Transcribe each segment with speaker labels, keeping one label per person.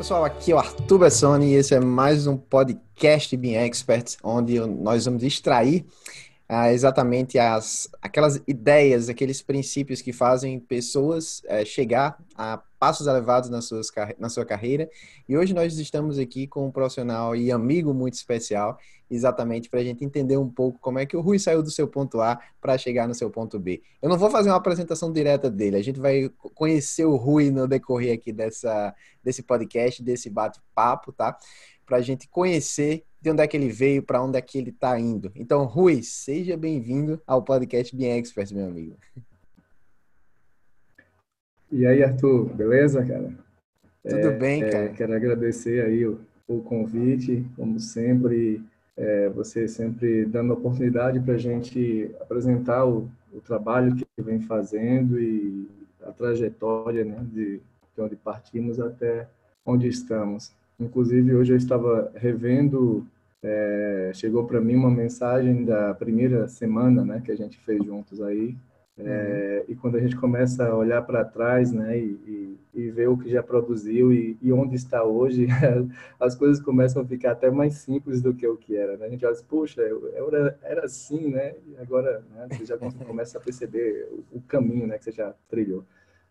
Speaker 1: pessoal, aqui é o Arthur Bessoni e esse é mais um podcast Being Experts, onde nós vamos extrair ah, exatamente as, aquelas ideias, aqueles princípios que fazem pessoas eh, chegar a passos elevados nas suas, na sua carreira. E hoje nós estamos aqui com um profissional e amigo muito especial, exatamente para a gente entender um pouco como é que o Rui saiu do seu ponto A para chegar no seu ponto B. Eu não vou fazer uma apresentação direta dele, a gente vai conhecer o Rui no decorrer aqui dessa, desse podcast, desse bate-papo, tá? Para a gente conhecer de onde é que ele veio, para onde é que ele está indo. Então, Rui, seja bem-vindo ao podcast Bien Expert, meu amigo.
Speaker 2: E aí, Arthur, beleza, cara?
Speaker 1: Tudo é, bem, é, cara.
Speaker 2: quero agradecer aí o, o convite, como sempre, é, você sempre dando oportunidade para a gente apresentar o, o, trabalho que vem fazendo e a trajetória né, de, de onde partimos até onde estamos. Inclusive, hoje eu estava revendo, é, chegou para mim uma mensagem da primeira semana né, que a gente fez juntos aí. É, uhum. E quando a gente começa a olhar para trás né, e, e, e, ver o que já produziu e, e, onde está hoje, as coisas começam a ficar até mais simples do que o que era. Né? A gente olha assim, poxa, era, era assim, né? E agora né, você já começa a perceber o, o caminho né, que você já trilhou.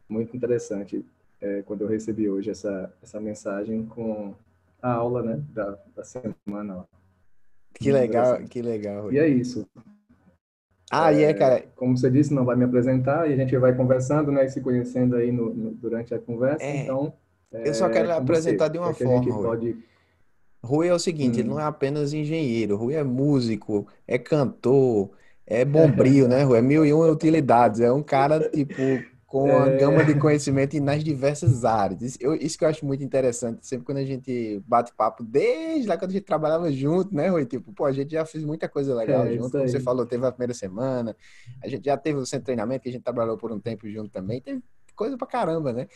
Speaker 2: Muito interessante é, quando eu recebi hoje essa, essa mensagem com a aula né, da, da semana.
Speaker 1: Que legal, que legal.
Speaker 2: E é isso.
Speaker 1: Ah, é, e é, cara.
Speaker 2: Como você disse, não vai me apresentar e a gente vai conversando, né, e se conhecendo aí no, no durante a conversa. É, então,
Speaker 1: eu só quero apresentar você, de uma forma. Rui. Pode... Rui é o seguinte, hum. ele não é apenas engenheiro, Rui é músico, é cantor, é bombril, né, Rui? É mil e uma utilidades. É um cara, tipo, com uma é... gama de conhecimento nas diversas áreas. Isso, eu, isso que eu acho muito interessante, sempre quando a gente bate papo, desde lá quando a gente trabalhava junto, né, Rui? Tipo, pô, a gente já fez muita coisa legal é, junto, como você falou, teve a primeira semana, a gente já teve o centro de treinamento, que a gente trabalhou por um tempo junto também, teve coisa pra caramba, né?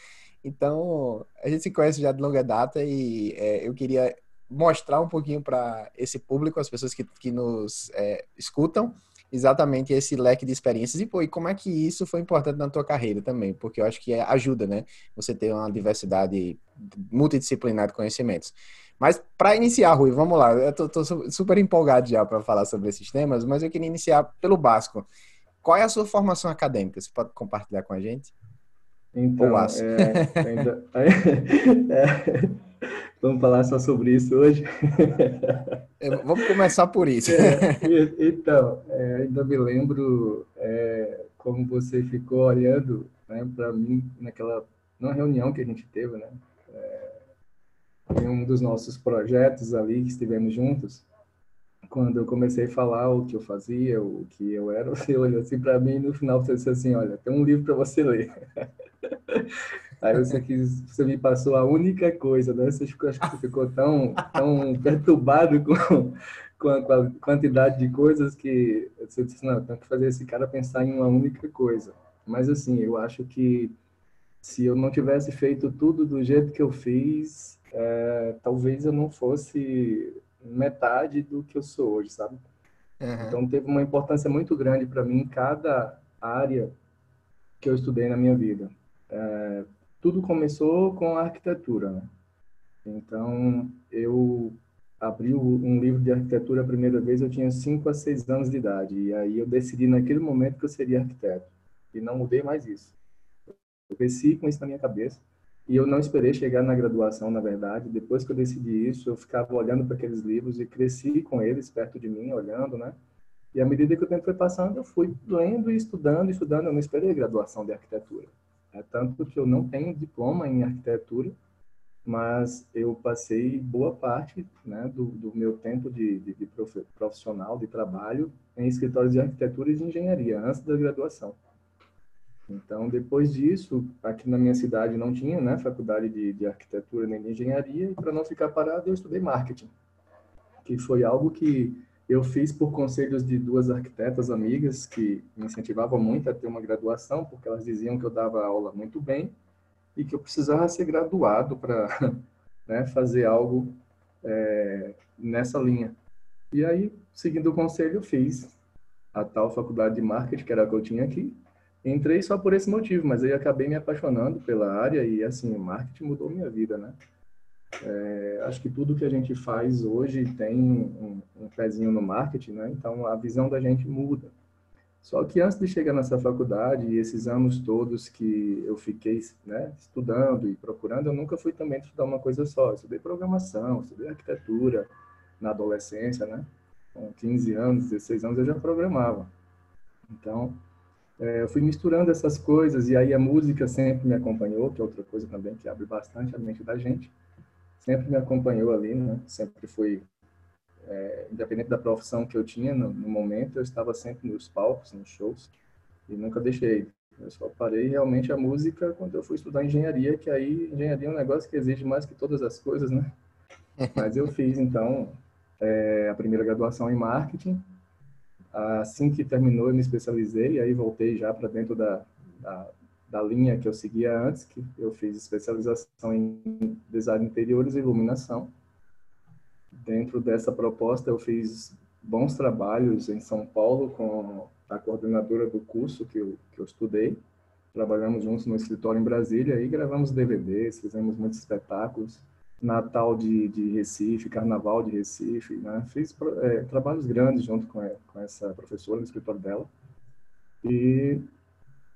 Speaker 1: Então, a gente se conhece já de longa data e é, eu queria mostrar um pouquinho para esse público, as pessoas que, que nos é, escutam, exatamente esse leque de experiências e, pô, e como é que isso foi importante na tua carreira também, porque eu acho que ajuda, né? Você ter uma diversidade multidisciplinar de conhecimentos. Mas para iniciar, Rui, vamos lá. Eu tô, tô super empolgado já para falar sobre esses temas, mas eu queria iniciar pelo básico. Qual é a sua formação acadêmica? Você pode compartilhar com a gente?
Speaker 2: Então, é, ainda, é, vamos falar só sobre isso hoje.
Speaker 1: É, vamos começar por isso.
Speaker 2: É, então, é, ainda me lembro é, como você ficou olhando né, para mim naquela numa reunião que a gente teve, né? em um dos nossos projetos ali que estivemos juntos quando eu comecei a falar o que eu fazia, o que eu era, você olhou assim para mim e no final você disse assim, olha, tem um livro para você ler. Aí você, quis, você me passou a única coisa, né? Você ficou, acho que ficou tão, tão perturbado com, com a quantidade de coisas que você disse, não, tenho que fazer esse cara pensar em uma única coisa. Mas assim, eu acho que se eu não tivesse feito tudo do jeito que eu fiz, é, talvez eu não fosse metade do que eu sou hoje, sabe? Uhum. Então teve uma importância muito grande para mim em cada área que eu estudei na minha vida. É, tudo começou com a arquitetura, né? Então eu abri um livro de arquitetura a primeira vez eu tinha 5 a 6 anos de idade e aí eu decidi naquele momento que eu seria arquiteto e não mudei mais isso. Eu cresci com isso na minha cabeça e eu não esperei chegar na graduação, na verdade. Depois que eu decidi isso, eu ficava olhando para aqueles livros e cresci com eles perto de mim, olhando, né? E à medida que o tempo foi passando, eu fui lendo e estudando, estudando. Eu não esperei graduação de arquitetura. É tanto que eu não tenho diploma em arquitetura, mas eu passei boa parte né, do, do meu tempo de, de, de profissional, de trabalho, em escritórios de arquitetura e de engenharia, antes da graduação. Então, depois disso, aqui na minha cidade não tinha né, faculdade de, de arquitetura nem de engenharia, e para não ficar parado, eu estudei marketing, que foi algo que eu fiz por conselhos de duas arquitetas amigas que me incentivavam muito a ter uma graduação, porque elas diziam que eu dava aula muito bem e que eu precisava ser graduado para né, fazer algo é, nessa linha. E aí, seguindo o conselho, fiz a tal faculdade de marketing, que era a que eu tinha aqui, Entrei só por esse motivo, mas aí acabei me apaixonando pela área e, assim, marketing mudou minha vida, né? É, acho que tudo que a gente faz hoje tem um, um pezinho no marketing, né? Então a visão da gente muda. Só que antes de chegar nessa faculdade e esses anos todos que eu fiquei né, estudando e procurando, eu nunca fui também estudar uma coisa só. Eu estudei programação, estudei arquitetura na adolescência, né? Com 15 anos, 16 anos eu já programava. Então, é, eu fui misturando essas coisas e aí a música sempre me acompanhou, que é outra coisa também que abre bastante a mente da gente. Sempre me acompanhou ali, né? Sempre fui é, independente da profissão que eu tinha no, no, momento, eu estava sempre nos palcos, nos shows, e nunca deixei. Eu só parei realmente a música quando eu fui estudar engenharia, que aí engenharia é um negócio que exige mais que todas as coisas, né? Mas eu fiz, então, é, a primeira graduação em marketing. Assim que terminou, eu me especializei, e aí voltei já para dentro da, da, da linha que eu seguia antes, que eu fiz especialização em design de interiores e iluminação dentro dessa proposta, eu fiz bons trabalhos em São Paulo com a coordenadora do curso que eu, que eu estudei. Trabalhamos juntos no escritório em Brasília e gravamos DVDs, fizemos muitos espetáculos. Natal de, de Recife, Carnaval de Recife, né? Fiz é, trabalhos grandes junto com, com essa professora no escritório dela. E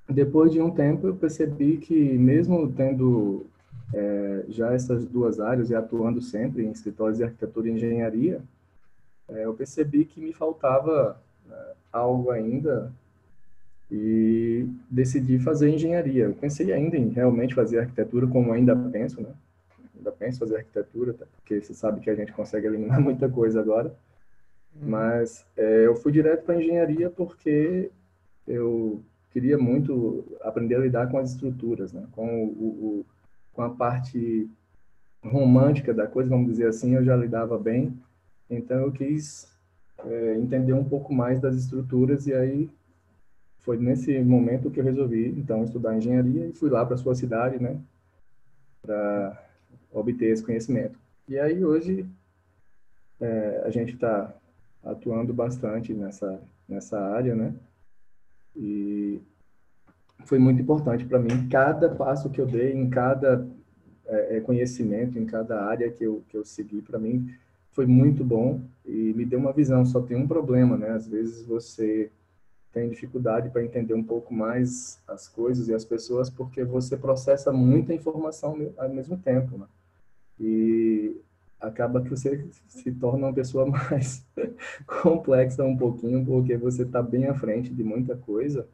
Speaker 2: depois de um tempo eu percebi que mesmo tendo é, já essas duas áreas e atuando sempre em escritórios de arquitetura e engenharia, é, eu percebi que me faltava né, algo ainda e decidi fazer engenharia. Eu pensei ainda em realmente fazer arquitetura, como ainda penso, né? Ainda penso fazer arquitetura, porque você sabe que a gente consegue eliminar muita coisa agora. Uhum. Mas é, eu fui direto para engenharia porque eu queria muito aprender a lidar com as estruturas, né? Com o, o com a parte romântica da coisa, vamos dizer assim, eu já lidava bem. Então eu quis é, entender um pouco mais das estruturas e aí foi nesse momento que eu resolvi então estudar engenharia e fui lá para sua cidade, né, para obter esse conhecimento. E aí hoje é, a gente está atuando bastante nessa nessa área, né? E foi muito importante para mim. Cada passo que eu dei, em cada é, é, conhecimento, em cada área que eu, que eu segui, para mim foi muito bom e me deu uma visão. Só tem um problema, né? Às vezes você tem dificuldade para entender um pouco mais as coisas e as pessoas porque você processa muita informação ao mesmo tempo, né? E acaba que você se torna uma pessoa mais complexa um pouquinho porque você está bem à frente de muita coisa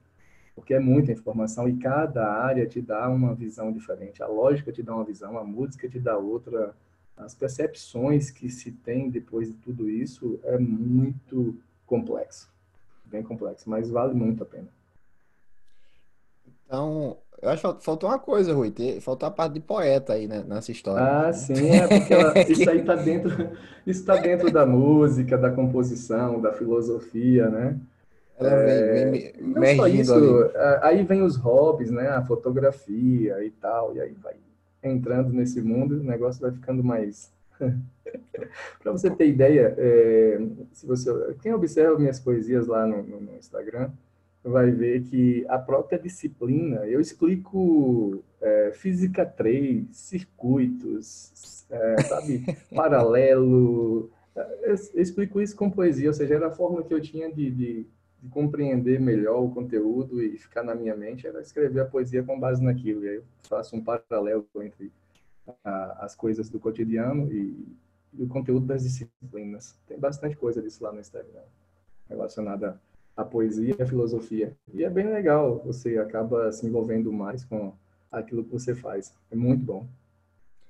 Speaker 2: porque é muita informação e cada área te dá uma visão diferente. A lógica te dá uma visão, a música te dá outra. As percepções que se tem depois de tudo isso é muito complexo, bem complexo, mas vale muito a pena.
Speaker 1: Então, eu acho que faltou uma coisa, Rui, faltou a parte de poeta aí né, nessa história.
Speaker 2: Ah, né? sim, é porque ela, isso aí está dentro, isso tá dentro da música, da composição, da filosofia, né? Ela vem, vem é, não só isso, ali. aí vem os hobbies, né? A fotografia e tal, e aí vai entrando nesse mundo, o negócio vai ficando mais. Para você ter ideia, é, se você quem observa minhas poesias lá no, no, Instagram vai ver que a própria disciplina eu explico é, física 3, circuitos, é, sabe, paralelo. Eu, eu explico isso com poesia, ou seja, era a forma que eu tinha de, de de compreender melhor o conteúdo e ficar na minha mente era escrever a poesia com base naquilo. E aí eu faço um paralelo entre a, as coisas do cotidiano e, e, o conteúdo das disciplinas. Tem bastante coisa disso lá no Instagram, relacionada à poesia e à filosofia. E é bem legal, você acaba se envolvendo mais com aquilo que você faz. É muito bom.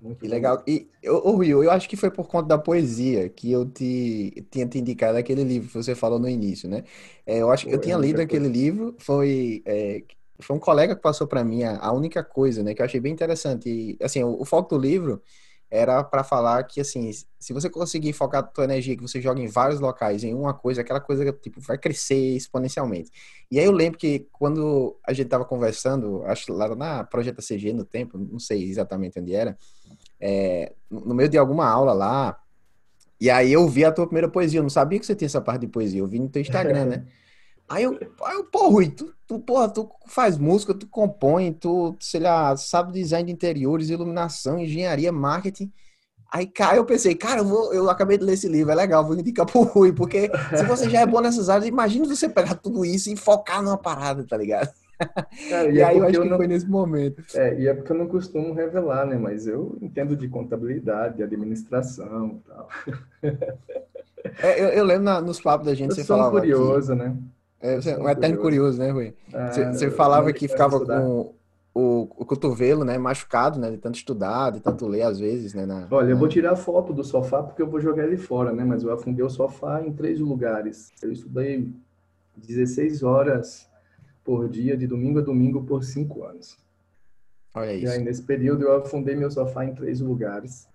Speaker 1: Muito que legal. E, ô, Rio, eu acho que foi por conta da poesia que eu te tinha te indicado aquele livro que você falou no início, né? É, eu acho que eu tinha lido aquele livro, foi, é, foi um colega que passou para mim a, a, única coisa, né, que eu achei bem interessante. E, assim, o, o foco do livro era para falar que, assim, se você conseguir focar a tua energia, que você joga em vários locais, em uma coisa, aquela coisa, tipo, vai crescer exponencialmente. E aí eu lembro que quando a gente tava conversando, acho lá na Projeta CG no tempo, não sei exatamente onde era, é, no meio de alguma aula lá, e aí eu vi a tua primeira poesia, eu não sabia que você tinha essa parte de poesia, eu vi no teu Instagram, né? Aí eu, aí eu pô, Rui, tu, tu, porra, tu faz música, tu compõe, tu, sei lá, sabe design de interiores, iluminação, engenharia, marketing. Aí, cara, eu pensei, cara, eu, vou, eu acabei de ler esse livro, é legal, vou indicar pro Rui, porque se você já é bom nessas áreas, imagina você pegar tudo isso e focar numa parada, tá ligado?
Speaker 2: É, e, e é aí eu acho eu que não, foi nesse momento. É, e é porque eu não costumo revelar, né? Mas eu entendo de contabilidade, de administração e tal.
Speaker 1: É, eu, eu, lembro na, nos papos da gente, eu você falava.
Speaker 2: curioso, né?
Speaker 1: É, você é um eterno curioso, né, Rui? É, você, falava que ficava com o, o cotovelo, né, machucado, né, de tanto estudar, de tanto ler às vezes, né? Na,
Speaker 2: Olha, na... eu vou tirar foto do sofá porque eu vou jogar ele fora, né? Mas eu afundei o sofá em três lugares. Eu estudei 16 horas por dia, de domingo a domingo, por cinco anos.
Speaker 1: Olha isso. E
Speaker 2: aí, nesse período, eu afundei meu sofá em três lugares.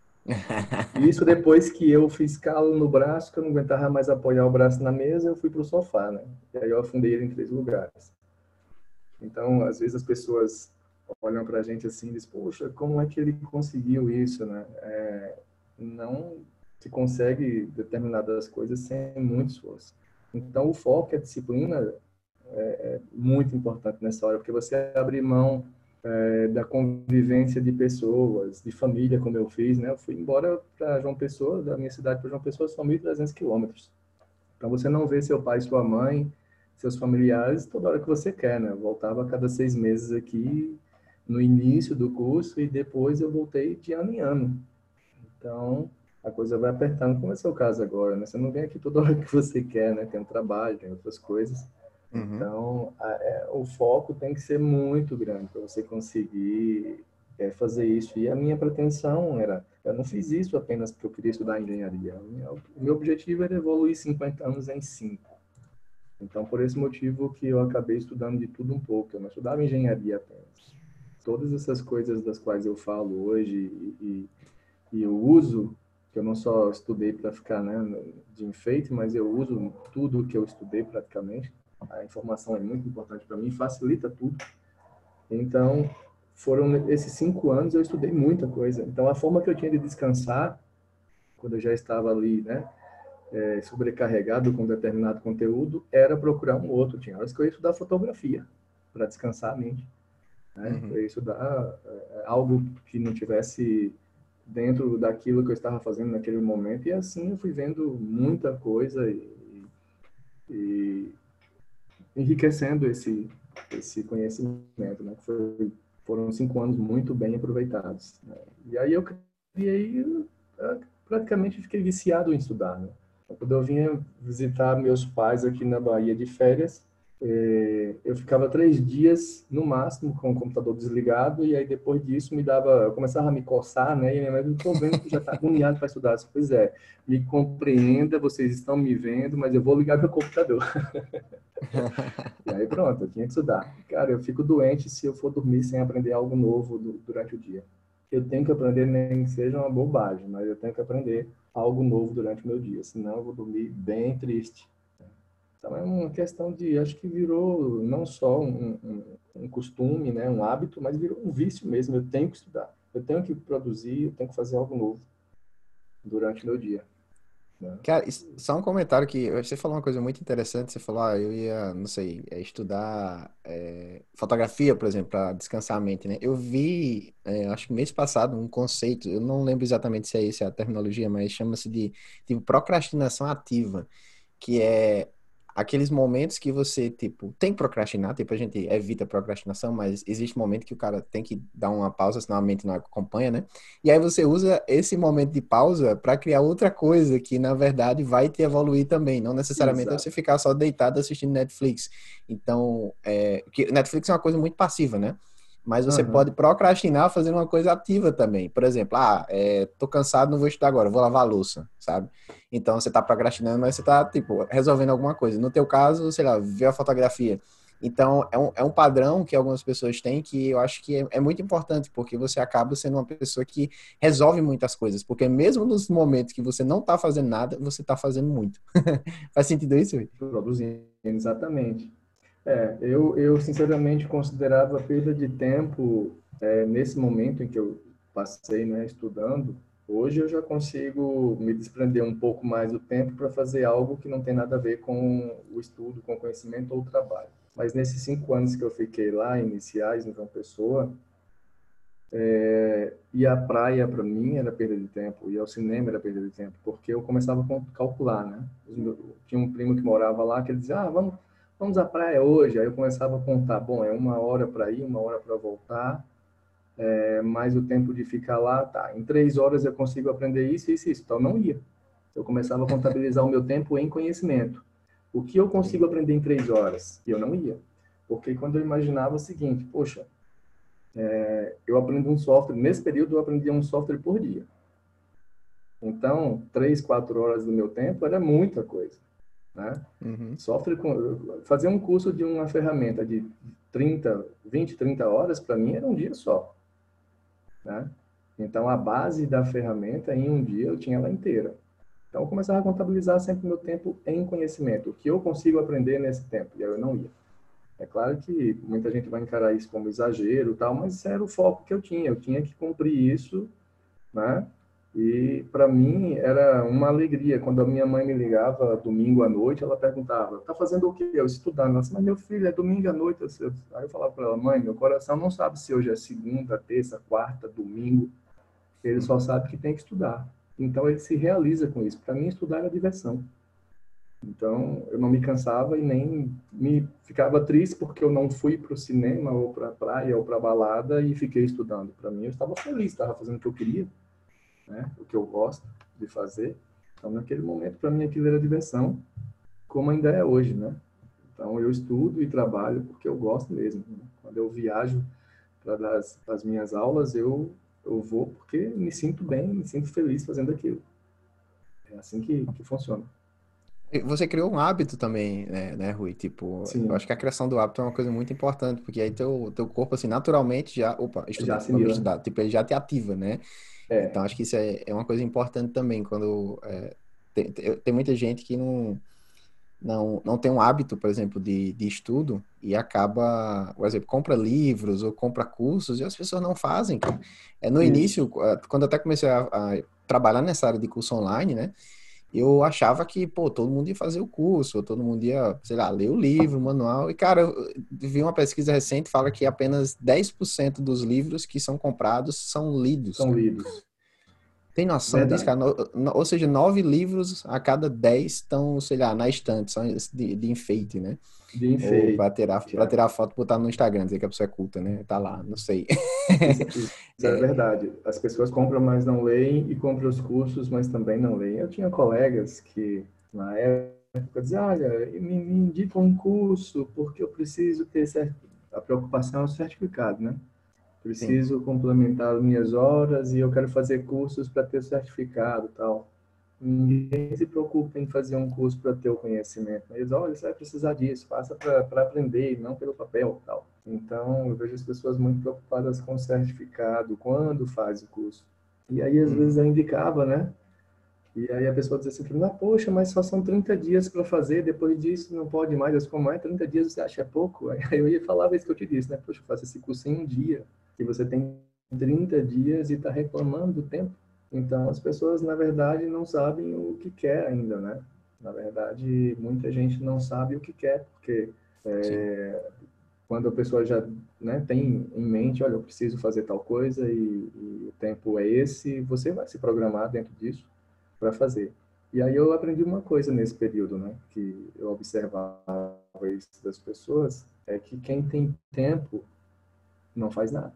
Speaker 2: Isso depois que eu fiz calo no braço, que eu não aguentava mais apoiar o braço na mesa, eu fui para o sofá, né? E aí eu afundei ele em três lugares. Então, às vezes as pessoas olham para a gente assim e dizem, poxa, como é que ele conseguiu isso, né? É, não se consegue determinadas coisas sem muito esforço. Então, o foco e a disciplina é, é muito importante nessa hora, porque você abre mão é, da convivência de pessoas, de família, como eu fiz, né? Eu fui embora para João Pessoa, da minha cidade para João Pessoa, são 1.300 quilômetros. Então, você não vê seu pai sua mãe, seus familiares, toda hora que você quer, né? Eu voltava a cada seis meses aqui, no início do curso, e depois eu voltei de ano em ano. Então, a coisa vai apertando, como é seu caso agora, né? Você não vem aqui toda hora que você quer, né? Tem um trabalho, tem outras coisas. Uhum. Então, a, é, o foco tem que ser muito grande para você conseguir é, fazer isso. E a minha pretensão era, eu não fiz isso apenas porque eu queria estudar engenharia. O meu objetivo era evoluir 50 anos em 5. Então, por esse motivo que eu acabei estudando de tudo um pouco. Eu não estudava engenharia apenas. Todas essas coisas das quais eu falo hoje e, e, e eu uso, que eu não só estudei para ficar né, de enfeite, mas eu uso tudo que eu estudei praticamente a informação é muito importante para mim, facilita tudo. Então, foram esses cinco anos eu estudei muita coisa. Então, a forma que eu tinha de descansar, quando eu já estava ali, né, é, sobrecarregado com determinado conteúdo, era procurar um outro. Tinha horas que eu ia estudar fotografia para descansar a mente. Né? Uhum. Eu ia estudar é, algo que não tivesse dentro daquilo que eu estava fazendo naquele momento. E assim eu fui vendo muita coisa e, e enriquecendo esse esse conhecimento, né? Foi, foram cinco anos muito bem aproveitados. Né? E aí eu criei, praticamente fiquei viciado em estudar. Né? Quando eu vinha visitar meus pais aqui na Bahia de férias, é, eu ficava três dias no máximo com o computador desligado e aí depois disso me dava, eu começava a me coçar, né? E minha mãe, estou vendo que já está agoniado para estudar. Eu pois é, me compreenda, vocês estão me vendo, mas eu vou ligar meu computador. e aí pronto, eu tinha que estudar. Cara, eu fico doente se eu for dormir sem aprender algo novo durante o dia. Eu tenho que aprender, nem que seja uma bobagem, mas eu tenho que aprender algo novo durante o meu dia, senão eu vou dormir bem triste. Então é uma questão de, acho que virou não só um, um, um, costume, né, um hábito, mas virou um vício mesmo. Eu tenho que estudar, eu tenho que produzir, eu tenho que fazer algo novo durante o meu dia.
Speaker 1: Né? Cara, só um comentário que você falou uma coisa muito interessante. Você falou, ah, eu ia, não sei, é estudar é, fotografia, por exemplo, para descansar a mente, né? Eu vi, é, acho que mês passado, um conceito, eu não lembro exatamente se é essa a terminologia, mas chama-se de procrastinação ativa, que é aqueles momentos que você, tipo, tem que procrastinar, tipo, a gente evita procrastinação, mas existe um momento que o cara tem que dar uma pausa, senão a mente não acompanha, né? E aí você usa esse momento de pausa para criar outra coisa que, na verdade, vai te evoluir também. Não necessariamente é você ficar só deitado assistindo Netflix. Então, é, Netflix é uma coisa muito passiva, né? Mas você uhum. pode procrastinar fazendo uma coisa ativa também. Por exemplo, ah, é, tô cansado, não vou estudar agora, vou lavar a louça, sabe? Então você tá procrastinando, mas você tá, tipo, resolvendo alguma coisa. No teu caso, sei lá, ver a fotografia. Então, é um, é um padrão que algumas pessoas têm que eu acho que é, é, muito importante, porque você acaba sendo uma pessoa que resolve muitas coisas. Porque mesmo nos momentos que você não tá fazendo nada, você tá fazendo muito. Faz sentido isso?
Speaker 2: Produzindo, exatamente. É, eu, eu sinceramente considerava perda de tempo é, nesse momento em que eu passei né, estudando. Hoje eu já consigo me desprender um pouco mais do tempo para fazer algo que não tem nada a ver com o estudo, com o conhecimento ou o trabalho. Mas nesses cinco anos que eu fiquei lá, iniciais, em João Pessoa, É, e a praia, para mim, era perda de tempo, e ao cinema era perda de tempo, porque eu começava a calcular, né? Tinha um primo que morava lá, que ele dizia, ah, vamos, vamos à praia hoje. Aí eu começava a contar, bom, é uma hora para ir, uma hora para voltar, é, mais o tempo de ficar lá, tá, em três horas eu consigo aprender isso, isso, isso. Então, não ia. Eu começava a contabilizar o meu tempo em conhecimento. O que eu consigo aprender em três horas? E eu não ia. Porque quando eu imaginava o seguinte, poxa, é, eu aprendo um software, nesse período eu aprendia um software por dia. Então, três, quatro horas do meu tempo era muita coisa. Né? Uhum. Software, fazer um curso de uma ferramenta de 30, 20, 30 horas, para mim era um dia só. Né? Então, a base da ferramenta, em um dia, eu tinha ela inteira. Então, eu começava a contabilizar sempre o meu tempo em conhecimento, o que eu consigo aprender nesse tempo, e aí eu não ia. É claro que muita gente vai encarar isso como exagero, tal, mas era o foco que eu tinha. Eu tinha que cumprir isso, né? E para mim era uma alegria quando a minha mãe me ligava domingo à noite, ela perguntava: "Tá fazendo o quê?" Eu estudando. Ela disse, "Mas meu filho, é domingo à noite". Aí eu falava para ela: "Mãe, meu coração não sabe se hoje é segunda, terça, quarta, domingo. Ele só sabe que tem que estudar". Então ele se realiza com isso. Para mim estudar era diversão. Então, eu não me cansava e nem me ficava triste porque eu não fui para o cinema ou para a praia ou para balada e fiquei estudando. Para mim, eu estava feliz, estava fazendo o que eu queria, né? o que eu gosto de fazer. Então, naquele momento, para mim, aquilo era diversão, como ainda é hoje, né? Então, eu estudo e trabalho porque eu gosto mesmo. Né? Quando eu viajo para as, as minhas aulas, eu, eu vou porque me sinto bem, me sinto feliz fazendo aquilo. É assim que, que funciona.
Speaker 1: Você criou um hábito também, né, né Rui? Tipo, Sim. eu acho que a criação do hábito é uma coisa muito importante, porque aí teu, teu corpo, assim, naturalmente já, opa, estudar, já estudar, tipo, ele já te ativa, né? É. Então, acho que isso é, é uma coisa importante também, quando é, tem, tem muita gente que não, não, não tem um hábito, por exemplo, de, de estudo e acaba, por exemplo, compra livros ou compra cursos e as pessoas não fazem. É, no início, quando eu até comecei a, a trabalhar nessa área de curso online, né? Eu achava que, pô, todo mundo ia fazer o curso, todo mundo ia, sei lá, ler o livro, o manual. E, cara, eu vi uma pesquisa recente fala que apenas 10% dos livros que são comprados são lidos.
Speaker 2: São lidos.
Speaker 1: Tem noção Verdade. disso, cara? Ou seja, nove livros a cada dez estão, sei lá, na estante, são de, de enfeite, né?
Speaker 2: De enfeite.
Speaker 1: Para tirar, pra tirar foto e botar no Instagram, dizer que a pessoa é culta, né? Tá lá, não sei.
Speaker 2: Isso, isso é, é verdade. As pessoas compram, mas não leem, e compram os cursos, mas também não leem. Eu tinha colegas que, na época, diziam, olha, me, me indicam um curso, porque eu preciso ter certo... a preocupação é o certificado, né? Preciso Sim. complementar minhas horas e eu quero fazer cursos para ter certificado tal. Ninguém se preocupa em fazer um curso para ter o conhecimento. Mas, olha, você vai precisar disso, faça para aprender, não pelo papel tal. Então, eu vejo as pessoas muito preocupadas com o certificado, quando faz o curso. E aí, às hum. vezes, eu indicava, né? E aí a pessoa dizia assim, ah, poxa, mas só são 30 dias para fazer, depois disso não pode mais. Eu como é 30 dias você acha é pouco? Aí eu ia falar isso que eu te disse, né? Poxa, eu faço esse curso em um dia que você tem 30 dias e está reclamando do tempo. Então, as pessoas, na verdade, não sabem o que quer ainda, né? Na verdade, muita gente não sabe o que quer, porque é, quando a pessoa já né, tem em mente, olha, eu preciso fazer tal coisa e, e o tempo é esse, você vai se programar dentro disso para fazer. E aí eu aprendi uma coisa nesse período, né, que eu observava isso das pessoas, é que quem tem tempo não faz nada.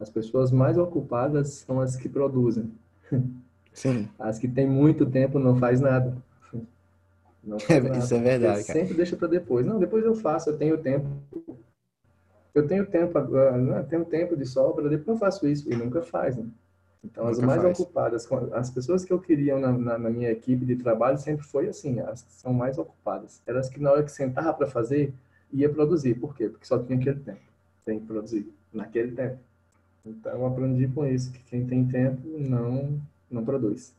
Speaker 2: As pessoas mais ocupadas são as que produzem.
Speaker 1: Sim.
Speaker 2: As que têm muito tempo não faz nada.
Speaker 1: Não faz nada. Isso é verdade,
Speaker 2: cara. Sempre deixa para depois. Não, depois eu faço, eu tenho tempo. Eu tenho tempo agora, não, tenho tempo de sobra, depois eu faço isso. E nunca faz, né? Então, nunca as mais faz. ocupadas, as pessoas que eu queria na, na, na, minha equipe de trabalho sempre foi assim, as que são mais ocupadas. Elas que na hora que sentava para fazer, ia produzir. Por quê? Porque só tinha aquele tempo. Tem que produzir naquele tempo. Então eu aprendi com isso, que quem tem tempo não, não produz.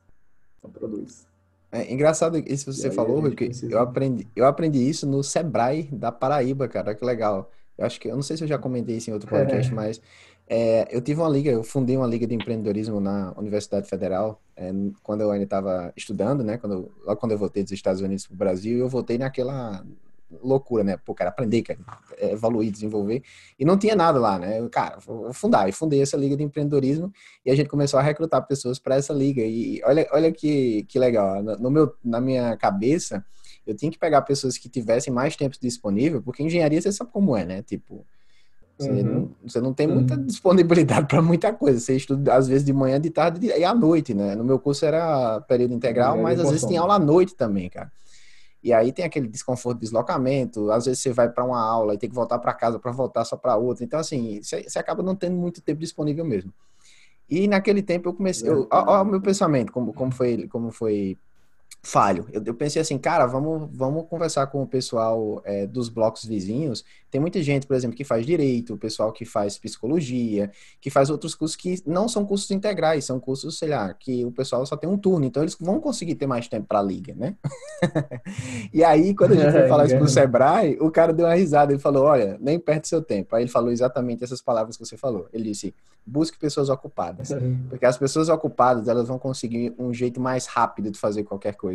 Speaker 2: Não produz.
Speaker 1: É engraçado isso que você falou, porque eu aprendi, eu aprendi isso no Sebrae da Paraíba, cara, que legal. Eu acho que, eu não sei se eu já comentei isso em outro podcast, é. mas é, eu tive uma liga, eu fundei uma liga de empreendedorismo na Universidade Federal, é, quando eu ainda estava estudando, né, quando, logo quando eu voltei dos Estados Unidos para o Brasil, eu voltei naquela, loucura, né? Pô, quero aprender, quero evoluir, desenvolver. E não tinha nada lá, né? Eu, cara, vou fundar. E fundei essa liga de empreendedorismo e a gente começou a recrutar pessoas para essa liga. E olha, olha que, que legal. No meu, na minha cabeça, eu tinha que pegar pessoas que tivessem mais tempo disponível, porque engenharia você sabe como é, né? Tipo, você, uhum. não, você não tem muita uhum. disponibilidade para muita coisa. Você estuda, às vezes, de manhã, de tarde e à noite, né? No meu curso era período integral, mas às vezes tem aula à noite também, cara. E aí tem aquele desconforto de deslocamento, às vezes você vai para uma aula e tem que voltar para casa para voltar só para outra. Então, assim, você, você, acaba não tendo muito tempo disponível mesmo. E naquele tempo eu comecei. Olha o meu pensamento, como, como, foi, como foi falho. Eu, eu, pensei assim, cara, vamos, vamos conversar com o pessoal é, dos blocos vizinhos. Tem muita gente, por exemplo, que faz direito, o pessoal que faz psicologia, que faz outros cursos que não são cursos integrais, são cursos, sei lá, que o pessoal só tem um turno, então eles vão conseguir ter mais tempo para a liga, né? e aí, quando a gente foi falar isso pro Sebrae, o cara deu uma risada, ele falou, olha, nem perde seu tempo. Aí ele falou exatamente essas palavras que você falou. Ele disse, busque pessoas ocupadas. Porque as pessoas ocupadas, elas vão conseguir um jeito mais rápido de fazer qualquer coisa.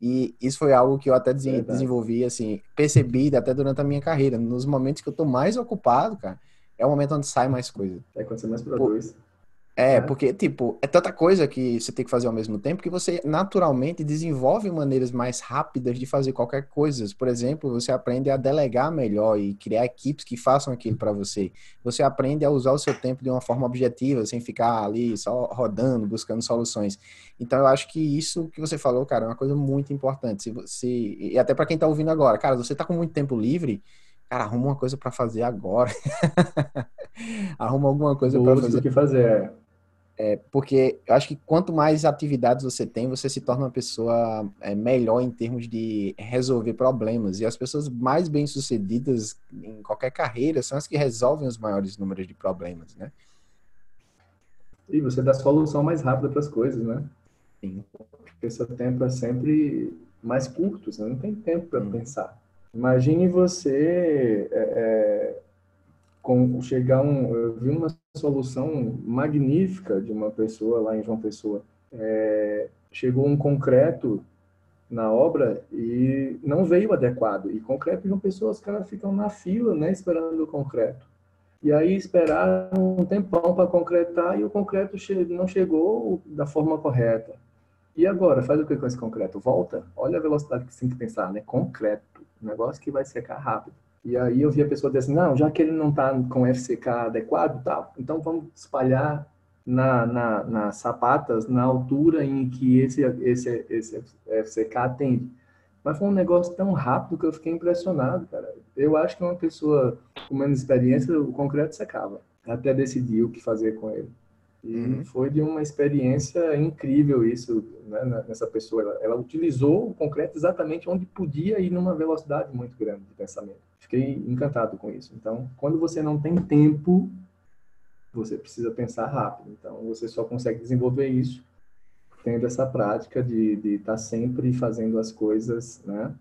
Speaker 1: E isso foi algo que eu até desenvolvi, assim, percebi até durante a minha carreira. Nos momentos que eu tô mais ocupado, cara, é o momento onde sai mais coisa.
Speaker 2: É quando você mais produz. Por
Speaker 1: é, porque, tipo, é tanta coisa que você tem que fazer ao mesmo tempo que você naturalmente desenvolve maneiras mais rápidas de fazer qualquer coisa. Por exemplo, você aprende a delegar melhor e criar equipes que façam aquilo para você. Você aprende a usar o seu tempo de uma forma objetiva, sem ficar ali só rodando, buscando soluções. Então, eu acho que isso que você falou, cara, é uma coisa muito importante. Se você, e até para quem tá ouvindo agora, cara, você tá com muito tempo livre, cara, arruma uma coisa para fazer agora. arruma alguma coisa para fazer.
Speaker 2: o que fazer. É.
Speaker 1: Porque eu acho que quanto mais atividades você tem, você se torna uma pessoa é, melhor em termos de resolver problemas. E as pessoas mais bem-sucedidas em qualquer carreira são as que resolvem os maiores números de problemas, né?
Speaker 2: E você dá solução mais rápida para as coisas, né? Sim. Porque seu tempo é sempre mais curto, você não tem tempo para hum. pensar. Imagine você é, é com chegar um, eu vi uma solução magnífica de uma pessoa lá em João Pessoa. É, chegou um concreto na obra e não veio adequado. E concreto João Pessoa, os caras ficam na fila, né, esperando o concreto. E aí esperaram um tempão para concretar e o concreto não chegou da forma correta. E agora, faz o que com esse concreto? Volta? Olha a velocidade que você tem que pensar, né? Concreto, um negócio que vai secar rápido. E aí eu vi a pessoa dizer assim, não, já que ele não está com FCK adequado, tá, então vamos espalhar na, na, nas sapatas na altura em que esse, esse, esse FCK atende. Mas foi um negócio tão rápido que eu fiquei impressionado, cara. Eu acho que uma pessoa com menos experiência, o concreto secava. Até decidir o que fazer com ele. E uhum. foi de uma experiência incrível isso, né, nessa pessoa. Ela, ela, utilizou o concreto exatamente onde podia ir numa velocidade muito grande de pensamento. Fiquei encantado com isso. Então, quando você não tem tempo, você precisa pensar rápido. Então, você só consegue desenvolver isso tendo essa prática de estar tá sempre fazendo as coisas, né?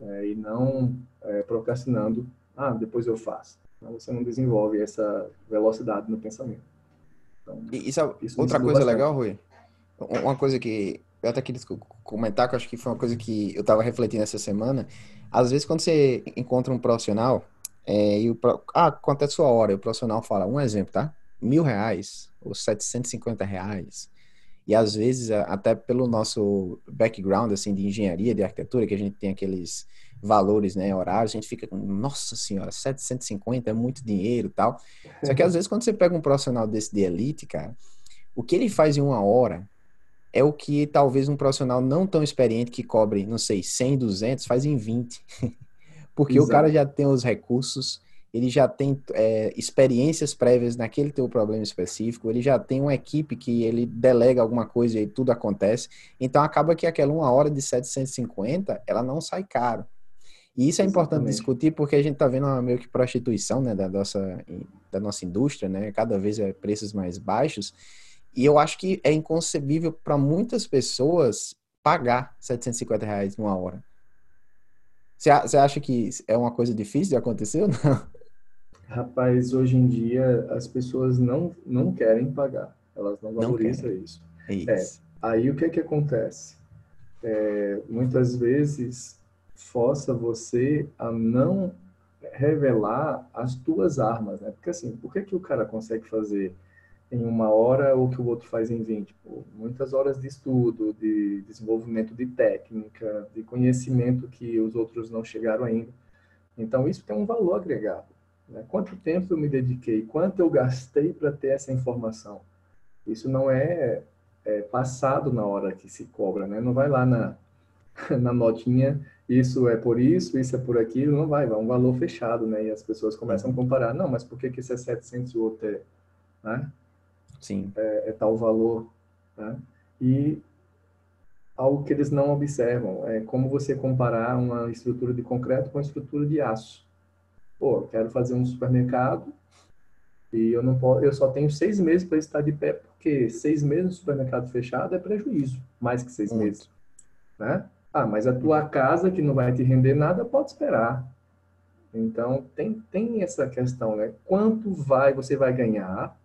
Speaker 2: É, e não é, procrastinando. Ah, depois eu faço. Então, você não desenvolve essa velocidade no pensamento.
Speaker 1: Então, isso é isso outra coisa bastante. legal, Rui? Uma coisa que eu até queria comentar, que eu acho que foi uma coisa que eu estava refletindo essa semana. Às vezes, quando você encontra um profissional, é, e o, ah, quanto é a sua hora? E o profissional fala, um exemplo, tá? Mil reais ou 750 reais. E às vezes, até pelo nosso background, assim, de engenharia, de arquitetura, que a gente tem aqueles valores, né, horários, a gente fica com, nossa senhora, 750 é muito dinheiro tal. Só que às vezes quando você pega um profissional desse de elite, cara, o que ele faz em uma hora é o que talvez um profissional não tão experiente que cobre, não sei, 100, 200, faz em 20. Porque Exato. o cara já tem os recursos, ele já tem é, experiências prévias naquele teu problema específico, ele já tem uma equipe que ele delega alguma coisa e tudo acontece. Então acaba que aquela uma hora de 750, ela não sai caro. E isso é importante discutir porque a gente está vendo uma meio que prostituição né, da, nossa, da nossa indústria, né? Cada vez é preços mais baixos. E eu acho que é inconcebível para muitas pessoas pagar 750 reais numa hora. Você acha que é uma coisa difícil de acontecer ou não?
Speaker 2: Rapaz, hoje em dia as pessoas não, não querem pagar. Elas não valorizam não isso. É isso. É, aí o que é que acontece? É, muitas vezes força você a não revelar as tuas armas, né? Porque assim, por que que o cara consegue fazer em uma hora o que o outro faz em 20? Pô, muitas horas de estudo, de desenvolvimento de técnica, de conhecimento que os outros não chegaram ainda. Então, isso tem um valor agregado. Né? Quanto tempo eu me dediquei, quanto eu gastei para ter essa informação? Isso não é, é, passado na hora que se cobra, né? Não vai lá na, na notinha, isso é por isso, isso é por aquilo, não vai, vai um valor fechado, né? E as pessoas começam a comparar, não, mas por que, que esse é 700 e o outro é, né?
Speaker 1: Sim.
Speaker 2: É, é tal valor, né? E algo que eles não observam é como você comparar uma estrutura de concreto com uma estrutura de aço. Pô, eu quero fazer um supermercado e eu não posso, eu só tenho seis meses para estar de pé porque seis meses no supermercado fechado é prejuízo, mais que seis Muito. meses, né? Ah, mas a tua casa que não vai te render nada pode esperar. Então tem tem essa questão, né? Quanto vai você vai ganhar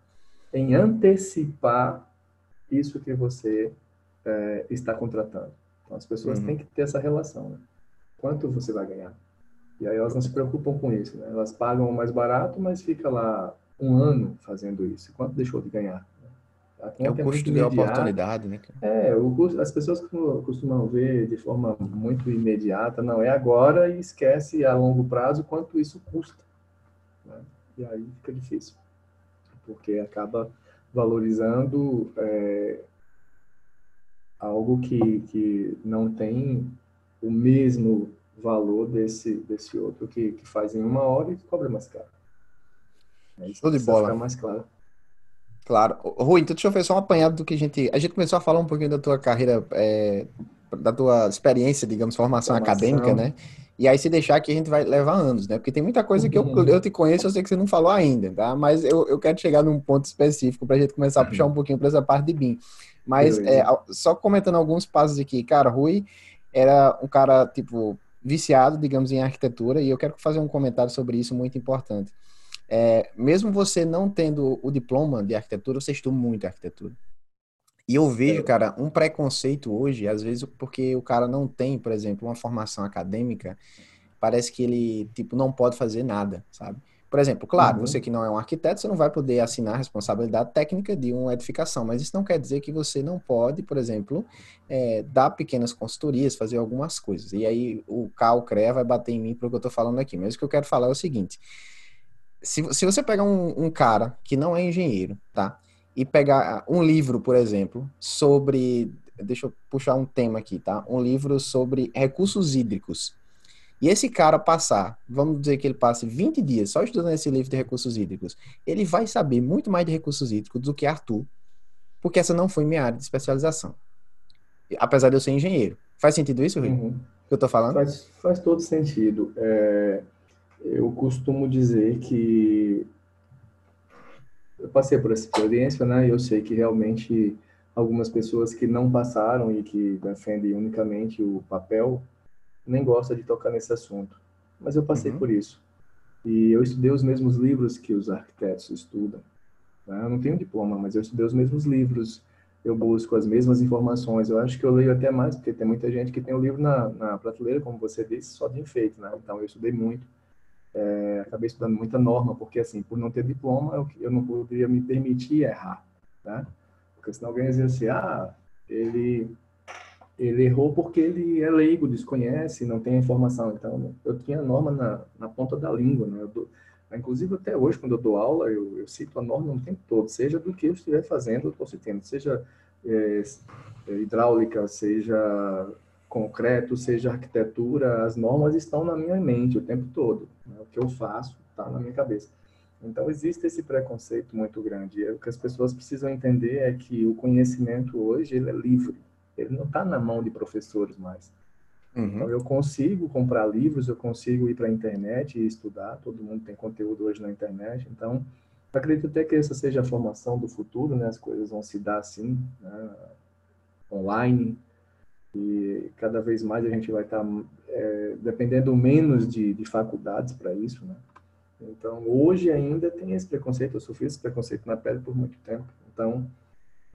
Speaker 2: em antecipar isso que você é, está contratando. Então, as pessoas uhum. têm que ter essa relação. Né? Quanto você vai ganhar? E aí elas não se preocupam com isso. Né? Elas pagam mais barato, mas fica lá um ano fazendo isso. Quanto deixou de ganhar?
Speaker 1: É o custo de oportunidade, né?
Speaker 2: É, o custo, as pessoas costumam ver de forma muito imediata, não, é agora e esquece a longo prazo quanto isso custa. Né? E aí fica difícil, porque acaba valorizando é, algo que, que não tem o mesmo valor desse, desse outro que, que faz em uma hora e cobra mais caro.
Speaker 1: É Show de bola.
Speaker 2: mais claro.
Speaker 1: Claro. Rui, então deixa eu fazer só um apanhado do que a gente... A gente começou a falar um pouquinho da tua carreira, é, da tua experiência, digamos, formação, formação, acadêmica, né? E aí, se deixar aqui, a gente vai levar anos, né? Porque tem muita coisa que eu, uhum. eu te conheço, eu sei que você não falou ainda, tá? Mas eu, eu quero chegar num ponto específico para a gente começar a puxar um pouquinho para essa parte de BIM. Mas é, só comentando alguns passos aqui, cara, Rui era um cara, tipo, viciado, digamos, em arquitetura, e eu quero fazer um comentário sobre isso muito importante. É, mesmo você não tendo o diploma de arquitetura, você estuda muito arquitetura. E eu vejo, é. cara, um preconceito hoje, às vezes, porque o cara não tem, por exemplo, uma formação acadêmica, parece que ele, tipo, não pode fazer nada, sabe? Por exemplo, claro, uhum. você que não é um arquiteto, você não vai poder assinar a responsabilidade técnica de uma edificação, mas isso não quer dizer que você não pode, por exemplo, é, dar pequenas consultorias, fazer algumas coisas. E aí o Cal CREA vai bater em mim pelo que eu estou falando aqui. Mas o que eu quero falar é o seguinte: se, se você pegar um, um cara que não é engenheiro, tá? E pegar um livro, por exemplo, sobre. Deixa eu puxar um tema aqui, tá? Um livro sobre recursos hídricos e esse cara passar, vamos dizer que ele passe 20 dias só estudando esse livro de recursos hídricos, ele vai saber muito mais de recursos hídricos do que Arthur, porque essa não foi minha área de especialização. Apesar de eu ser engenheiro. Faz sentido isso, Rui? Uhum. Que eu tô falando?
Speaker 2: Faz, faz todo sentido. É, eu costumo dizer que eu passei por essa experiência, né? E eu sei que realmente algumas pessoas que não passaram e que defendem unicamente o papel nem gosta de tocar nesse assunto. Mas eu passei uhum. por isso. E eu estudei os mesmos livros que os arquitetos estudam. Né? Eu não tenho diploma, mas eu estudei os mesmos livros. Eu busco as mesmas informações. Eu acho que eu leio até mais, porque tem muita gente que tem o livro na, na prateleira, como você disse, só de enfeite. Né? Então, eu estudei muito. É, acabei estudando muita norma, porque, assim, por não ter diploma, eu, eu não poderia me permitir errar. Né? Porque senão alguém dizia assim, ah, ele ele errou porque ele é leigo, desconhece, não tem informação. Então, eu tinha a norma na, na ponta da língua, né? Inclusive, até hoje, quando eu dou aula, eu, eu, cito a norma o tempo todo, seja do que eu estiver fazendo, eu estou citando, seja é, hidráulica, seja concreto, seja arquitetura, as normas estão na minha mente o tempo todo. Né? O que eu faço está na minha cabeça. Então, existe esse preconceito muito grande. E o que as pessoas precisam entender é que o conhecimento hoje ele é livre ele não está na mão de professores mais. Uhum. Então, eu consigo comprar livros, eu consigo ir para a internet e estudar, todo mundo tem conteúdo hoje na internet, então, acredito até que essa seja a formação do futuro, né? As coisas vão se dar assim, né? online, e cada vez mais a gente vai estar tá, é, dependendo menos de, de faculdades para isso, né? Então, hoje ainda tem esse preconceito, eu sofri esse preconceito na pele por muito tempo. Então,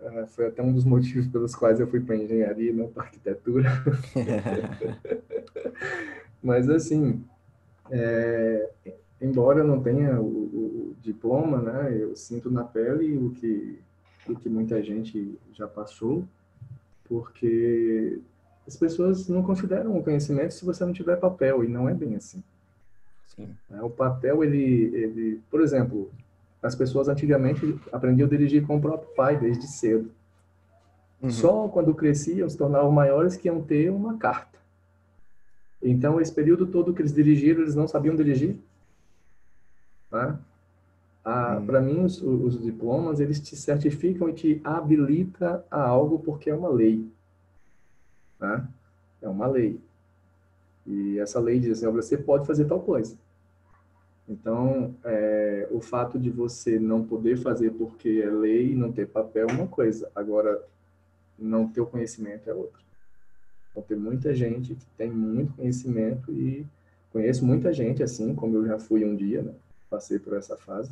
Speaker 2: Uh, foi até um dos motivos pelos quais eu fui para engenharia, não para arquitetura. Mas, assim, é, embora eu não tenha o, o, diploma, né, eu sinto na pele o que, o que muita gente já passou, porque as pessoas não consideram o conhecimento se você não tiver papel, e não é bem assim. Sim. É, o papel, ele, ele, por exemplo, as pessoas antigamente aprendiam a dirigir com o próprio pai desde cedo. Uhum. Só quando cresciam, se tornavam maiores, que iam ter uma carta. Então, esse período todo que eles dirigiram, eles não sabiam dirigir. Né? Ah, uhum. Para mim, os, os, diplomas, eles te certificam e te habilita a algo porque é uma lei. Né? É uma lei. E essa lei diz assim, você pode fazer tal coisa. Então, é, o fato de você não poder fazer porque é lei, não ter papel é uma coisa. Agora, não ter o conhecimento é outra. Então, tem muita gente que tem muito conhecimento e conheço muita gente assim, como eu já fui um dia, né? Passei por essa fase,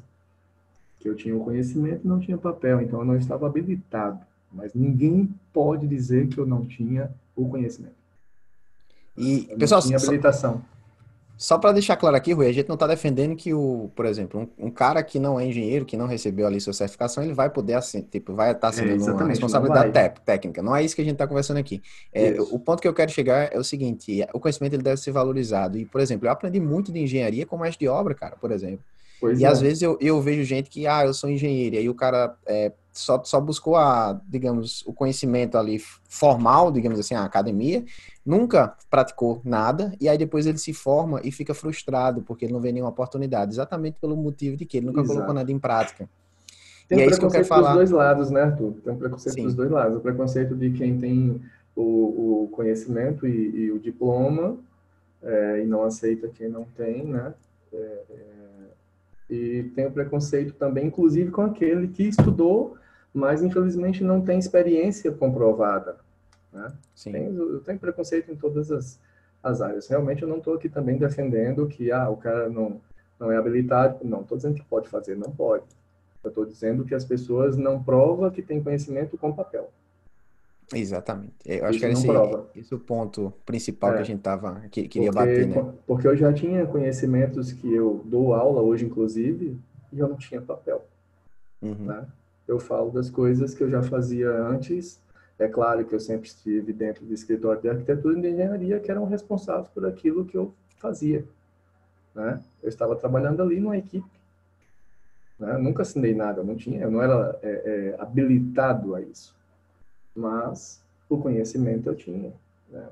Speaker 2: que eu tinha o conhecimento e não tinha papel, então eu não estava habilitado. Mas ninguém pode dizer que eu não tinha o conhecimento.
Speaker 1: E, eu pessoal,
Speaker 2: tinha habilitação.
Speaker 1: Só para deixar claro aqui, Rui, a gente não está defendendo que o, por exemplo, um, um, cara que não é engenheiro, que não recebeu ali sua certificação, ele vai poder, assim, tipo, vai estar tá sendo é, uma responsabilidade técnica. Não é isso que a gente está conversando aqui. É, o ponto que eu quero chegar é o seguinte: o conhecimento ele deve ser valorizado. E, por exemplo, eu aprendi muito de engenharia com mestre de obra, cara, por exemplo. Pois e é. às vezes eu, eu vejo gente que, ah, eu sou engenheiro, e aí o cara é, só, só buscou a, digamos, o conhecimento ali formal, digamos assim, a academia, nunca praticou nada, e aí depois ele se forma e fica frustrado, porque ele não vê nenhuma oportunidade, exatamente pelo motivo de que ele nunca Exato. colocou nada em prática.
Speaker 2: Tem e um é isso que eu quero falar. dois lados, né, Arthur? Tem um preconceito Sim. dos dois lados. O preconceito de quem tem o, o conhecimento e, e, o diploma, é, e não aceita quem não tem, né? É, é e tem o preconceito também, inclusive, com aquele que estudou, mas infelizmente não tem experiência comprovada. Né? Sim. Tem, eu tenho preconceito em todas as, as áreas. Realmente eu não estou aqui também defendendo que ah, o cara não, não é habilitado. Não, estou dizendo que pode fazer, não pode. Eu estou dizendo que as pessoas não provam que tem conhecimento com papel.
Speaker 1: Exatamente. Eu acho Isso que era esse, esse é o ponto principal é. que a gente tava, que, queria
Speaker 2: porque,
Speaker 1: bater, né?
Speaker 2: Porque eu já tinha conhecimentos que eu dou aula hoje, inclusive, e eu não tinha papel. Uhum. Né? Eu falo das coisas que eu já fazia antes. É claro que eu sempre estive dentro do escritório de arquitetura e de engenharia, que eram responsáveis por aquilo que eu fazia. Né? Eu estava trabalhando ali numa equipe. Né? Eu nunca assinei nada, eu não tinha, eu não era é, é, habilitado a isso mas o conhecimento eu tinha. Né?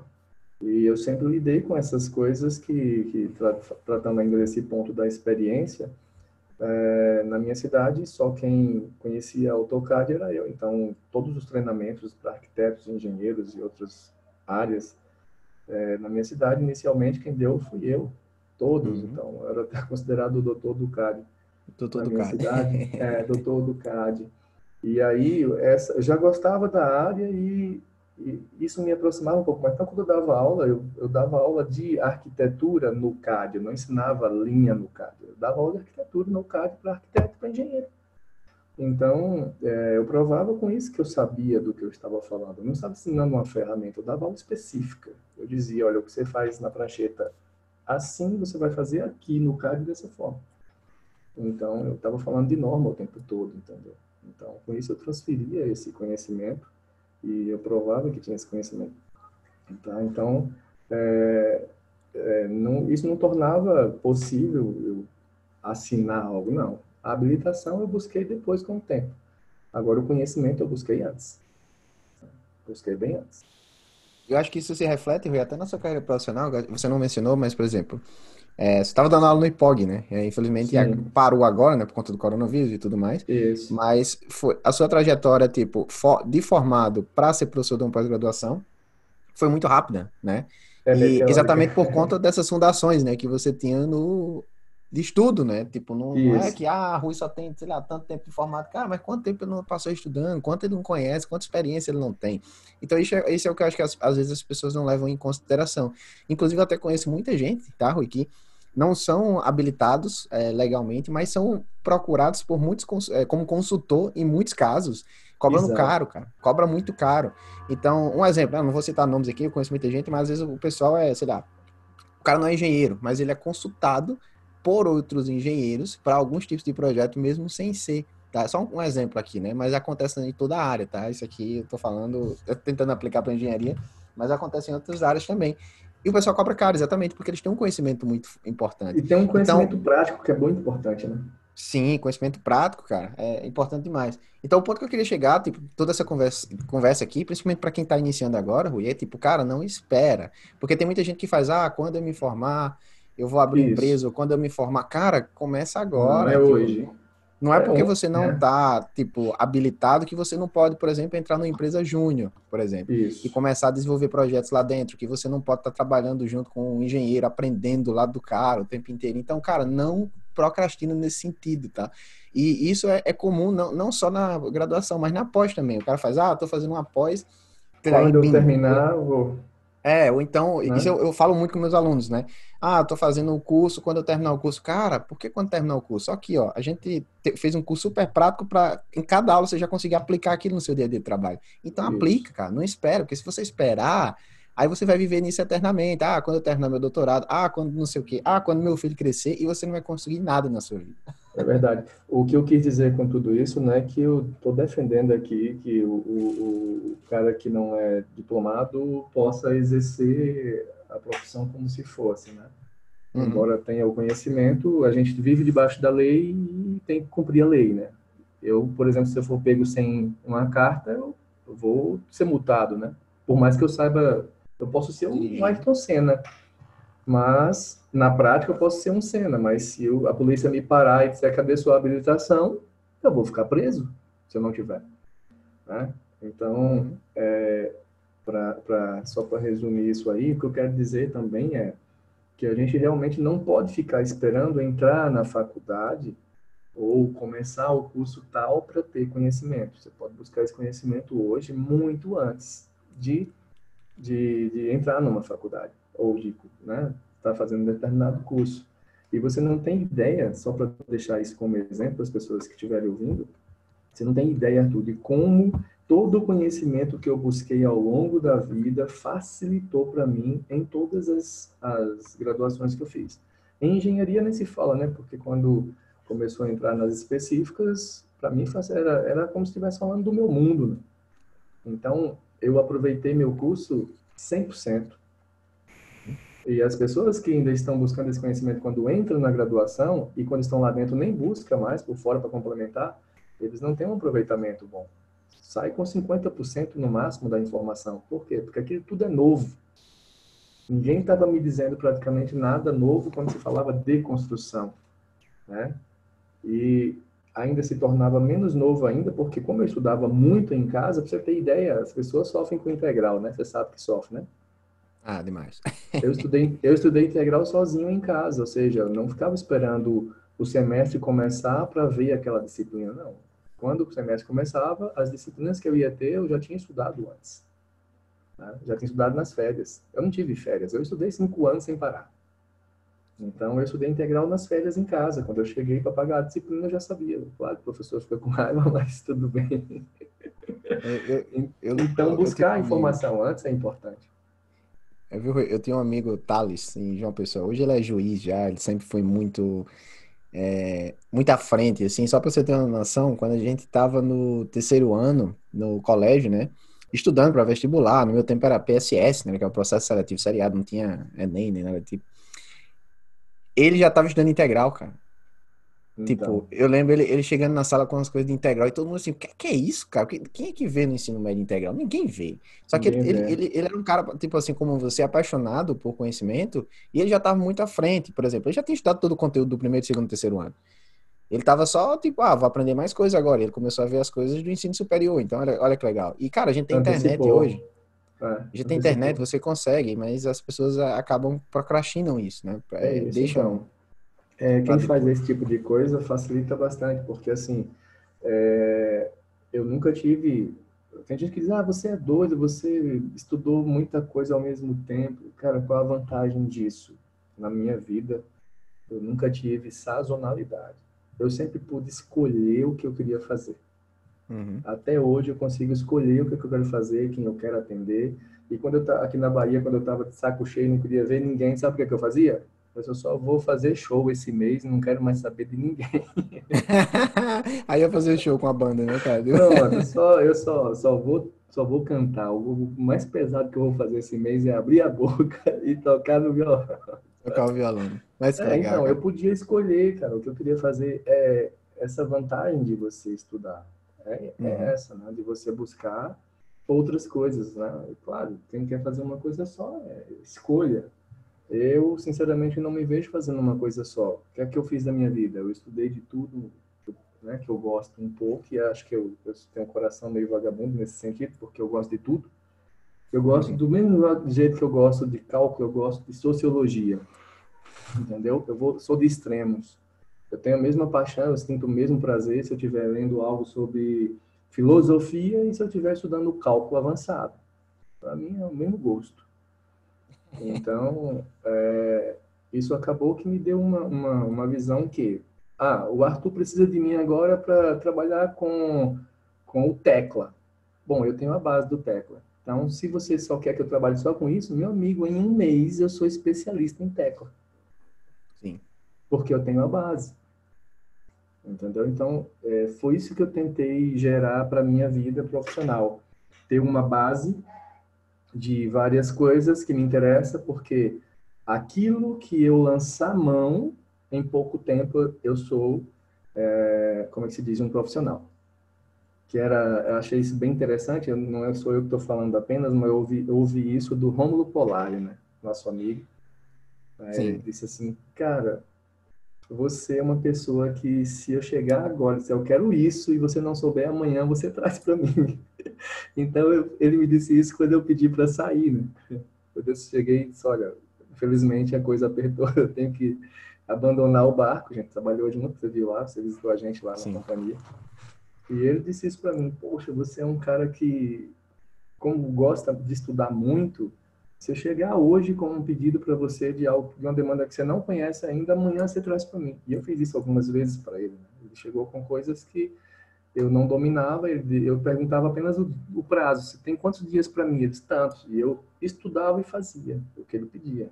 Speaker 2: E eu sempre lidei com essas coisas que, que tra tratando ainda desse ponto da experiência, é, na minha cidade, só quem conhecia AutoCAD era eu. Então, todos os treinamentos para arquitetos, engenheiros e outras áreas, é, na minha cidade, inicialmente, quem deu fui eu. Todos. Uhum. Então, eu era até considerado o doutor do CAD.
Speaker 1: Doutor
Speaker 2: na
Speaker 1: do
Speaker 2: minha
Speaker 1: CAD.
Speaker 2: cidade. É, doutor do CAD. E aí, essa, eu já gostava da área e, e, isso me aproximava um pouco mais. Então, quando eu dava aula, eu, eu dava aula de arquitetura no CAD, eu não ensinava linha no CAD, eu dava aula de arquitetura no CAD para arquiteto para engenheiro. Então, é, eu provava com isso que eu sabia do que eu estava falando. Eu não estava ensinando uma ferramenta, eu dava aula específica. Eu dizia, olha, o que você faz na prancheta assim, você vai fazer aqui no CAD dessa forma. Então, eu estava falando de norma o tempo todo, entendeu? Então, com isso eu transferia esse conhecimento e eu provava que tinha esse conhecimento. Então, então é, é, não, isso não tornava possível eu assinar algo, não. A habilitação eu busquei depois com o tempo. Agora, o conhecimento eu busquei antes. Busquei bem antes.
Speaker 1: Eu acho que isso se reflete, até na sua carreira profissional. Você não mencionou, mas, por exemplo, é, você estava dando aula no IPOG, né? Infelizmente parou agora, né? Por conta do coronavírus e tudo mais.
Speaker 2: Isso.
Speaker 1: Mas foi, a sua trajetória, tipo, for, de formado para ser professor de uma pós-graduação, foi muito rápida, né? É e exatamente por conta dessas fundações, né? Que você tinha no de estudo, né? Tipo, não, não é que ah, a Rui só tem, sei lá, tanto tempo de formato. Cara, mas quanto tempo ele não passou estudando? Quanto ele não conhece? Quanta experiência ele não tem? Então, isso é, isso é o que eu acho que às, às vezes as pessoas não levam em consideração. Inclusive, eu até conheço muita gente, tá, Rui, que não são habilitados é, legalmente, mas são procurados por muitos é, como consultor em muitos casos, cobrando Exato. caro, cara. Cobra muito caro. Então, um exemplo, eu não vou citar nomes aqui, eu conheço muita gente, mas às vezes o pessoal é, sei lá, o cara não é engenheiro, mas ele é consultado por outros engenheiros para alguns tipos de projeto, mesmo sem ser. Tá? Só um exemplo aqui, né? Mas acontece em toda a área, tá? Isso aqui eu tô falando, eu tô tentando aplicar para engenharia, mas acontece em outras áreas também. E o pessoal cobra caro, exatamente, porque eles têm um conhecimento muito importante.
Speaker 2: E tem um conhecimento então, prático que é muito importante, né?
Speaker 1: Sim, conhecimento prático, cara, é importante demais. Então, o ponto que eu queria chegar, tipo, toda essa conversa, conversa aqui, principalmente para quem está iniciando agora, Rui, é tipo, cara, não espera. Porque tem muita gente que faz, ah, quando eu me formar, eu vou abrir Isso. empresa, ou quando eu me formar. Cara, começa agora.
Speaker 2: Não é tipo, hoje.
Speaker 1: Não é, é porque você não está, é. tipo, habilitado que você não pode, por exemplo, entrar numa empresa júnior, por exemplo, Isso. e começar a desenvolver projetos lá dentro, que você não pode estar tá trabalhando junto com um engenheiro, aprendendo lá do cara o tempo inteiro. Então, cara, não procrastina nesse sentido, tá? E isso é, é comum não, não só na graduação, mas na pós também. O cara faz, ah, tô fazendo uma pós.
Speaker 2: Quando eu terminar, eu vou
Speaker 1: é, ou então, né? isso eu, eu, falo muito com meus alunos, né? Ah, tô fazendo um curso, quando eu terminar o curso, cara, por que quando terminar o curso? Aqui, ó, a gente te, fez um curso super prático para em cada aula você já conseguir aplicar aquilo no seu dia a dia de trabalho. Então isso. aplica, cara, não espera, porque se você esperar, aí você vai viver nisso eternamente. Ah, quando eu terminar meu doutorado, ah, quando não sei o quê, ah, quando meu filho crescer, e você não vai conseguir nada na sua vida.
Speaker 2: É verdade. O que eu quis dizer com tudo isso não é que eu estou defendendo aqui que o, o, o, cara que não é diplomado possa exercer a profissão como se fosse, né? Uhum. Embora tenha o conhecimento, a gente vive debaixo da lei e tem que cumprir a lei, né? Eu, por exemplo, se eu for pego sem uma carta, eu vou ser multado, né? Por mais que eu saiba, eu posso ser um Ayrton Senna, mas na prática eu posso ser um Senna, mas se eu, a polícia me parar e disser cadê sua habilitação, eu vou ficar preso se eu não tiver. Né? Então, é, pra, pra, só para resumir isso aí, o que eu quero dizer também é que a gente realmente não pode ficar esperando entrar na faculdade ou começar o curso tal para ter conhecimento. Você pode buscar esse conhecimento hoje muito antes de, de, de entrar numa faculdade ou de né, estar tá fazendo um determinado curso. E você não tem ideia, só para deixar isso como exemplo, as pessoas que estiverem ouvindo, você não tem ideia, Arthur, de como todo o conhecimento que eu busquei ao longo da vida facilitou para mim em todas as, as graduações que eu fiz. Em engenharia nem se fala, né? Porque quando começou a entrar nas específicas, para mim era, era como se estivesse falando do meu mundo. Né? Então, eu aproveitei meu curso 100%. E as pessoas que ainda estão buscando esse conhecimento quando entram na graduação e quando estão lá dentro nem busca mais por fora para complementar, eles não têm um aproveitamento bom. Sai com 50% no máximo da informação. Por quê? Porque aquilo tudo é novo. Ninguém estava me dizendo praticamente nada novo quando se falava de construção, né? E ainda se tornava menos novo ainda, porque como eu estudava muito em casa, para você ter ideia, as pessoas sofrem com integral, né? Você sabe que sofre, né?
Speaker 1: Ah, demais.
Speaker 2: eu estudei, eu estudei integral sozinho em casa, ou seja, eu não ficava esperando o semestre começar para ver aquela disciplina, não. Quando o semestre começava, as disciplinas que eu ia ter, eu já tinha estudado antes. Né? Já tinha estudado nas férias. Eu não tive férias, eu estudei cinco anos sem parar. Então, eu estudei integral nas férias em casa. Quando eu cheguei para pagar a disciplina, eu já sabia. Claro, o professor fica com raiva, mas tudo bem. Eu, eu, eu, então, buscar informação antes é importante.
Speaker 1: Eu, eu tenho um amigo, Thales, em João Pessoa. Hoje ele é juiz já, ele sempre foi muito, é, muito à frente, assim. Só para você ter uma noção, quando a gente estava no terceiro ano, no colégio, né? Estudando para vestibular, no meu tempo era PSS, né? Que é o processo seletivo seriado, não tinha Enem nem nada tipo. Ele já estava estudando integral, cara. Tipo, então. Tipo, eu lembro ele, ele chegando na sala com as coisas de integral e todo mundo assim, o que, que, é isso, cara? Quem é que vê no ensino médio integral? Ninguém vê. Só que ele, ele, ele, ele, era um cara, tipo assim, como você, apaixonado por conhecimento, e ele já estava muito à frente, por exemplo. Ele já tinha estudado todo o conteúdo do primeiro, segundo, terceiro ano. Ele tava só, tipo, ah, vou aprender mais coisas agora. Ele começou a ver as coisas do ensino superior. Então, olha, olha que legal. E, cara, a gente tem internet hoje. É, a gente tem internet, você consegue, mas as pessoas acabam procrastinam isso, né? É, isso, deixam... Então
Speaker 2: é, quem faz esse tipo de coisa facilita bastante, porque assim, é, eu nunca tive. Tem gente que diz, ah, você é doido, você estudou muita coisa ao mesmo tempo. Cara, qual a vantagem disso? Na minha vida, eu nunca tive sazonalidade. Eu sempre pude escolher o que eu queria fazer. Uhum. Até hoje eu consigo escolher o que eu quero fazer, quem eu quero atender. E quando eu tava aqui na Bahia, quando eu tava de saco cheio, não queria ver ninguém, sabe o que, que eu fazia? Mas eu só vou fazer show esse mês, não quero mais saber de ninguém.
Speaker 1: Aí eu fazer show com a banda, né, cara?
Speaker 2: Não, mano, só, eu só, só, vou, só vou cantar. O mais pesado que eu vou fazer esse mês é abrir a boca e tocar no violão.
Speaker 1: Tocar o violão. Mas
Speaker 2: é, legal, então, cara. eu podia escolher, cara. O que eu queria fazer é essa vantagem de você estudar. É, é uhum. é essa, né? De você buscar outras coisas, né? E, claro, quem quer fazer uma coisa só, é escolha. Eu, sinceramente, não me vejo fazendo uma coisa só. O que é que eu fiz da minha vida? Eu estudei de tudo né, que eu gosto um pouco e acho que eu, eu tenho um coração meio vagabundo nesse sentido, porque eu gosto de tudo. Eu gosto do mesmo jeito que eu gosto de cálculo, eu gosto de sociologia. Entendeu? Eu vou, sou de extremos. Eu tenho a mesma paixão, eu sinto o mesmo prazer se eu estiver lendo algo sobre filosofia e se eu estiver estudando cálculo avançado. Para mim é o mesmo gosto. Então, é, isso acabou que me deu uma, uma, uma visão que, ah, o Arthur precisa de mim agora para trabalhar com, com o tecla. Bom, eu tenho a base do tecla. Então, se você só quer que eu trabalhe só com isso, meu amigo, em um mês eu sou especialista em tecla.
Speaker 1: Sim.
Speaker 2: Porque eu tenho a base. Entendeu? Então, é, foi isso que eu tentei gerar para minha vida profissional. Ter uma base de várias coisas que me interessa, porque aquilo que eu lançar mão, em pouco tempo eu sou, é, como é que se diz, um profissional. Que era, eu achei isso bem interessante, não é só eu que estou falando apenas, mas eu ouvi, eu ouvi isso do Rômulo Polari, né, nosso amigo. Ele disse assim, cara, você é uma pessoa que se eu chegar agora, se eu quero isso e você não souber amanhã, você traz para mim. Então eu, ele me disse isso quando eu pedi para sair, né? Quando eu cheguei e disse, olha, infelizmente a coisa apertou, eu tenho que abandonar o barco. A gente trabalhou junto, você viu lá, você visitou a gente lá na Sim. companhia. E ele disse isso para mim, poxa, você é um cara que, como gosta de estudar muito, se eu chegar hoje com um pedido para você de algo, de uma demanda que você não conhece ainda, amanhã você traz para mim. E eu fiz isso algumas vezes para ele. Né? Ele chegou com coisas que eu não dominava, eu perguntava apenas o, o prazo. Você tem quantos dias para mim? Ele disse tantos. E eu estudava e fazia o que ele pedia.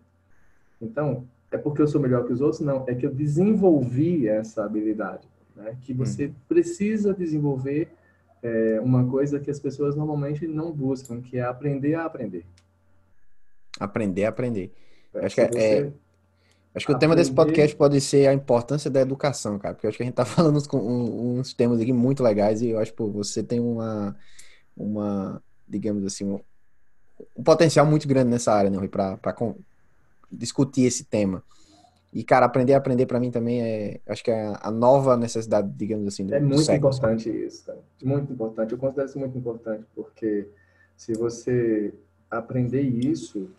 Speaker 2: Então, é porque eu sou melhor que os outros? Não, é que eu desenvolvi essa habilidade. Né? Que você hum. precisa desenvolver é, uma coisa que as pessoas normalmente não buscam, que é aprender a aprender.
Speaker 1: Aprender a aprender. É, acho que, é, é acho que o tema desse podcast pode ser a importância da educação, cara, porque acho que a gente tá falando uns, uns temas aqui muito legais e eu acho que você tem uma, uma digamos assim, um, um potencial muito grande nessa área, né, para discutir esse tema. E, cara, aprender a aprender para mim também é, acho que é a nova necessidade, digamos assim,
Speaker 2: do, É muito do importante isso, cara. Muito importante. Eu considero isso muito importante, porque se você aprender isso,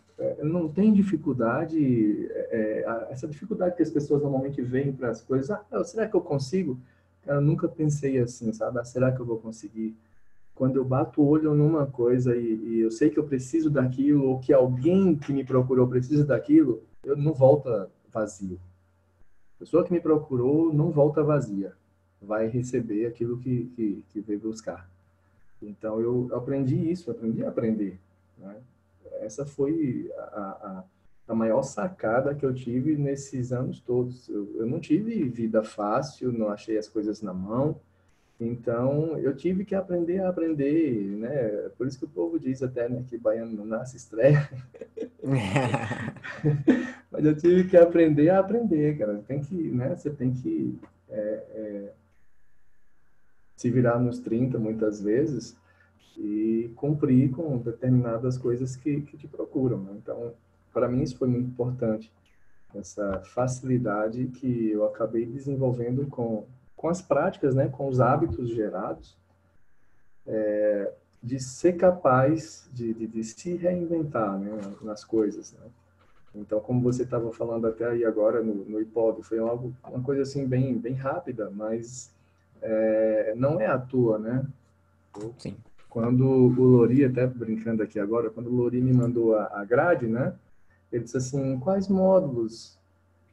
Speaker 2: não tem dificuldade, é, é essa dificuldade que as pessoas normalmente veem para as coisas, ah, será que eu consigo? Eu nunca pensei assim, sabe? Ah, será que eu vou conseguir? Quando eu bato o olho numa coisa e, e, eu sei que eu preciso daquilo, ou que alguém que me procurou precisa daquilo, eu não volta vazio. A pessoa que me procurou não volta vazia, vai receber aquilo que, que, que veio buscar. Então eu aprendi isso, aprendi a aprender. Né? Essa foi a, a, a, maior sacada que eu tive nesses anos todos. Eu, eu não tive vida fácil, não achei as coisas na mão, então eu tive que aprender a aprender, né? Por isso que o povo diz até né, que baiano não nasce estreia. Mas eu tive que aprender a aprender, cara. Tem que, né? Você tem que é, é, se virar nos 30 muitas vezes e cumprir com determinadas coisas que, que te procuram. Né? Então, para mim, isso foi muito importante. Essa facilidade que eu acabei desenvolvendo com, com as práticas, né? com os hábitos gerados, é, de ser capaz de, de, de se reinventar né? nas coisas. Né? Então, como você estava falando até aí agora no, no IPOD, foi algo, uma coisa assim bem, bem rápida, mas é, não é à toa, né?
Speaker 1: Sim.
Speaker 2: Quando o Lori, até brincando aqui agora, quando o Lori me mandou a, a grade, né? Ele disse assim, quais módulos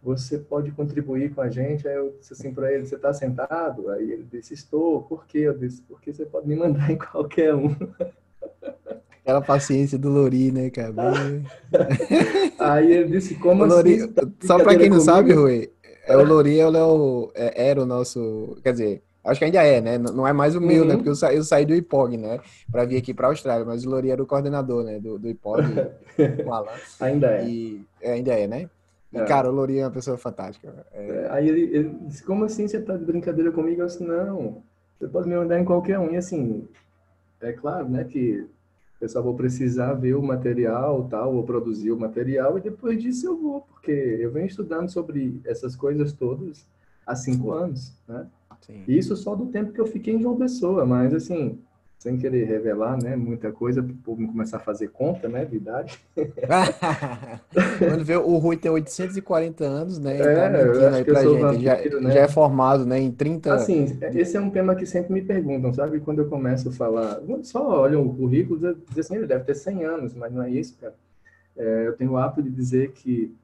Speaker 2: você pode contribuir com a gente? Aí eu disse assim para ele, você está sentado? Aí ele disse, estou. Por quê? Eu disse, porque você pode me mandar em qualquer um.
Speaker 1: Aquela paciência do Lori, né, cara?
Speaker 2: Aí ele disse, como
Speaker 1: o Lori,
Speaker 2: assim?
Speaker 1: Só pra quem não sabe, Rui, é, o Lori é o, é, era o nosso. Quer dizer, acho que ainda é, né? Não é mais o meu, né? uhum. né? Porque eu, sa, eu saí do IPOG, né? Pra vir aqui pra Austrália, mas o Lori era o coordenador, né? Do, do IPOG.
Speaker 2: o Alan. ainda é.
Speaker 1: E, é, ainda é, né? E, é. cara, o Lori é uma pessoa fantástica.
Speaker 2: É... é aí ele, ele, disse, como assim você tá de brincadeira comigo? Eu disse, não, você pode me mandar em qualquer um. E assim, é claro, né, que eu só vou precisar ver o material, tal, vou produzir o material e depois disso eu vou, porque eu venho estudando sobre essas coisas todas há cinco anos, né? Sim. Isso só do tempo que eu fiquei em João Pessoa, mas assim, sem querer revelar, né, muita coisa para o povo começar a fazer conta, né, de idade.
Speaker 1: Quando vê, o Rui tem 840 anos, né, é, tá vampiro, já, né? já é formado, né, em 30...
Speaker 2: Assim, esse é um tema que sempre me perguntam, sabe, quando eu começo a falar, só olham o currículo, dizem assim, ele deve ter 100 anos, mas não é isso, cara. É, eu tenho o hábito de dizer que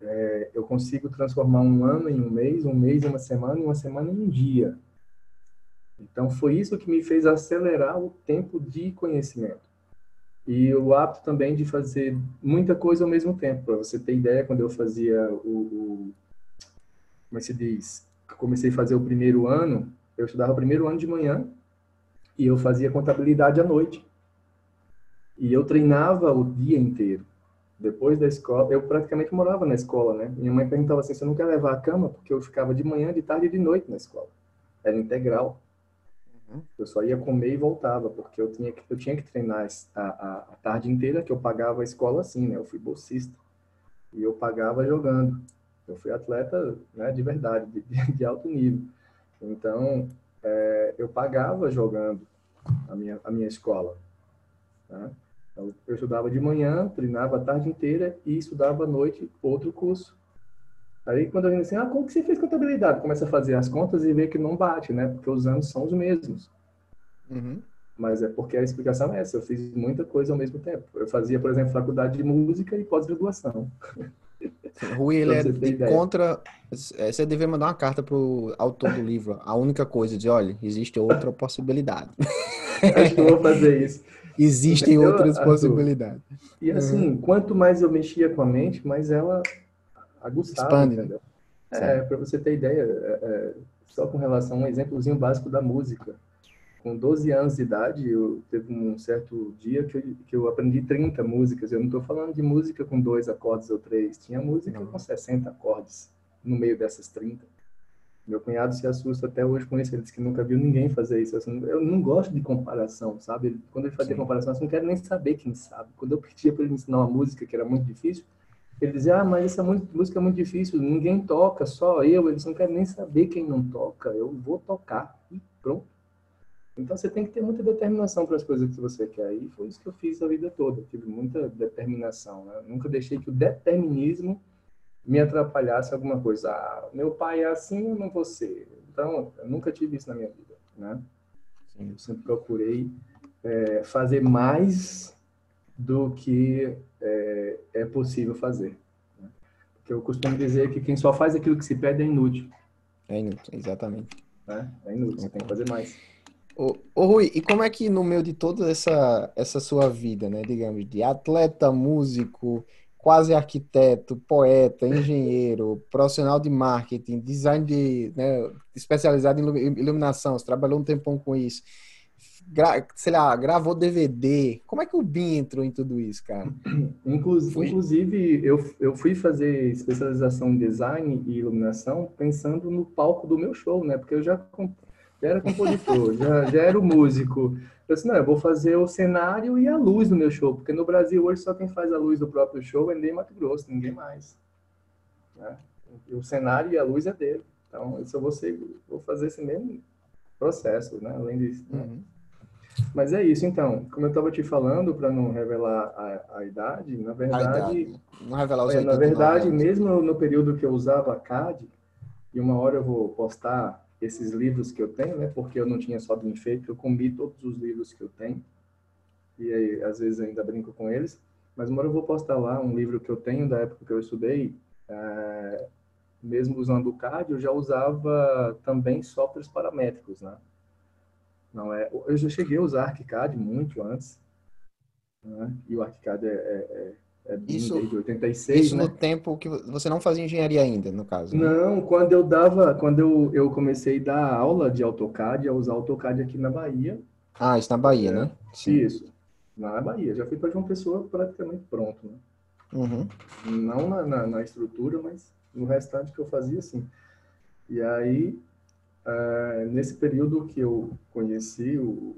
Speaker 2: é, eu consigo transformar um ano em um mês, um mês em uma semana, uma semana em um dia. Então, foi isso que me fez acelerar o tempo de conhecimento. E o hábito também de fazer muita coisa ao mesmo tempo. Para você ter ideia, quando eu fazia o, o. Como é se diz? Comecei a fazer o primeiro ano, eu estudava o primeiro ano de manhã e eu fazia contabilidade à noite. E eu treinava o dia inteiro. Depois da escola, eu praticamente morava na escola, né? Minha mãe perguntava assim: você não quer levar a cama? Porque eu ficava de manhã, de tarde e de noite na escola. Era integral. Eu só ia comer e voltava, porque eu tinha que, eu tinha que treinar a, a, a tarde inteira, que eu pagava a escola assim, né? Eu fui bolsista. E eu pagava jogando. Eu fui atleta né, de verdade, de, de alto nível. Então, é, eu pagava jogando a minha, a minha escola. Né? Então, eu estudava de manhã, treinava a tarde inteira e estudava à noite outro curso. Aí quando a gente assim, ah, como que você fez contabilidade? Começa a fazer as contas e vê que não bate, né? Porque os anos são os mesmos. Uhum. Mas é porque a explicação é essa, eu fiz muita coisa ao mesmo tempo. Eu fazia, por exemplo, faculdade de música e pós-graduação.
Speaker 1: Rui, ele é de contra. É, você deve mandar uma carta pro autor do livro. A única coisa de, olha, existe outra possibilidade.
Speaker 2: Acho que eu vou fazer isso.
Speaker 1: Existem eu, outras Arthur, possibilidades.
Speaker 2: E assim, uhum. quanto mais eu mexia com a mente, mais ela aguçava, Expande, né? entendeu? É, para você ter ideia, é, é, só com relação a um exemplozinho básico da música. Com 12 anos de idade, eu teve um certo dia que eu, que eu aprendi 30 músicas. Eu não estou falando de música com dois acordes ou três. Tinha música com 60 acordes no meio dessas 30. Meu cunhado se assusta até hoje com isso. Ele disse que nunca viu ninguém fazer isso. Eu não gosto de comparação, sabe? Quando ele fazia Sim. comparação, eu não quero nem saber quem sabe. Quando eu pedia para ele ensinar uma música que era muito difícil, ele dizia, ah, mas essa música é muito difícil, ninguém toca, só eu. Eles não querem nem saber quem não toca, eu vou tocar. E pronto. Então você tem que ter muita determinação para as coisas que você quer. E foi isso que eu fiz a vida toda. Eu tive muita determinação. Né? nunca deixei que o determinismo me atrapalhasse alguma coisa. Ah, meu pai é assim, eu não vou ser. Então, eu nunca tive isso na minha vida. Né? Eu sempre procurei é, fazer mais do que é, é possível fazer. Né? Porque eu costumo dizer que quem só faz aquilo que se pede é inútil.
Speaker 1: É inútil, exatamente.
Speaker 2: É, é inútil, você tem que fazer mais.
Speaker 1: Ô, ô, Rui, e como é que no meio de toda essa, essa sua vida, né, digamos, de atleta, músico, quase arquiteto, poeta, engenheiro, profissional de marketing, design de, né, especializado em iluminação, você trabalhou um tempão com isso, gra, sei lá, gravou DVD. Como é que o BIM entrou em tudo isso, cara?
Speaker 2: Inclusive, inclusive eu, eu fui fazer especialização em design e iluminação pensando no palco do meu show, né? Porque eu já, já era compositor, já, já era o músico. Eu disse, não, eu vou fazer o cenário e a luz do meu show, porque no Brasil hoje só quem faz a luz do próprio show é Ney Mato Grosso, ninguém mais. Né? O cenário e a luz é dele. Então, eu só vou, ser, vou fazer esse mesmo processo, né? Além disso. Né? Uhum. Mas é isso, então. Como eu estava te falando, para não revelar a, a, idade, na verdade. Idade.
Speaker 1: Não revelar os
Speaker 2: é, Na verdade, mesmo no período que eu usava CAD, e uma hora eu vou postar esses livros que eu tenho, né? Porque eu não tinha só do enfeite, eu comi todos os livros que eu tenho. E aí, às vezes ainda brinco com eles. Mas uma hora eu vou postar lá um livro que eu tenho da época que eu estudei. É, mesmo usando o CAD, eu já usava também softwares paramétricos, né? Não é, eu já cheguei a usar ArchiCAD muito antes. né? e o ArchiCAD é, é, é, isso, desde 86.
Speaker 1: Isso
Speaker 2: né?
Speaker 1: no tempo que você não fazia engenharia ainda, no caso?
Speaker 2: Né? Não, quando eu dava, quando eu, eu comecei a dar aula de AutoCAD, a usar AutoCAD aqui na Bahia.
Speaker 1: Ah, isso na Bahia, né?
Speaker 2: Sim. Isso, na Bahia. Já fui para João Pessoa praticamente pronto, né?
Speaker 1: Uhum.
Speaker 2: Não na, na, na, estrutura, mas no restante que eu fazia, sim. E aí, uh, nesse período que eu conheci o,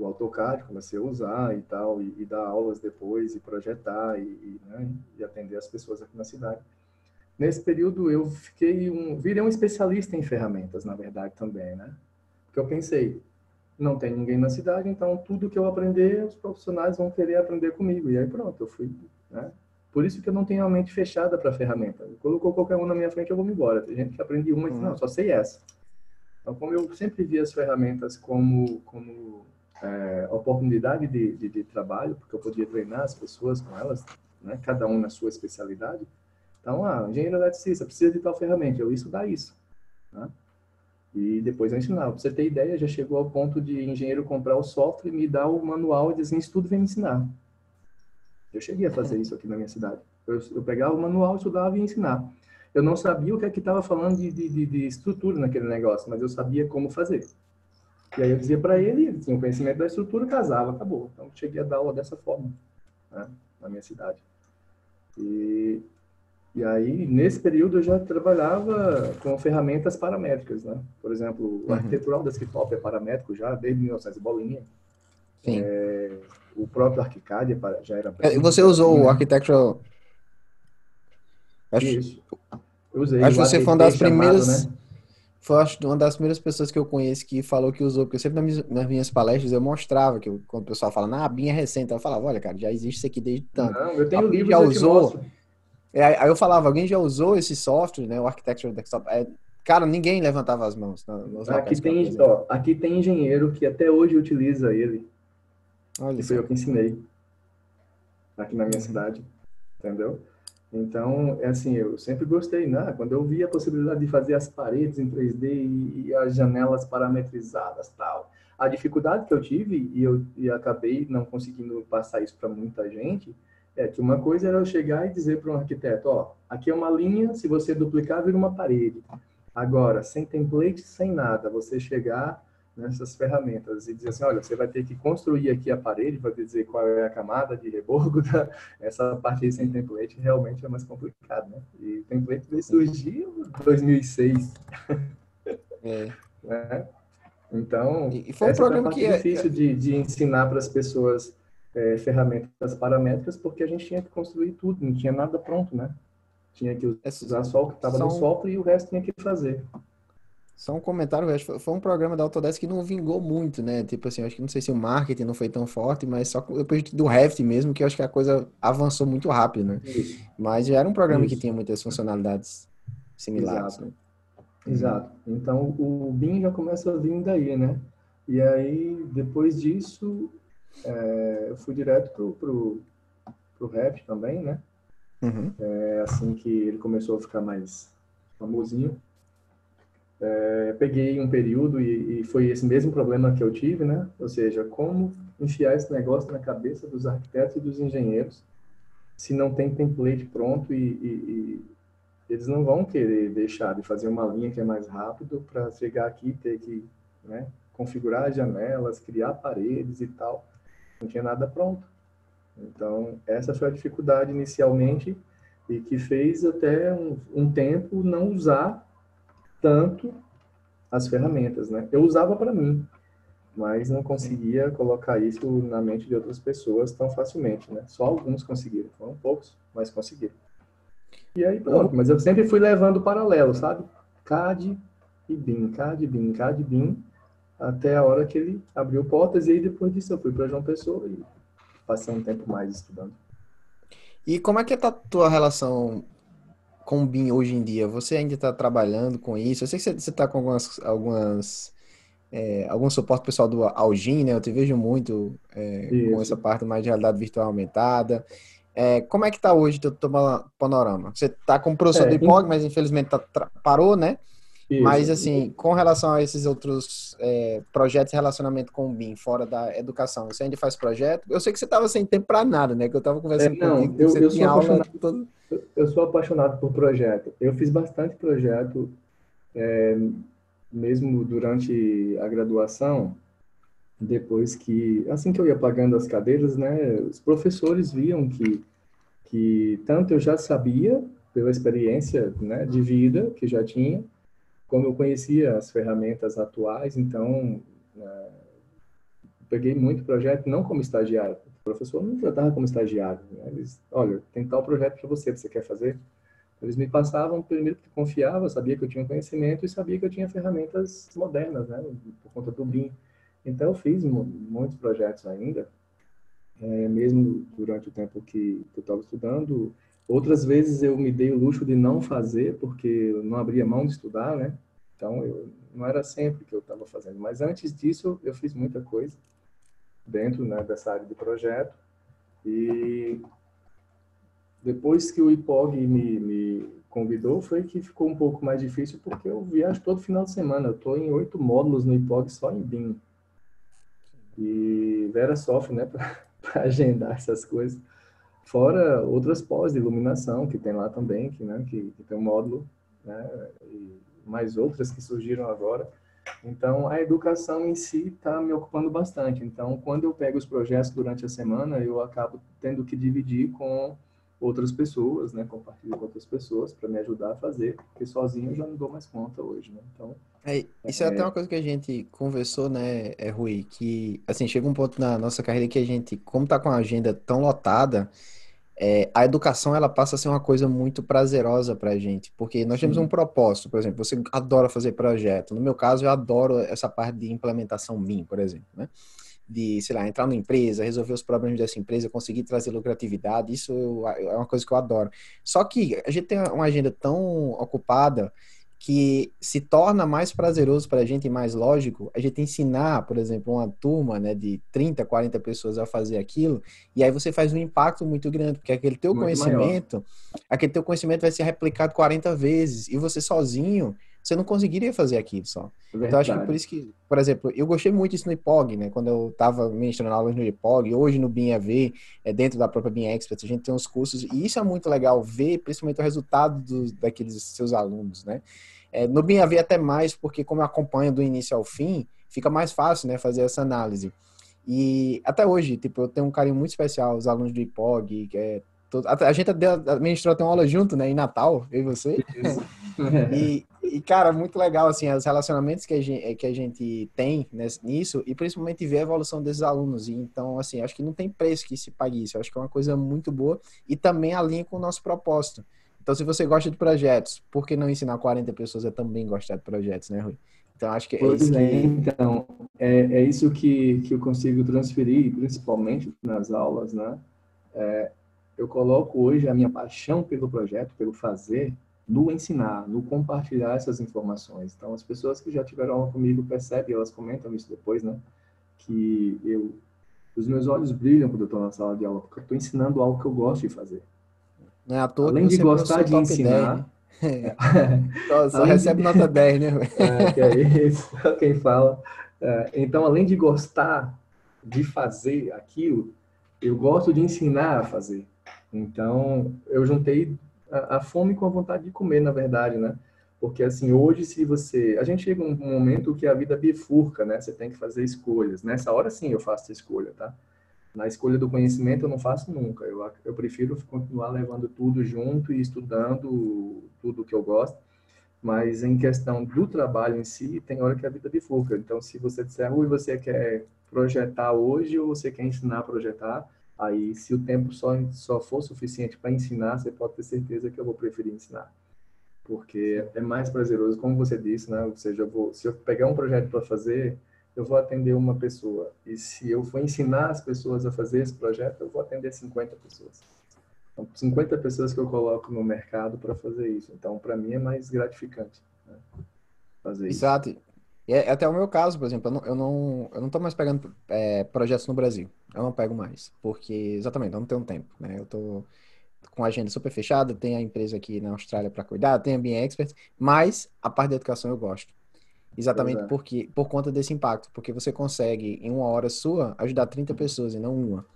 Speaker 2: o AutoCAD, comecei a usar e tal, e, e dar aulas depois, e projetar, e, e, né, e, atender as pessoas aqui na cidade. Nesse período eu fiquei um, virei um especialista em ferramentas, na verdade, também, né? Porque eu pensei, não tem ninguém na cidade, então tudo que eu aprender, os profissionais vão querer aprender comigo. E aí pronto, eu fui, né? Por isso que eu não tenho a mente fechada para ferramenta. Colocou qualquer um na minha frente, eu vou me embora. Tem gente que aprende uma e diz, não, só sei essa. Então, como eu sempre vi as ferramentas como, como é, oportunidade de, de, de, trabalho, porque eu podia treinar as pessoas com elas, né, cada um na sua especialidade. Então, ah, engenheiro eletricista, precisa de tal ferramenta, eu estudar isso. Né? E depois eu ensinar. Para você ter ideia, já chegou ao ponto de engenheiro comprar o software, me dar o manual e dizer assim, estudo vem me ensinar. Eu cheguei a fazer isso aqui na minha cidade. Eu, eu pegava o manual, estudava e ia ensinar. Eu não sabia o que é que estava falando de, de, de, estrutura naquele negócio, mas eu sabia como fazer. E aí eu dizia para ele, tinha o conhecimento da estrutura, casava, acabou. Então cheguei a dar aula dessa forma, né, na minha cidade. E, e aí, nesse período, eu já trabalhava com ferramentas paramétricas, né? Por exemplo, o uhum. arquitetural desktop é paramétrico já, desde 1900 bolinha.
Speaker 1: Sim.
Speaker 2: É, o próprio ArchiCAD é já era...
Speaker 1: É, você usou o Architectural...
Speaker 2: Acho, Isso. Eu usei.
Speaker 1: Acho que você foi uma das primeiras... Chamado, né? Foi acho, uma das primeiras pessoas que eu conheço que falou que usou, porque eu sempre nas minhas, palestras eu mostrava que eu, quando o pessoal fala, ah, a BIM é recente, eu falava, olha, cara, já existe isso aqui desde tanto.
Speaker 2: Não, eu tenho livros
Speaker 1: já usou. É, aí eu falava, alguém já usou esse software, né, o Architecture Desktop? É, cara, ninguém levantava as mãos.
Speaker 2: aqui, tem, ó, aqui tem engenheiro que até hoje utiliza ele. Olha foi eu que ensinei aqui na minha cidade, entendeu? Então, é assim, eu sempre gostei, né? Quando eu vi a possibilidade de fazer as paredes em 3D e, as janelas parametrizadas tal. A dificuldade que eu tive, e eu e acabei não conseguindo passar isso para muita gente, é que uma coisa era eu chegar e dizer para um arquiteto, ó, aqui é uma linha, se você duplicar, vira uma parede. Agora, sem template, sem nada, você chegar nessas ferramentas e dizer assim, olha, você vai ter que construir aqui a parede, vai dizer qual é a camada de reborgo, da, essa parte sem template realmente é mais complicado, né? E o template veio surgir em 2006. É. né? Então,
Speaker 1: e foi um programa que
Speaker 2: é difícil de, de ensinar para as pessoas é, ferramentas paramétricas, porque a gente tinha que construir tudo, não tinha nada pronto, né? Tinha que usar só o que estava no software e o resto tinha que fazer.
Speaker 1: Só um comentário, foi um programa da Autodesk que não vingou muito, né? Tipo assim, acho que não sei se o marketing não foi tão forte, mas só depois do Revit mesmo, que eu acho que a coisa avançou muito rápido, né? Isso. Mas já era um programa Isso. que tinha muitas funcionalidades similares.
Speaker 2: Exato. Né? Exato. Então o BIM já começa a vir daí, né? E aí, depois disso, é, eu fui direto pro, pro, pro Revit também, né?
Speaker 1: Uhum.
Speaker 2: É, assim que ele começou a ficar mais famosinho. É, peguei um período e, e, foi esse mesmo problema que eu tive, né? Ou seja, como enfiar esse negócio na cabeça dos arquitetos e dos engenheiros se não tem template pronto e, e, e eles não vão querer deixar de fazer uma linha que é mais rápido para chegar aqui e ter que né, configurar as janelas, criar paredes e tal. Não tinha nada pronto. Então, essa foi a dificuldade inicialmente e que fez até um, um tempo não usar tanto as ferramentas, né? Eu usava para mim, mas não conseguia colocar isso na mente de outras pessoas tão facilmente, né? Só alguns conseguiram, foram poucos, mas conseguiram. E aí pronto, mas eu sempre fui levando paralelo, sabe? CAD e BIM, CAD, BIM, CAD, BIM, até a hora que ele abriu portas e aí depois disso eu fui para João Pessoa e passei um tempo mais estudando.
Speaker 1: E como é que tá a tua relação com o BIM hoje em dia? Você ainda está trabalhando com isso? Eu sei que você está com algumas, algumas é, algum suporte pessoal do Algin, né? Eu te vejo muito é, com essa parte mais de realidade virtual aumentada. É, como é que está hoje o teu panorama? Você está como professor é, do IPOG, mas infelizmente tá, parou, né? Isso. Mas, assim, com relação a esses outros é, projetos de relacionamento com o BIM, fora da educação, você ainda faz projeto? Eu sei que você estava sem tempo para nada, né? Que eu estava conversando é,
Speaker 2: não, eu, eu sou apaixonado, todo... eu sou apaixonado por projeto. Eu fiz bastante projeto, é, mesmo durante a graduação, depois que, assim que eu ia pagando as cadeiras, né? Os professores viam que, que tanto eu já sabia, pela experiência né, de vida que já tinha, como eu conhecia as ferramentas atuais, então né, peguei muito projeto não como estagiário. O professor não tratava como estagiário. Né? Eles, olha, tem tal projeto para você, você quer fazer? Eles me passavam primeiro que confiava, sabia que eu tinha conhecimento e sabia que eu tinha ferramentas modernas, né, por conta do BIM. Então eu fiz muitos projetos ainda, é, mesmo durante o tempo que, que eu estava estudando, Outras vezes eu me dei o luxo de não fazer, porque eu não abria mão de estudar, né? Então, eu, não era sempre que eu estava fazendo. Mas antes disso, eu fiz muita coisa dentro né, dessa área de projeto. E depois que o IPOG me, me convidou, foi que ficou um pouco mais difícil, porque eu viajo todo final de semana. Eu estou em oito módulos no IPOG só em BIM. E Vera sofre, né, para agendar essas coisas. Fora outras pós de iluminação que tem lá também, que, né, que, que tem um módulo, né, e mais outras que surgiram agora. Então, a educação em si está me ocupando bastante. Então, quando eu pego os projetos durante a semana, eu acabo tendo que dividir com outras pessoas, né, compartilhar com outras pessoas para me ajudar a fazer, porque sozinho eu já não dou mais conta hoje, né? Então,
Speaker 1: é, isso é, é até uma coisa que a gente conversou, né, é, Rui, que assim chega um ponto na nossa carreira que a gente, como tá com a agenda tão lotada, é, a educação ela passa a ser uma coisa muito prazerosa para a gente, porque nós temos um propósito, por exemplo, você adora fazer projeto. No meu caso, eu adoro essa parte de implementação MIM, por exemplo, né? De, sei lá, entrar numa empresa, resolver os problemas dessa empresa, conseguir trazer lucratividade, isso é uma coisa que eu adoro. Só que a gente tem uma agenda tão ocupada que se torna mais prazeroso para a gente e mais lógico a gente ensinar, por exemplo, uma turma né, de 30, 40 pessoas a fazer aquilo, e aí você faz um impacto muito grande, porque aquele teu muito conhecimento, maior. aquele teu conhecimento vai ser replicado 40 vezes, e você sozinho, você não conseguiria fazer aquilo só. Verdade. Então, acho que por isso que, por exemplo, eu gostei muito disso no IPOG, né? Quando eu estava ministrando aulas no IPOG, hoje no BIM AV, é, dentro da própria BIM Expert, a gente tem uns cursos, e isso é muito legal ver, principalmente o resultado dos, daqueles seus alunos, né? É, no BIM AV até mais, porque como eu acompanho do início ao fim, fica mais fácil, né, fazer essa análise. E até hoje, tipo, eu tenho um carinho muito especial, os alunos do IPOG, que é a, gente administrou até uma aula junto, né, em Natal, eu e você. e, e, cara, muito legal, assim, os relacionamentos que a gente, que a gente tem nisso, e principalmente ver a evolução desses alunos. E, então, assim, acho que não tem preço que se pague isso. Acho que é uma coisa muito boa e também alinha com o nosso propósito. Então, se você gosta de projetos, por que não ensinar 40 pessoas a também gostar de projetos, né, Rui? Então, acho que é
Speaker 2: pois
Speaker 1: isso
Speaker 2: é. Então, é, é isso que, que eu consigo transferir, principalmente nas aulas, né? É, eu coloco hoje a minha paixão pelo projeto, pelo fazer, no ensinar, no compartilhar essas informações. Então, as pessoas que já tiveram aula comigo percebem, elas comentam isso depois, né? Que eu, os meus olhos brilham quando eu estou na sala de aula, porque eu estou ensinando algo que eu gosto de fazer.
Speaker 1: Não é à toa Além de gostar de ensinar. 10, né? só, só recebe de... nota 10, né?
Speaker 2: é, que é isso, quem fala. É, então, além de gostar de fazer aquilo, eu gosto de ensinar a fazer. Então, eu juntei a, a, fome com a vontade de comer, na verdade, né? Porque, assim, hoje, se você... A gente chega um momento que a vida bifurca, né? Você tem que fazer escolhas. Nessa hora, sim, eu faço escolha, tá? Na escolha do conhecimento, eu não faço nunca. Eu, eu prefiro continuar levando tudo junto e estudando tudo que eu gosto. Mas em questão do trabalho em si, tem hora que a vida bifurca. Então, se você disser, Rui, você quer projetar hoje ou você quer ensinar a projetar, aí se o tempo só, só for suficiente para ensinar, você pode ter certeza que eu vou preferir ensinar. Porque é mais prazeroso, como você disse, né? Ou seja, eu vou, se eu pegar um projeto para fazer, eu vou atender uma pessoa. E se eu for ensinar as pessoas a fazer esse projeto, eu vou atender 50 pessoas. Então, 50 pessoas que eu coloco no mercado para fazer isso. Então, para mim é mais gratificante né?
Speaker 1: fazer Exato. isso. Exato. É, até o meu caso, por exemplo, eu não, eu não, eu não tô mais pegando é, projetos no Brasil. Eu não pego mais. Porque, exatamente, eu não tenho tempo, né? Eu tô com a agenda super fechada, tem a empresa aqui na Austrália para cuidar, tem a Bean Expert, mas a parte da educação eu gosto. Exatamente é. porque, por conta desse impacto, porque você consegue, em uma hora sua, ajudar 30 pessoas e não uma.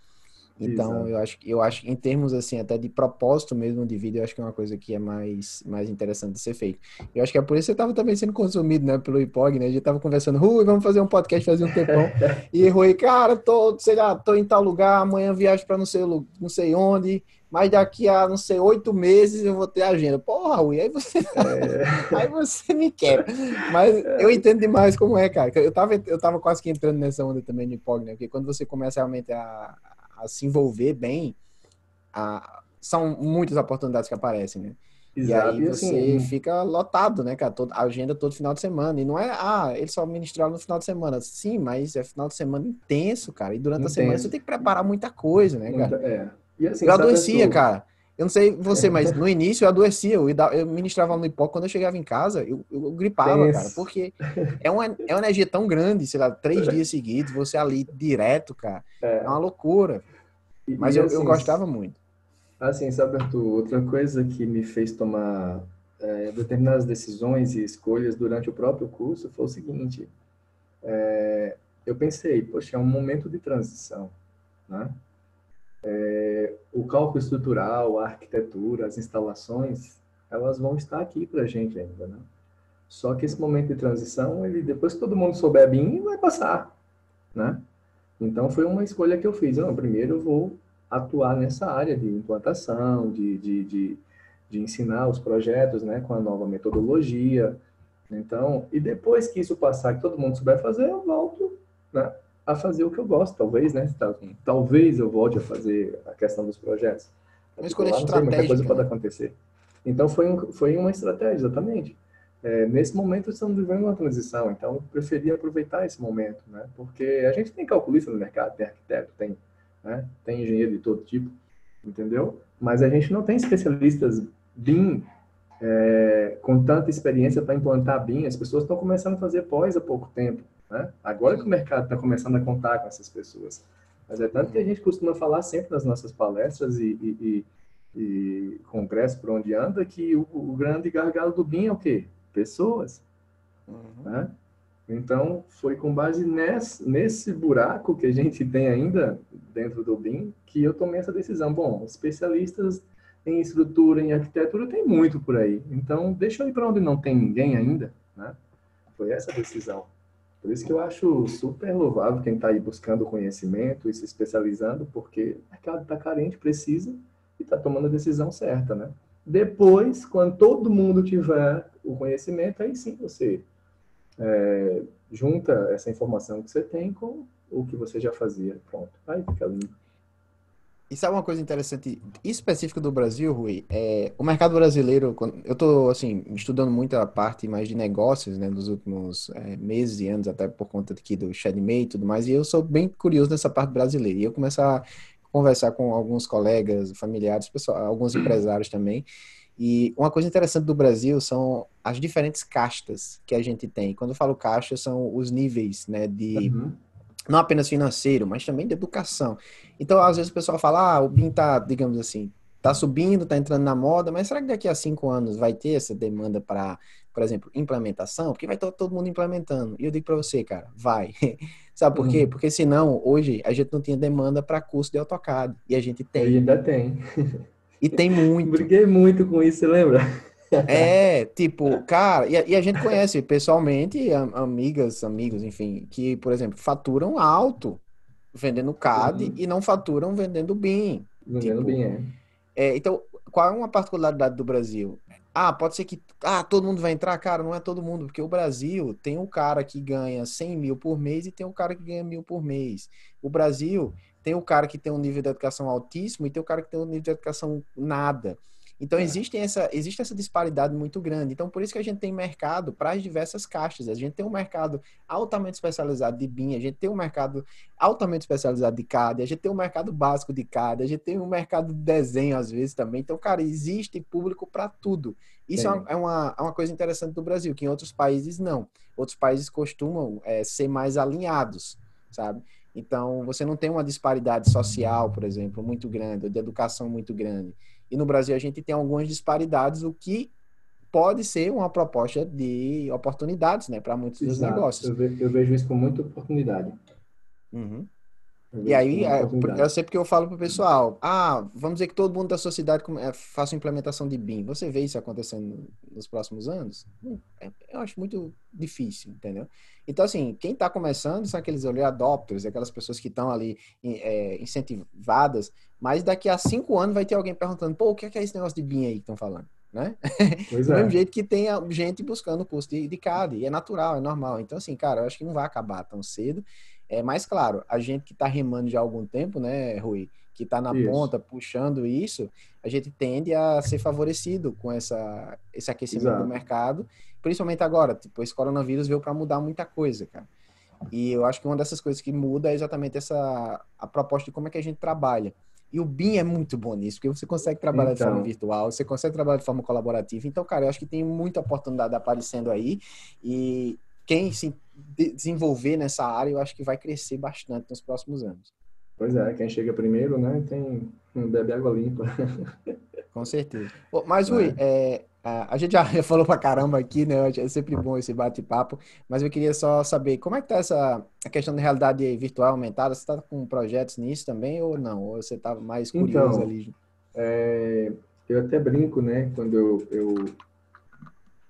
Speaker 1: Então, eu acho, eu acho, em termos assim, até de propósito mesmo de vida, eu acho que é uma coisa que é mais, mais interessante de ser feito. Eu acho que é por isso que você estava também sendo consumido, né, pelo IPOG, né? A gente estava conversando, Rui, vamos fazer um podcast, fazer um tempão. e Rui, cara, tô, sei lá, tô em tal lugar, amanhã viajo para não sei, não sei onde, mas daqui a, não sei, oito meses eu vou ter agenda. Porra, Rui, aí você, é. aí você me quer. Mas eu entendo demais como é, cara. Eu tava, eu tava quase que entrando nessa onda também de IPOG, né? Porque quando você começa realmente a a se envolver bem, a, são muitas oportunidades que aparecem, né? Exato. E aí você assim, fica lotado, né, cara? Toda, a agenda todo final de semana. E não é, ah, ele só ministraram no final de semana. Sim, mas é final de semana intenso, cara. E durante intenso. a semana você tem que preparar muita coisa, né, cara? Muita, é. E assim, eu adoecia, cara. Eu não sei você, mas no início eu adoecia. Eu, eu ministrava no hipó. Quando eu chegava em casa, eu, eu gripava, cara. Porque é uma, é uma energia tão grande, sei lá, três dias seguidos, você ali direto, cara. É, é uma loucura. Mas e, eu, assim, eu gostava muito.
Speaker 2: Assim, sabe, Arthur, outra coisa que me fez tomar é, determinadas decisões e escolhas durante o próprio curso foi o seguinte: é, eu pensei, poxa, é um momento de transição, né? É, o cálculo estrutural, a arquitetura, as instalações, elas vão estar aqui para a gente ainda, né? Só que esse momento de transição, ele depois que todo mundo souber bem, vai passar, né? Então, foi uma escolha que eu fiz. Não, primeiro eu vou atuar nessa área de implantação, de, de, de, de ensinar os projetos né, com a nova metodologia. Então, e depois que isso passar, que todo mundo souber fazer, eu volto né, a fazer o que eu gosto, talvez, né? Talvez eu volte a fazer a questão dos projetos.
Speaker 1: Uma escolha estratégica. Muita
Speaker 2: coisa pode né? acontecer. Então, foi, um, foi uma estratégia, exatamente é, nesse momento estamos vivendo uma transição, então eu preferi aproveitar esse momento, né? Porque a gente tem calculista no mercado, tem arquiteto, tem, né? tem engenheiro de todo tipo, entendeu? Mas a gente não tem especialistas BIM é, com tanta experiência para implantar BIM. As pessoas estão começando a fazer pós há pouco tempo, né? Agora que o mercado está começando a contar com essas pessoas. Mas é tanto que a gente costuma falar sempre nas nossas palestras e, e, e, e congresso por onde anda que o, o grande gargalo do BIM é o quê? Pessoas. Uhum. Né? Então, foi com base nesse, nesse buraco que a gente tem ainda dentro do BIM que eu tomei essa decisão. Bom, especialistas em estrutura, em arquitetura, tem muito por aí. Então, deixa eu ir para onde não tem ninguém ainda. Né? Foi essa a decisão. Por isso que eu acho super louvável quem está aí buscando conhecimento e se especializando, porque o mercado está carente, precisa, e está tomando a decisão certa, né? Depois, quando todo mundo tiver o conhecimento, aí sim você é, junta essa informação que você tem com o que você já fazia. Pronto, aí fica lindo.
Speaker 1: E sabe uma coisa interessante, específica do Brasil, Rui? É, o mercado brasileiro, eu estou assim, estudando muito a parte mais de negócios, né, nos últimos é, meses e anos, até por conta aqui do Shadmay e tudo mais, e eu sou bem curioso nessa parte brasileira. E eu começo a conversar com alguns colegas, familiares, pessoal, alguns empresários também, e uma coisa interessante do Brasil são as diferentes castas que a gente tem. Quando eu falo caixa, são os níveis, né, de uhum. não apenas financeiro, mas também de educação. Então, às vezes o pessoal fala, ah, o BIM tá, digamos assim, tá subindo, tá entrando na moda, mas será que daqui a cinco anos vai ter essa demanda para, por exemplo, implementação? Porque vai estar todo mundo implementando. E eu digo para você, cara, vai. Sabe por uhum. quê? Porque senão, hoje, a gente não tinha demanda para curso de AutoCAD. E a gente tem.
Speaker 2: ainda tem.
Speaker 1: E tem muito.
Speaker 2: Briguei muito com isso, você lembra?
Speaker 1: É, tipo, cara, e a, e a gente conhece pessoalmente amigas, amigos, enfim, que, por exemplo, faturam alto vendendo CAD uhum. e não faturam vendendo BIM.
Speaker 2: Vendendo tipo, BIM, é.
Speaker 1: é. Então, qual é uma particularidade do Brasil? Ah, pode ser que ah, todo mundo vai entrar? Cara, não é todo mundo, porque o Brasil tem um cara que ganha 100 mil por mês e tem um cara que ganha mil por mês. O Brasil tem o cara que tem um nível de educação altíssimo e tem o cara que tem um nível de educação nada. Então, é. existe, essa, existe essa disparidade muito grande. Então, por isso que a gente tem mercado para as diversas caixas. A gente tem um mercado altamente especializado de BIM, a gente tem um mercado altamente especializado de CAD, a gente tem um mercado básico de CAD, a gente tem um mercado de desenho, às vezes, também. Então, cara, existe público para tudo. Isso é uma, é uma, é, uma, coisa interessante do Brasil, que em outros países não. Outros países costumam é, ser mais alinhados, sabe? Então, você não tem uma disparidade social, por exemplo, muito grande, ou de educação muito grande. E no Brasil a gente tem algumas disparidades, o que pode ser uma proposta de oportunidades, né, para muitos Exato. dos negócios.
Speaker 2: Eu vejo, eu vejo, isso com muita oportunidade.
Speaker 1: Uhum. E aí, é, eu sei porque eu falo pro pessoal, ah, vamos dizer que todo mundo da sociedade é, faça implementação de BIM. Você vê isso acontecendo nos próximos anos? É, eu acho muito difícil, entendeu? Então, assim, quem está começando são aqueles early adopters, aquelas pessoas que estão ali é, incentivadas, mas daqui a cinco anos vai ter alguém perguntando, pô, o que é, esse negócio de BIM aí que estão falando? Né? Pois Do é. mesmo jeito que tem gente buscando o curso de, de CAD, e é natural, é normal. Então, assim, cara, eu acho que não vai acabar tão cedo. É mais claro, a gente que está remando já há algum tempo, né, Rui, que está na isso. ponta puxando isso, a gente tende a ser favorecido com essa, esse aquecimento Exato. do mercado, principalmente agora. Tipo, esse coronavírus veio para mudar muita coisa, cara. E eu acho que uma dessas coisas que muda é exatamente essa a proposta de como é que a gente trabalha. E o BIM é muito bom nisso, porque você consegue trabalhar então... de forma então. virtual, você consegue trabalhar de forma colaborativa. Então, cara, eu acho que tem muita oportunidade aparecendo aí. E quem se desenvolver nessa área, eu acho que vai crescer bastante nos próximos anos.
Speaker 2: Pois é, quem chega primeiro, né, tem bebe água limpa.
Speaker 1: Com certeza. Mas, Rui, é. É, a gente já falou pra caramba aqui, né? É sempre bom esse bate-papo, mas eu queria só saber como é que tá essa a questão da realidade virtual aumentada? Você tá com projetos nisso também ou não? Ou você tá mais curioso
Speaker 2: então,
Speaker 1: ali?
Speaker 2: É, eu até brinco, né? Quando eu, eu,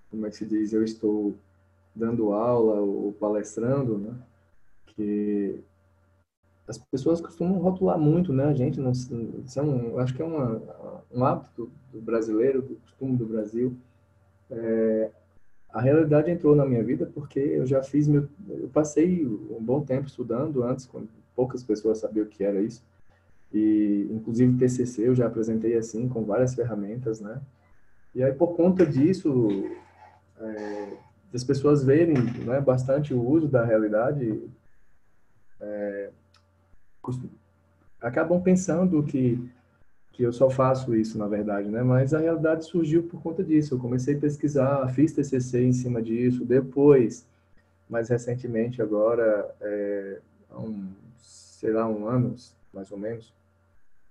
Speaker 2: como é que se diz? Eu estou dando aula ou palestrando, né? Que as pessoas costumam rotular muito, né? A gente não, são, acho que é uma, um hábito do brasileiro, do costume do Brasil. É, a realidade entrou na minha vida porque eu já fiz meu, eu passei um bom tempo estudando antes, quando poucas pessoas sabiam o que era isso. E inclusive TCC eu já apresentei assim com várias ferramentas, né? E aí por conta disso é, das pessoas verem né, bastante o uso da realidade, é, acabam pensando que, que eu só faço isso, na verdade, né? Mas a realidade surgiu por conta disso. Eu comecei a pesquisar, fiz TCC em cima disso, depois, mais recentemente, agora, é, há um, sei lá, um ano, mais ou menos,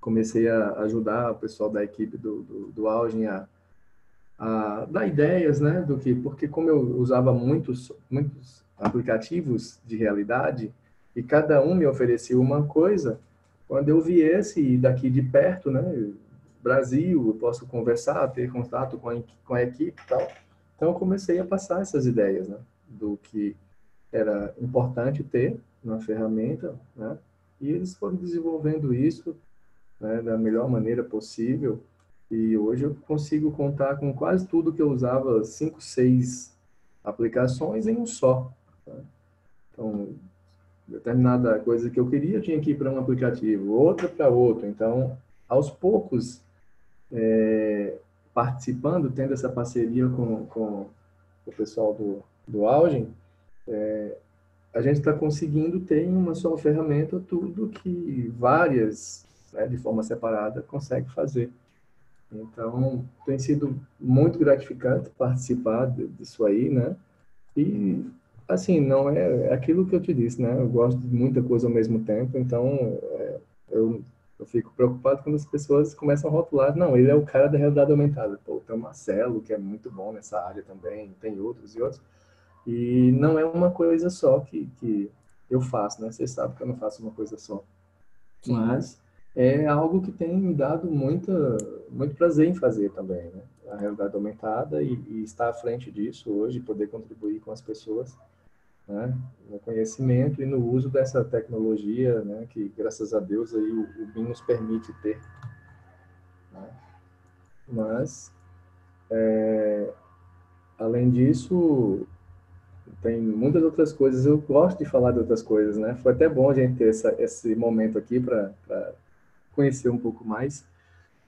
Speaker 2: comecei a ajudar o pessoal da equipe do, do, do Augen a a dar ideias, né, do que, porque como eu usava muitos, muitos aplicativos de realidade e cada um me oferecia uma coisa, quando eu viesse daqui de perto, né, Brasil, eu posso conversar, ter contato com a, com a equipe e tal. Então eu comecei a passar essas ideias, né, do que era importante ter na ferramenta, né, e eles foram desenvolvendo isso né, da melhor maneira possível e hoje eu consigo contar com quase tudo que eu usava, cinco, seis aplicações em um só. Tá? Então, determinada coisa que eu queria tinha que ir para um aplicativo, outra para outro. Então, aos poucos, é, participando, tendo essa parceria com, com o pessoal do, do Augen, é, a gente está conseguindo ter em uma só ferramenta tudo que várias, né, de forma separada, consegue fazer. Então, tem sido muito gratificante participar disso aí, né? E, assim, não é, é aquilo que eu te disse, né? Eu gosto de muita coisa ao mesmo tempo, então é, eu, eu fico preocupado quando as pessoas começam a rotular, não, ele é o cara da realidade aumentada. Pô, tem o Marcelo, que é muito bom nessa área também, tem outros e outros. E não é uma coisa só que, que eu faço, né? Vocês sabem que eu não faço uma coisa só. Mas é algo que tem me dado muita, muito prazer em fazer também, né? A realidade aumentada e, e estar à frente disso hoje, poder contribuir com as pessoas, né? No conhecimento e no uso dessa tecnologia, né? Que graças a Deus aí o, o BIM nos permite ter. Né? Mas, é, além disso, tem muitas outras coisas. Eu gosto de falar de outras coisas, né? Foi até bom a gente ter essa, esse momento aqui para conhecer um pouco mais,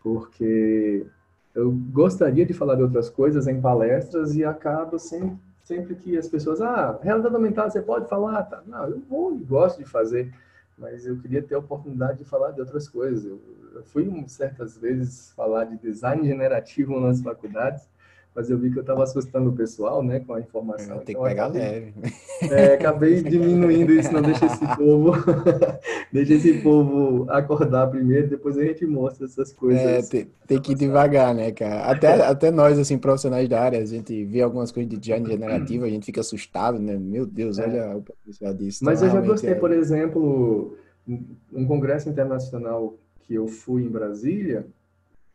Speaker 2: porque eu gostaria de falar de outras coisas em palestras e acabo sempre, sempre que as pessoas, ah, realidade aumentada, você pode falar? Tá. Não, eu vou gosto de fazer, mas eu queria ter a oportunidade de falar de outras coisas. Eu, eu fui certas vezes falar de design generativo nas faculdades, mas eu vi que eu estava assustando o pessoal, né, com a informação.
Speaker 1: Tem então, que pegar acabei, leve.
Speaker 2: É, acabei diminuindo isso, não deixa esse povo, deixa esse povo acordar primeiro, depois a gente mostra essas coisas.
Speaker 1: É, tem, tem que ir devagar, né, cara? Até, até nós, assim, profissionais da área, a gente vê algumas coisas de design generativo, a gente fica assustado, né? Meu Deus, é. olha o potencial disso.
Speaker 2: Mas então, eu já gostei, é... por exemplo, um congresso internacional que eu fui em Brasília,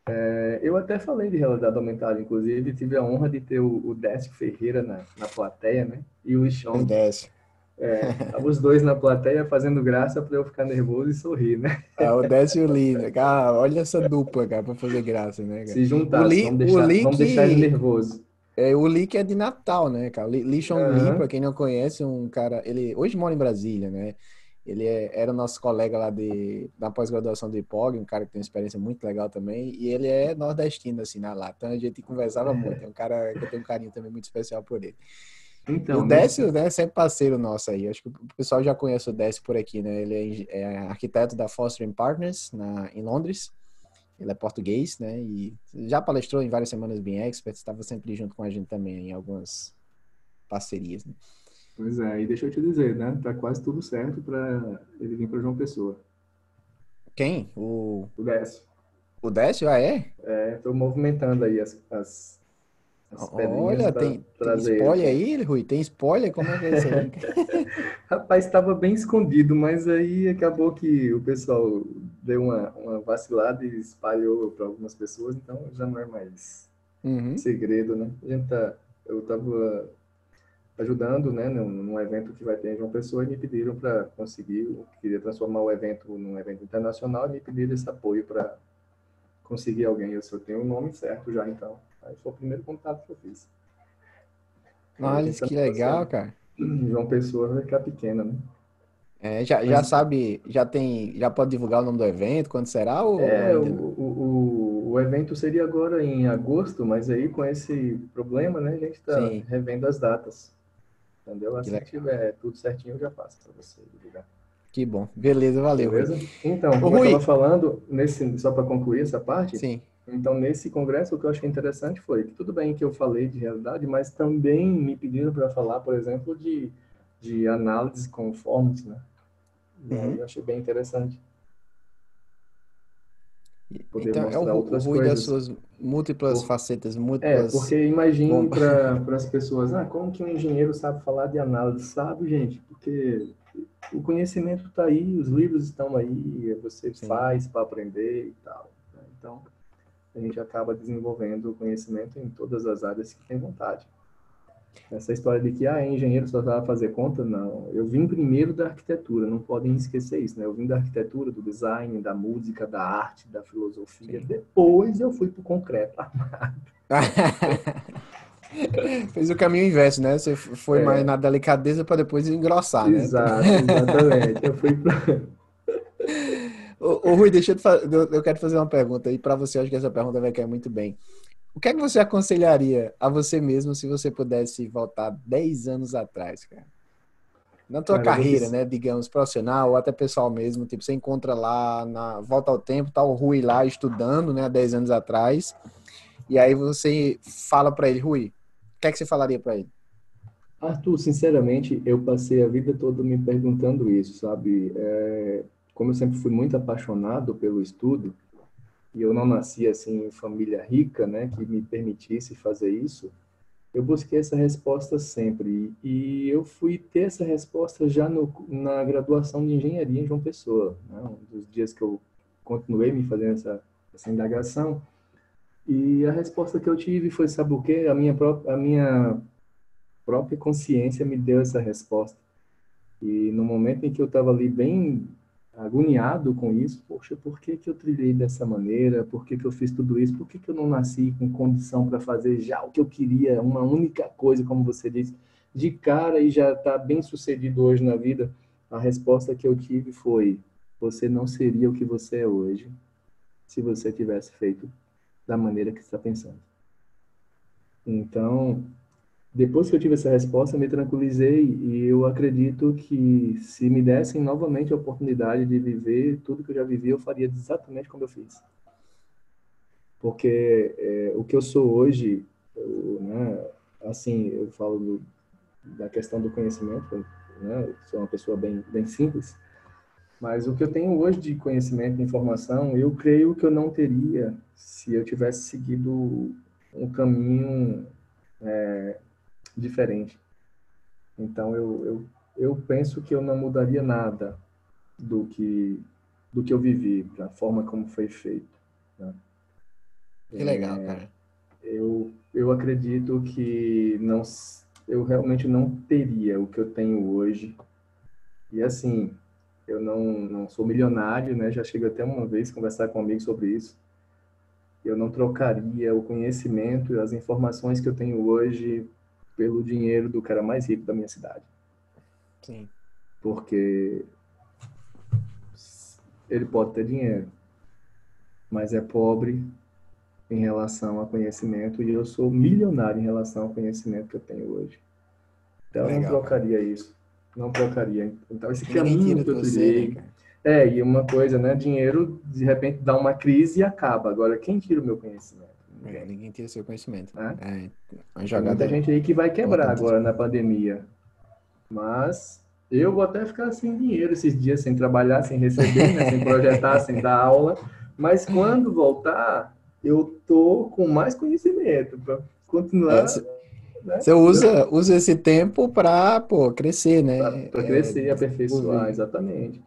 Speaker 2: é, eu até falei de realidade aumentada, inclusive, tive a honra de ter o, o Décio Ferreira na, na plateia, né? E o Ixon.
Speaker 1: Décio.
Speaker 2: É, os dois na plateia fazendo graça para eu ficar nervoso e sorrir, né?
Speaker 1: É, o Décio e o Lee, né? cara, olha essa dupla, cara, para fazer graça, né? Cara?
Speaker 2: Se juntar, vamos, deixar, Lee vamos que... deixar ele nervoso.
Speaker 1: É, o Lee que é de Natal, né, cara? Sean uhum. Lee, para quem não conhece, um cara, ele hoje mora em Brasília, né? Ele é, era nosso colega lá de, da pós-graduação do IPOG, um cara que tem uma experiência muito legal também, e ele é nordestino, assim, na lá. Então a gente conversava muito. É um cara que eu tenho um carinho também muito especial por ele. Então, o Décio, né, sempre parceiro nosso aí. Acho que o pessoal já conhece o Décio por aqui, né? Ele é, é arquiteto da Foster Partners, na, em Londres. Ele é português, né? E já palestrou em várias semanas bem expert, estava sempre junto com a gente também em algumas parcerias. Né?
Speaker 2: Pois é, e deixa eu te dizer, né? Tá quase tudo certo para ele vir para João Pessoa.
Speaker 1: Quem? O.
Speaker 2: O Décio.
Speaker 1: O Décio? Ah, é?
Speaker 2: É, tô movimentando aí as, as,
Speaker 1: as Olha, tem, tem spoiler ele. aí, Rui? Tem spoiler? Como é que é isso aí?
Speaker 2: Rapaz, estava bem escondido, mas aí acabou que o pessoal deu uma, uma vacilada e espalhou para algumas pessoas, então já não é mais uhum. segredo, né? A gente tá, eu tava ajudando, né, num, num, evento que vai ter em João Pessoa e me pediram para conseguir, eu queria transformar o evento num evento internacional e me pediram esse apoio para conseguir alguém. Eu só tenho o nome certo já, então. Aí foi o primeiro contato que eu fiz.
Speaker 1: Olha, que legal, cara.
Speaker 2: João Pessoa vai ficar pequena, né?
Speaker 1: É, já, já sabe, já tem, já pode divulgar o nome do evento, quando será? Ou...
Speaker 2: É, o, o, o, evento seria agora em agosto, mas aí com esse problema, né, a gente está revendo as datas. Entendeu? Assim que tiver tudo certinho, eu já faço para você divulgar.
Speaker 1: Que bom. Beleza, valeu. Beleza?
Speaker 2: Então, como eu estava falando, nesse, só para concluir essa parte,
Speaker 1: Sim.
Speaker 2: então nesse congresso o que eu achei interessante foi que tudo bem que eu falei de realidade, mas também me pediram para falar, por exemplo, de, de análise com formas, né? Uhum. Eu achei bem interessante.
Speaker 1: Poder então, é o, outras o das suas múltiplas Por... facetas, múltiplas...
Speaker 2: É, porque imagine para as pessoas, ah, como que um engenheiro sabe falar de análise? Sabe, gente, porque o conhecimento está aí, os livros estão aí, você Sim. faz para aprender e tal. Né? Então, a gente acaba desenvolvendo o conhecimento em todas as áreas que tem vontade. Essa história de que ah, engenheiro só vai fazer conta, não. Eu vim primeiro da arquitetura, não podem esquecer isso, né? Eu vim da arquitetura, do design, da música, da arte, da filosofia. Sim. Depois eu fui para o concreto
Speaker 1: Fez o caminho inverso, né? Você foi é. mais na delicadeza para depois engrossar,
Speaker 2: né? Exato, exatamente. eu fui pra...
Speaker 1: ô, ô, Rui, deixa eu, te fazer, eu quero fazer uma pergunta e para você acho que essa pergunta vai cair muito bem. O que é que você aconselharia a você mesmo se você pudesse voltar 10 anos atrás, cara? Na tua cara, carreira, né, digamos, profissional ou até pessoal mesmo, tipo, você encontra lá, na volta ao tempo, tá o Rui lá estudando, né, 10 anos atrás, e aí você fala para ele, Rui, o que é que você falaria para ele?
Speaker 2: Arthur, sinceramente, eu passei a vida toda me perguntando isso, sabe? É, como eu sempre fui muito apaixonado pelo estudo, e eu não nasci assim em família rica, né, que me permitisse fazer isso, eu busquei essa resposta sempre. E eu fui ter essa resposta já no, na graduação de engenharia em João Pessoa, né, um dos dias que eu continuei me fazendo essa, essa indagação. E a resposta que eu tive foi, sabe o quê? A minha, própria, a minha própria consciência me deu essa resposta. E no momento em que eu estava ali bem agoniado com isso. Poxa, por que, que eu trilhei dessa maneira? Por que, que eu fiz tudo isso? Por que, que eu não nasci com condição para fazer já o que eu queria, uma única coisa, como você disse, de cara e já está bem sucedido hoje na vida? A resposta que eu tive foi: você não seria o que você é hoje se você tivesse feito da maneira que está pensando. Então, depois que eu tive essa resposta, eu me tranquilizei e eu acredito que se me dessem novamente a oportunidade de viver tudo que eu já vivi, eu faria exatamente como eu fiz. Porque é, o que eu sou hoje Eu, né, assim, eu falo do, da questão do conhecimento, né, sou uma pessoa bem, bem simples, mas o que eu tenho hoje de conhecimento e informação, eu creio que eu não teria se eu tivesse seguido um caminho é, diferente. Então, eu, eu, eu penso que eu não mudaria nada do que, do que eu vivi, da forma como foi feito. Né?
Speaker 1: Que legal, é, cara.
Speaker 2: Eu, eu acredito que não, eu realmente não teria o que eu tenho hoje. E assim, eu não, não sou milionário, né? Já cheguei até uma vez conversar com um amigo sobre isso. Eu não trocaria o conhecimento e as informações que eu tenho hoje pelo dinheiro do cara mais rico da minha cidade.
Speaker 1: Sim.
Speaker 2: Porque ele pode ter dinheiro, mas é pobre em relação a conhecimento e eu sou milionário em relação ao conhecimento que eu tenho hoje. Então Legal, eu não trocaria isso. Não trocaria. Então esse caminho que eu trilhei. Né, é, e uma coisa, né? Dinheiro de repente dá uma crise e acaba. Agora, quem tira o meu conhecimento?
Speaker 1: Ninguém, é, ninguém tira seu conhecimento.
Speaker 2: É? É, jogada. Tem muita gente aí que vai quebrar agora na pandemia. Mas eu vou até ficar sem dinheiro esses dias, sem trabalhar, sem receber, né? sem projetar, sem dar aula. Mas quando voltar, eu tô com mais conhecimento para continuar. É,
Speaker 1: né? Você usa, usa esse tempo para crescer, né?
Speaker 2: Para crescer, é, aperfeiçoar, exatamente.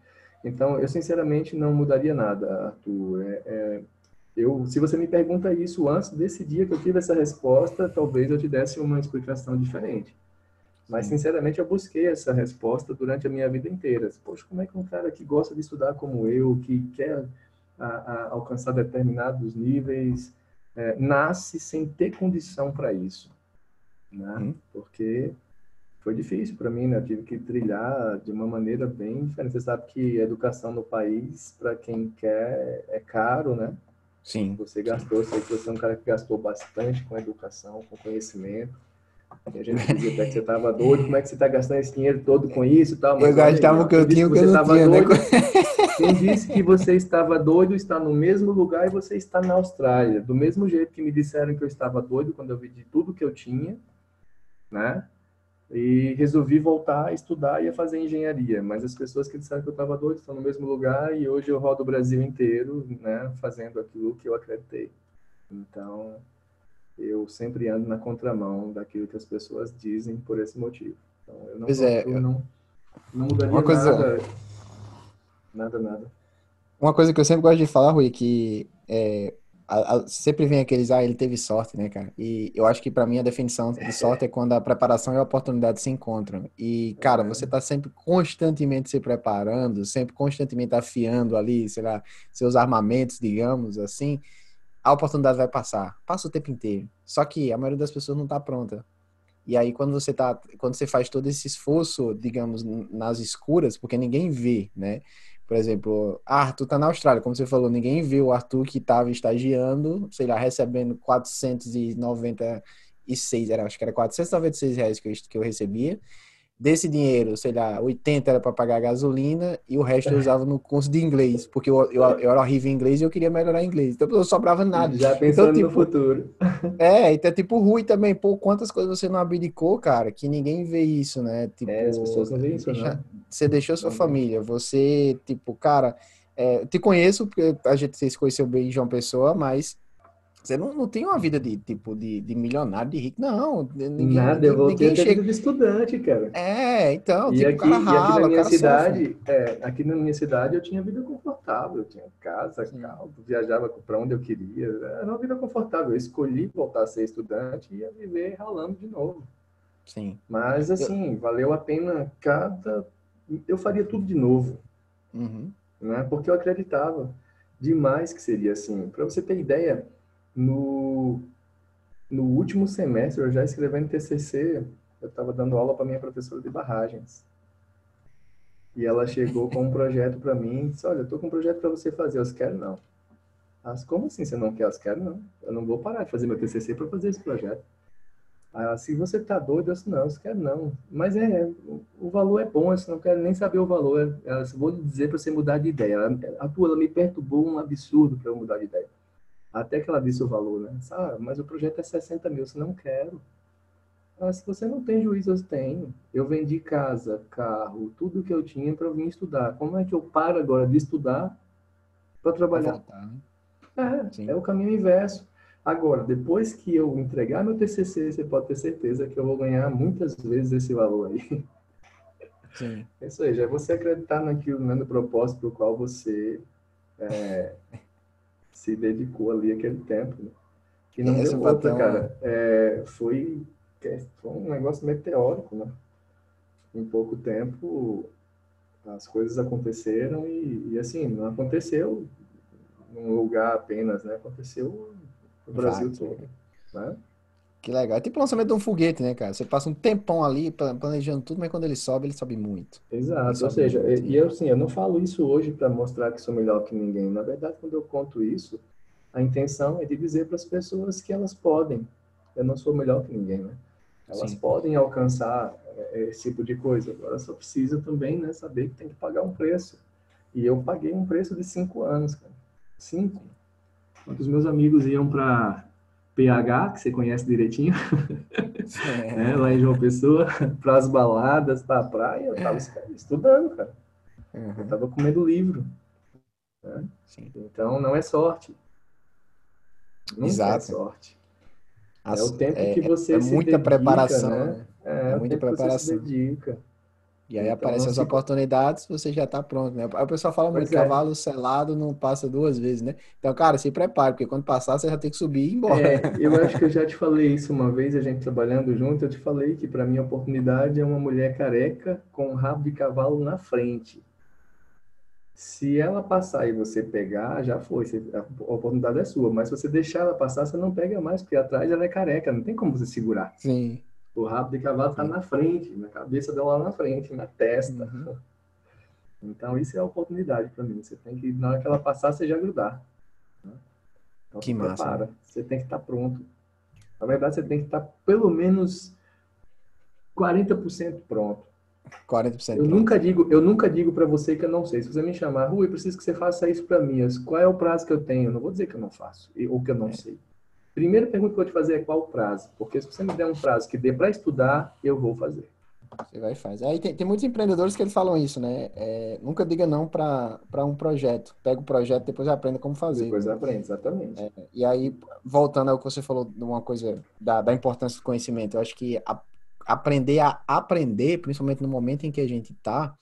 Speaker 2: Então, eu sinceramente não mudaria nada, Arthur. É, é, eu, se você me pergunta isso antes desse dia que eu tive essa resposta, talvez eu te desse uma explicação diferente. Mas, sinceramente, eu busquei essa resposta durante a minha vida inteira. Poxa, como é que um cara que gosta de estudar como eu, que quer a, a alcançar determinados níveis, é, nasce sem ter condição para isso, né? Uhum. Porque foi difícil para mim, né? Eu tive que trilhar de uma maneira bem diferente. Você sabe que educação no país, para quem quer, é caro, né?
Speaker 1: Sim.
Speaker 2: Você gastou, sei que você é um cara que gastou bastante com educação, com conhecimento. E a gente dizia até que você estava doido, como é que você está gastando esse dinheiro todo com isso e tal.
Speaker 1: Mas eu gastava o que eu tinha, o que eu não tinha,
Speaker 2: né? doido, né? Quem disse que você estava doido está no mesmo lugar e você está na Austrália. Do mesmo jeito que me disseram que eu estava doido quando eu vi de tudo que eu tinha, né? E resolvi voltar a estudar e a fazer engenharia. Mas as pessoas que disseram que eu estava doido estão no mesmo lugar e hoje eu rodo o Brasil inteiro, né? Fazendo aquilo que eu acreditei. Então, eu sempre ando na contramão daquilo que as pessoas dizem por esse motivo. Então, eu não, pois é, eu não, não mudaria coisa, nada, nada, nada.
Speaker 1: Uma coisa que eu sempre gosto de falar, Rui, que é, a, a, sempre vem aqueles, ah, ele teve sorte, né, cara? E eu acho que para mim a definição de sorte é quando a preparação e a oportunidade se encontram. E, cara, é. você tá sempre constantemente se preparando, sempre constantemente afiando ali, sei lá, seus armamentos, digamos assim, a oportunidade vai passar. Passa o tempo inteiro. Só que a maioria das pessoas não está pronta. E aí quando você tá, quando você faz todo esse esforço, digamos, nas escuras, porque ninguém vê, né? Por exemplo, Arthur tá na Austrália, como você falou, ninguém vê o Arthur que estava estagiando, sei lá, recebendo 496, era, acho que era 496 reais que eu, que eu recebia desse dinheiro, sei lá, 80 era para pagar gasolina e o resto eu usava no curso de inglês, porque eu, eu, eu era horrível em inglês e eu queria melhorar inglês. Então não sobrava nada.
Speaker 2: Já pensando então, tipo, no futuro.
Speaker 1: É, então tipo ruim também, pô, quantas coisas você não abdicou, cara, que ninguém vê isso, né? Tipo,
Speaker 2: é, as pessoas não veem isso, deixa, não.
Speaker 1: Você deixou sua não família, você, tipo, cara, é, te conheço porque a gente se conheceu bem João Pessoa, mas você não, não tem uma vida de tipo de, de milionário, de rico, não.
Speaker 2: Ninguém, Nada, eu voltei a chega... de estudante, cara.
Speaker 1: É, então,
Speaker 2: e tipo, aqui, rala, e aqui na minha cidade, é, aqui na minha cidade eu tinha vida confortável, eu tinha casa, carro, viajava para onde eu queria, era uma vida confortável. Eu escolhi voltar a ser estudante e ia viver ralando de novo.
Speaker 1: Sim.
Speaker 2: Mas assim, eu... valeu a pena cada. Eu faria tudo de novo,
Speaker 1: uhum.
Speaker 2: né? Porque eu acreditava demais que seria assim. Para você ter ideia no, no último semestre, eu já escrevendo TCC, eu estava dando aula para minha professora de barragens. E ela chegou com um projeto para mim e disse, olha, eu estou com um projeto para você fazer, eu quero não. Mas como assim você não quer? Eu quero não. Eu não vou parar de fazer meu TCC para fazer esse projeto. Aí ela, se você tá doido, eu disse, não, eu quero não. Mas é, o valor é bom, eu não quero nem saber o valor. Ela, vou dizer para você mudar de ideia. Ela, a tua, ela me perturbou um absurdo para eu mudar de ideia. Até que ela disse o valor, né? Ah, mas o projeto é 60 mil, você não quero. Ah, se você não tem juízo, eu tenho. Eu vendi casa, carro, tudo que eu tinha para vir estudar. Como é que eu paro agora de estudar para trabalhar? Voltar, né? É, é o caminho inverso. Agora, depois que eu entregar meu TCC, você pode ter certeza que eu vou ganhar muitas vezes esse valor aí. Sim. Isso aí, já é você acreditar naquilo, né, no propósito para o qual você é, se dedicou ali aquele tempo. Né? E não deu outra, cara. É, foi, foi um negócio meteórico, né? Em pouco tempo, as coisas aconteceram e, e assim, não aconteceu num lugar apenas, né? Aconteceu no Brasil todo. Né?
Speaker 1: Que legal. É tipo o lançamento de um foguete, né, cara? Você passa um tempão ali planejando tudo, mas quando ele sobe, ele sobe muito.
Speaker 2: Exato. Sobe Ou seja, muito. e eu, assim, eu não falo isso hoje para mostrar que sou melhor que ninguém. Na verdade, quando eu conto isso, a intenção é de dizer para as pessoas que elas podem. Eu não sou melhor que ninguém, né? Elas Sim. podem alcançar é, esse tipo de coisa. Agora só precisa também né, saber que tem que pagar um preço. E eu paguei um preço de cinco anos, cara. Cinco. Quando os meus amigos iam para PH, que você conhece direitinho, é. né, lá em João Pessoa, para as baladas, para a praia, eu estava estudando, cara. Uhum. Eu estava comendo livro. Né? Então, não é sorte. Nunca é Exato. é sorte. As, é o tempo é, que você
Speaker 1: é,
Speaker 2: se
Speaker 1: muita
Speaker 2: dedica,
Speaker 1: preparação,
Speaker 2: né?
Speaker 1: né? É, é muita preparação. você se dedica. E aí então, aparecem as oportunidades, você já está pronto, né? O pessoal fala muito, é. cavalo selado não passa duas vezes, né? Então, cara, se prepare, porque quando passar, você já tem que subir e ir embora. É,
Speaker 2: eu acho que eu já te falei isso uma vez, a gente trabalhando junto, eu te falei que para mim a oportunidade é uma mulher careca com um rabo de cavalo na frente. Se ela passar e você pegar, já foi, a oportunidade é sua, mas se você deixar ela passar, você não pega mais, porque atrás ela é careca, não tem como você segurar.
Speaker 1: Sim.
Speaker 2: O rabo de cavalo está na frente, na cabeça dela lá na frente, na testa. Uhum. Então, isso é a oportunidade para mim. Você tem que, na hora que ela passar, você já grudar. Né? Então,
Speaker 1: que massa. Prepara.
Speaker 2: Você tem que estar tá pronto. Na verdade, você tem que estar tá pelo menos 40% pronto.
Speaker 1: 40%
Speaker 2: eu pronto. nunca digo eu nunca digo para você que eu não sei se você me chamar Rui preciso que você faça isso para mim qual é o prazo que eu tenho eu não vou dizer que eu não faço ou que eu não é. sei Primeira pergunta que eu vou te fazer é qual o prazo? Porque se você me der um prazo que dê para estudar, eu vou fazer.
Speaker 1: Você vai e faz. Aí tem, tem muitos empreendedores que eles falam isso, né? É, nunca diga não para um projeto. Pega o projeto, depois aprenda como fazer.
Speaker 2: Depois aprende, exatamente.
Speaker 1: É, e aí, voltando ao que você falou de uma coisa da, da importância do conhecimento, eu acho que a, aprender a aprender, principalmente no momento em que a gente está,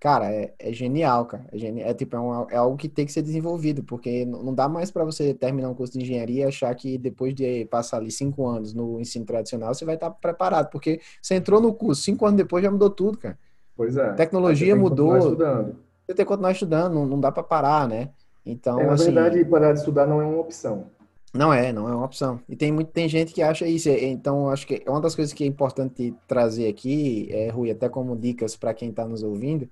Speaker 1: Cara, é, é genial, cara. É, é tipo, é, um, é, algo que tem que ser desenvolvido, porque não dá mais para você terminar um curso de engenharia e achar que depois de passar ali cinco anos no ensino tradicional, você vai estar tá preparado, porque você entrou no curso, cinco anos depois já mudou tudo, cara.
Speaker 2: Pois é.
Speaker 1: Tecnologia mudou. Você tem que continuar estudando, não, não dá para parar, né? Então,
Speaker 2: é, na
Speaker 1: assim,
Speaker 2: verdade, parar de estudar não é uma opção.
Speaker 1: Não é, não é uma opção. E tem muito, tem gente que acha isso. Então, acho que uma das coisas que é importante trazer aqui, é, Rui, até como dicas para quem está nos ouvindo,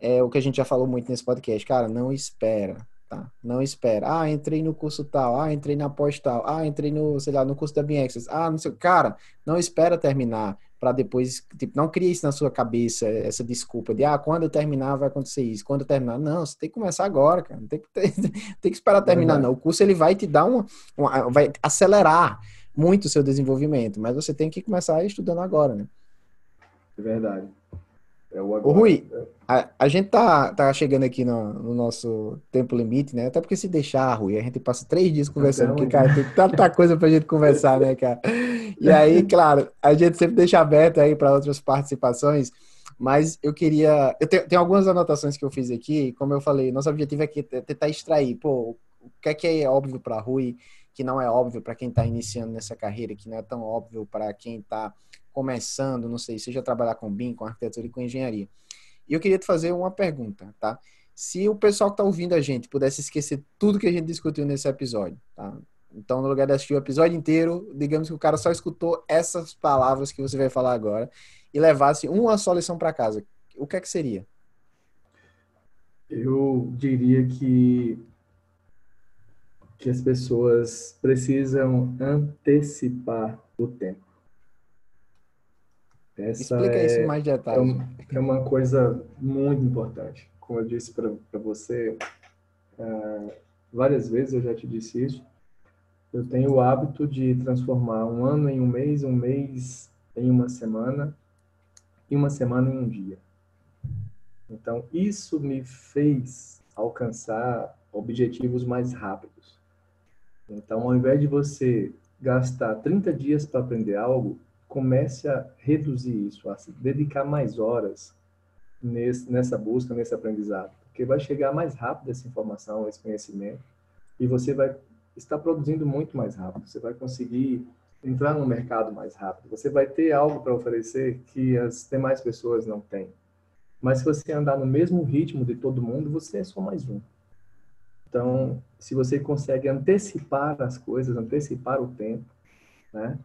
Speaker 1: é o que a gente já falou muito nesse podcast. Cara, não espera, tá? Não espera. Ah, entrei no curso tal. Ah, entrei na pós tal. Ah, entrei no, sei lá, no curso da Biexas. Ah, não sei. Cara, não espera terminar para depois, tipo, não cria isso na sua cabeça, essa desculpa de, ah, quando eu terminar vai acontecer isso, quando eu terminar, não, você tem que começar agora, cara, não tem que, tem, tem que esperar terminar, não, o curso ele vai te dar uma, uma, vai acelerar muito o seu desenvolvimento, mas você tem que começar estudando agora, né?
Speaker 2: É verdade.
Speaker 1: É o agora. Rui, a, a gente tá, tá chegando aqui no, no, nosso tempo limite, né? Até porque se deixar, Rui, a gente passa três dias conversando, então, porque, cara, tem tanta coisa pra gente conversar, né, cara? E aí, claro, a gente sempre deixa aberto aí para outras participações, mas eu queria. Eu tenho, tenho, algumas anotações que eu fiz aqui, como eu falei, nosso objetivo é, é tentar extrair, pô, o que é que é óbvio para Rui, que não é óbvio para quem está iniciando nessa carreira, que não é tão óbvio para quem está começando, não sei, seja trabalhar com BIM, com arquitetura e com engenharia. E eu queria te fazer uma pergunta, tá? Se o pessoal que está ouvindo a gente pudesse esquecer tudo que a gente discutiu nesse episódio, tá? Então, no lugar de assistir o episódio inteiro, digamos que o cara só escutou essas palavras que você vai falar agora e levasse uma só lição para casa, o que é que seria?
Speaker 2: Eu diria que que as pessoas precisam antecipar o tempo.
Speaker 1: Essa Explica é, isso mais detalhes.
Speaker 2: É, é uma coisa muito importante. Como eu disse para você, uh, várias vezes eu já te disse isso, Eu tenho o hábito de transformar um ano em um mês, um mês em uma semana e uma semana em um dia. Então, isso me fez alcançar objetivos mais rápidos. Então, ao invés de você gastar 30 dias para aprender algo, comece a reduzir isso, a dedicar mais horas nesse, nessa busca, nesse aprendizado. Porque vai chegar mais rápido essa informação, esse conhecimento, e você vai estar produzindo muito mais rápido. Você vai conseguir entrar no mercado mais rápido. Você vai ter algo para oferecer que as demais pessoas não têm. Mas se você andar no mesmo ritmo de todo mundo, você é só mais um. Então, se você consegue antecipar as coisas, antecipar o tempo, né?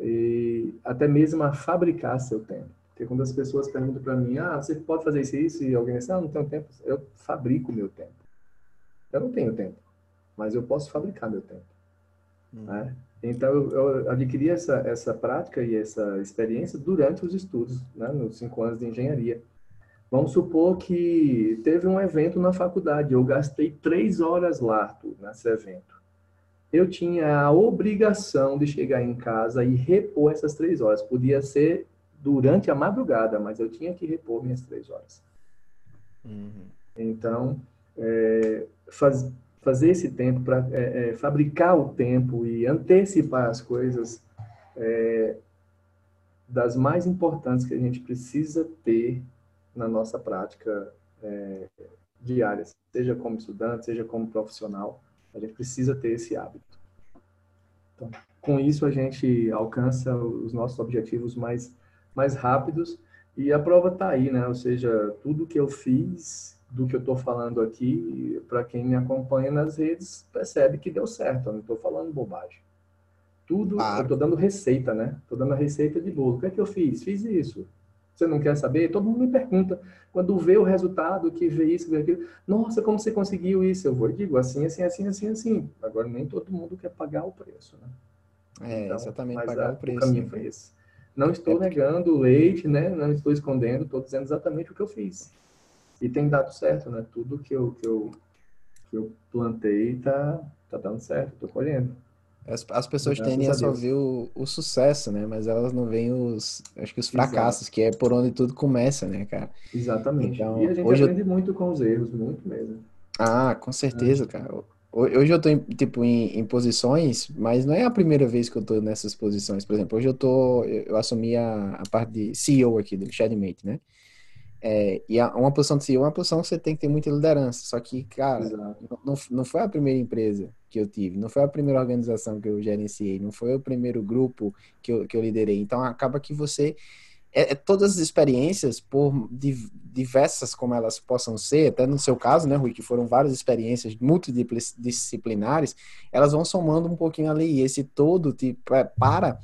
Speaker 2: E até mesmo a fabricar seu tempo. Porque quando as pessoas perguntam para mim, ah, você pode fazer isso, isso, e alguém diz, ah, não tenho tempo, eu fabrico meu tempo. Eu não tenho tempo, mas eu posso fabricar meu tempo. Hum. Né? Então, eu, adquiri essa, essa prática e essa experiência durante os estudos, né, nos cinco anos de engenharia. Vamos supor que teve um evento na faculdade, eu gastei três horas lá nesse evento. Eu tinha a obrigação de chegar em casa e repor essas três horas. Podia ser durante a madrugada, mas eu tinha que repor minhas três horas. Uhum. Então, é, faz, fazer esse tempo para é, é, fabricar o tempo e antecipar as coisas é, das mais importantes que a gente precisa ter na nossa prática é, diária, seja como estudante, seja como profissional, a gente precisa ter esse hábito. Então, com isso a gente alcança os nossos objetivos mais mais rápidos e a prova está aí, né? Ou seja, tudo que eu fiz do que eu estou falando aqui, para quem me acompanha nas redes, percebe que deu certo, eu não estou falando bobagem. Tudo, eu estou dando receita, né? Estou dando a receita de bolo. O que é que eu fiz? Fiz isso. Você não quer saber? Todo mundo me pergunta. Quando vê o resultado, que vê isso, vê aquilo. Nossa, como você conseguiu isso? Eu vou e digo assim, assim, assim, assim, assim. Agora, nem todo mundo quer pagar o preço, né?
Speaker 1: É, então, exatamente, pagar a, o preço. O
Speaker 2: caminho foi esse. Não estou é negando o leite, né? Não estou escondendo, estou dizendo exatamente o que eu fiz. E tem dado certo, né? Tudo que eu, que eu, que eu plantei tá, tá dando certo, tô colhendo.
Speaker 1: As, as pessoas Graças tendem a, só ver o, o, sucesso, né? Mas elas não veem os, acho que os fracassos, Exato. que é por onde tudo começa, né, cara?
Speaker 2: Exatamente. Então, e a gente hoje aprende eu... muito com os erros, muito mesmo.
Speaker 1: Ah, com certeza, é. cara. Hoje eu tô, em, tipo, em, em, posições, mas não é a primeira vez que eu tô nessas posições. Por exemplo, hoje eu tô, eu, eu assumi a, a parte de CEO aqui do Shadmate, né? É, e uma posição de CEO é uma posição que você tem que ter muita liderança. Só que, cara, não, não foi a primeira empresa que eu tive, não foi a primeira organização que eu gerenciei, não foi o primeiro grupo que eu, que eu liderei. Então, acaba que você. É, é, todas as experiências, por diversas como elas possam ser, até no seu caso, né, Rui, que foram várias experiências multidisciplinares, elas vão somando um pouquinho ali. E esse todo te prepara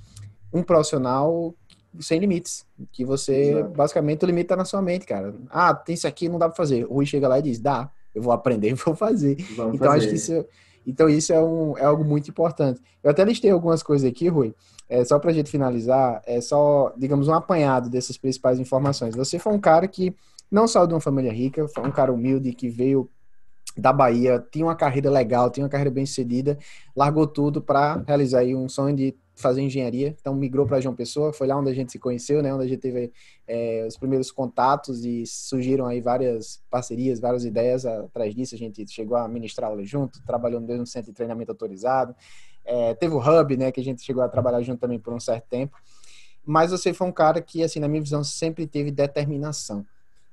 Speaker 1: um profissional sem limites. Que você, Exato. basicamente, o limite tá na sua mente, cara. Ah, tem isso aqui, não dá para fazer. O Rui chega lá e diz, dá, eu vou aprender e vou fazer. Vamos então, fazer. acho que isso, então, isso é, um, é algo muito importante. Eu até listei algumas coisas aqui, Rui, é, só para a gente finalizar, é só, digamos, um apanhado dessas principais informações. Você foi um cara que não saiu de uma família rica, foi um cara humilde que veio da Bahia, tinha uma carreira legal, tinha uma carreira bem sucedida, largou tudo para realizar aí um sonho de fazer engenharia, então migrou para João Pessoa, foi lá onde a gente se conheceu, né, onde a gente teve é, os primeiros contatos e surgiram aí várias parcerias, várias ideias atrás disso, a gente chegou a ministrar aula junto, trabalhou no mesmo centro de treinamento autorizado, é, teve o Hub, né, que a gente chegou a trabalhar junto também por um certo tempo, mas você foi um cara que, assim, na minha visão, sempre teve determinação,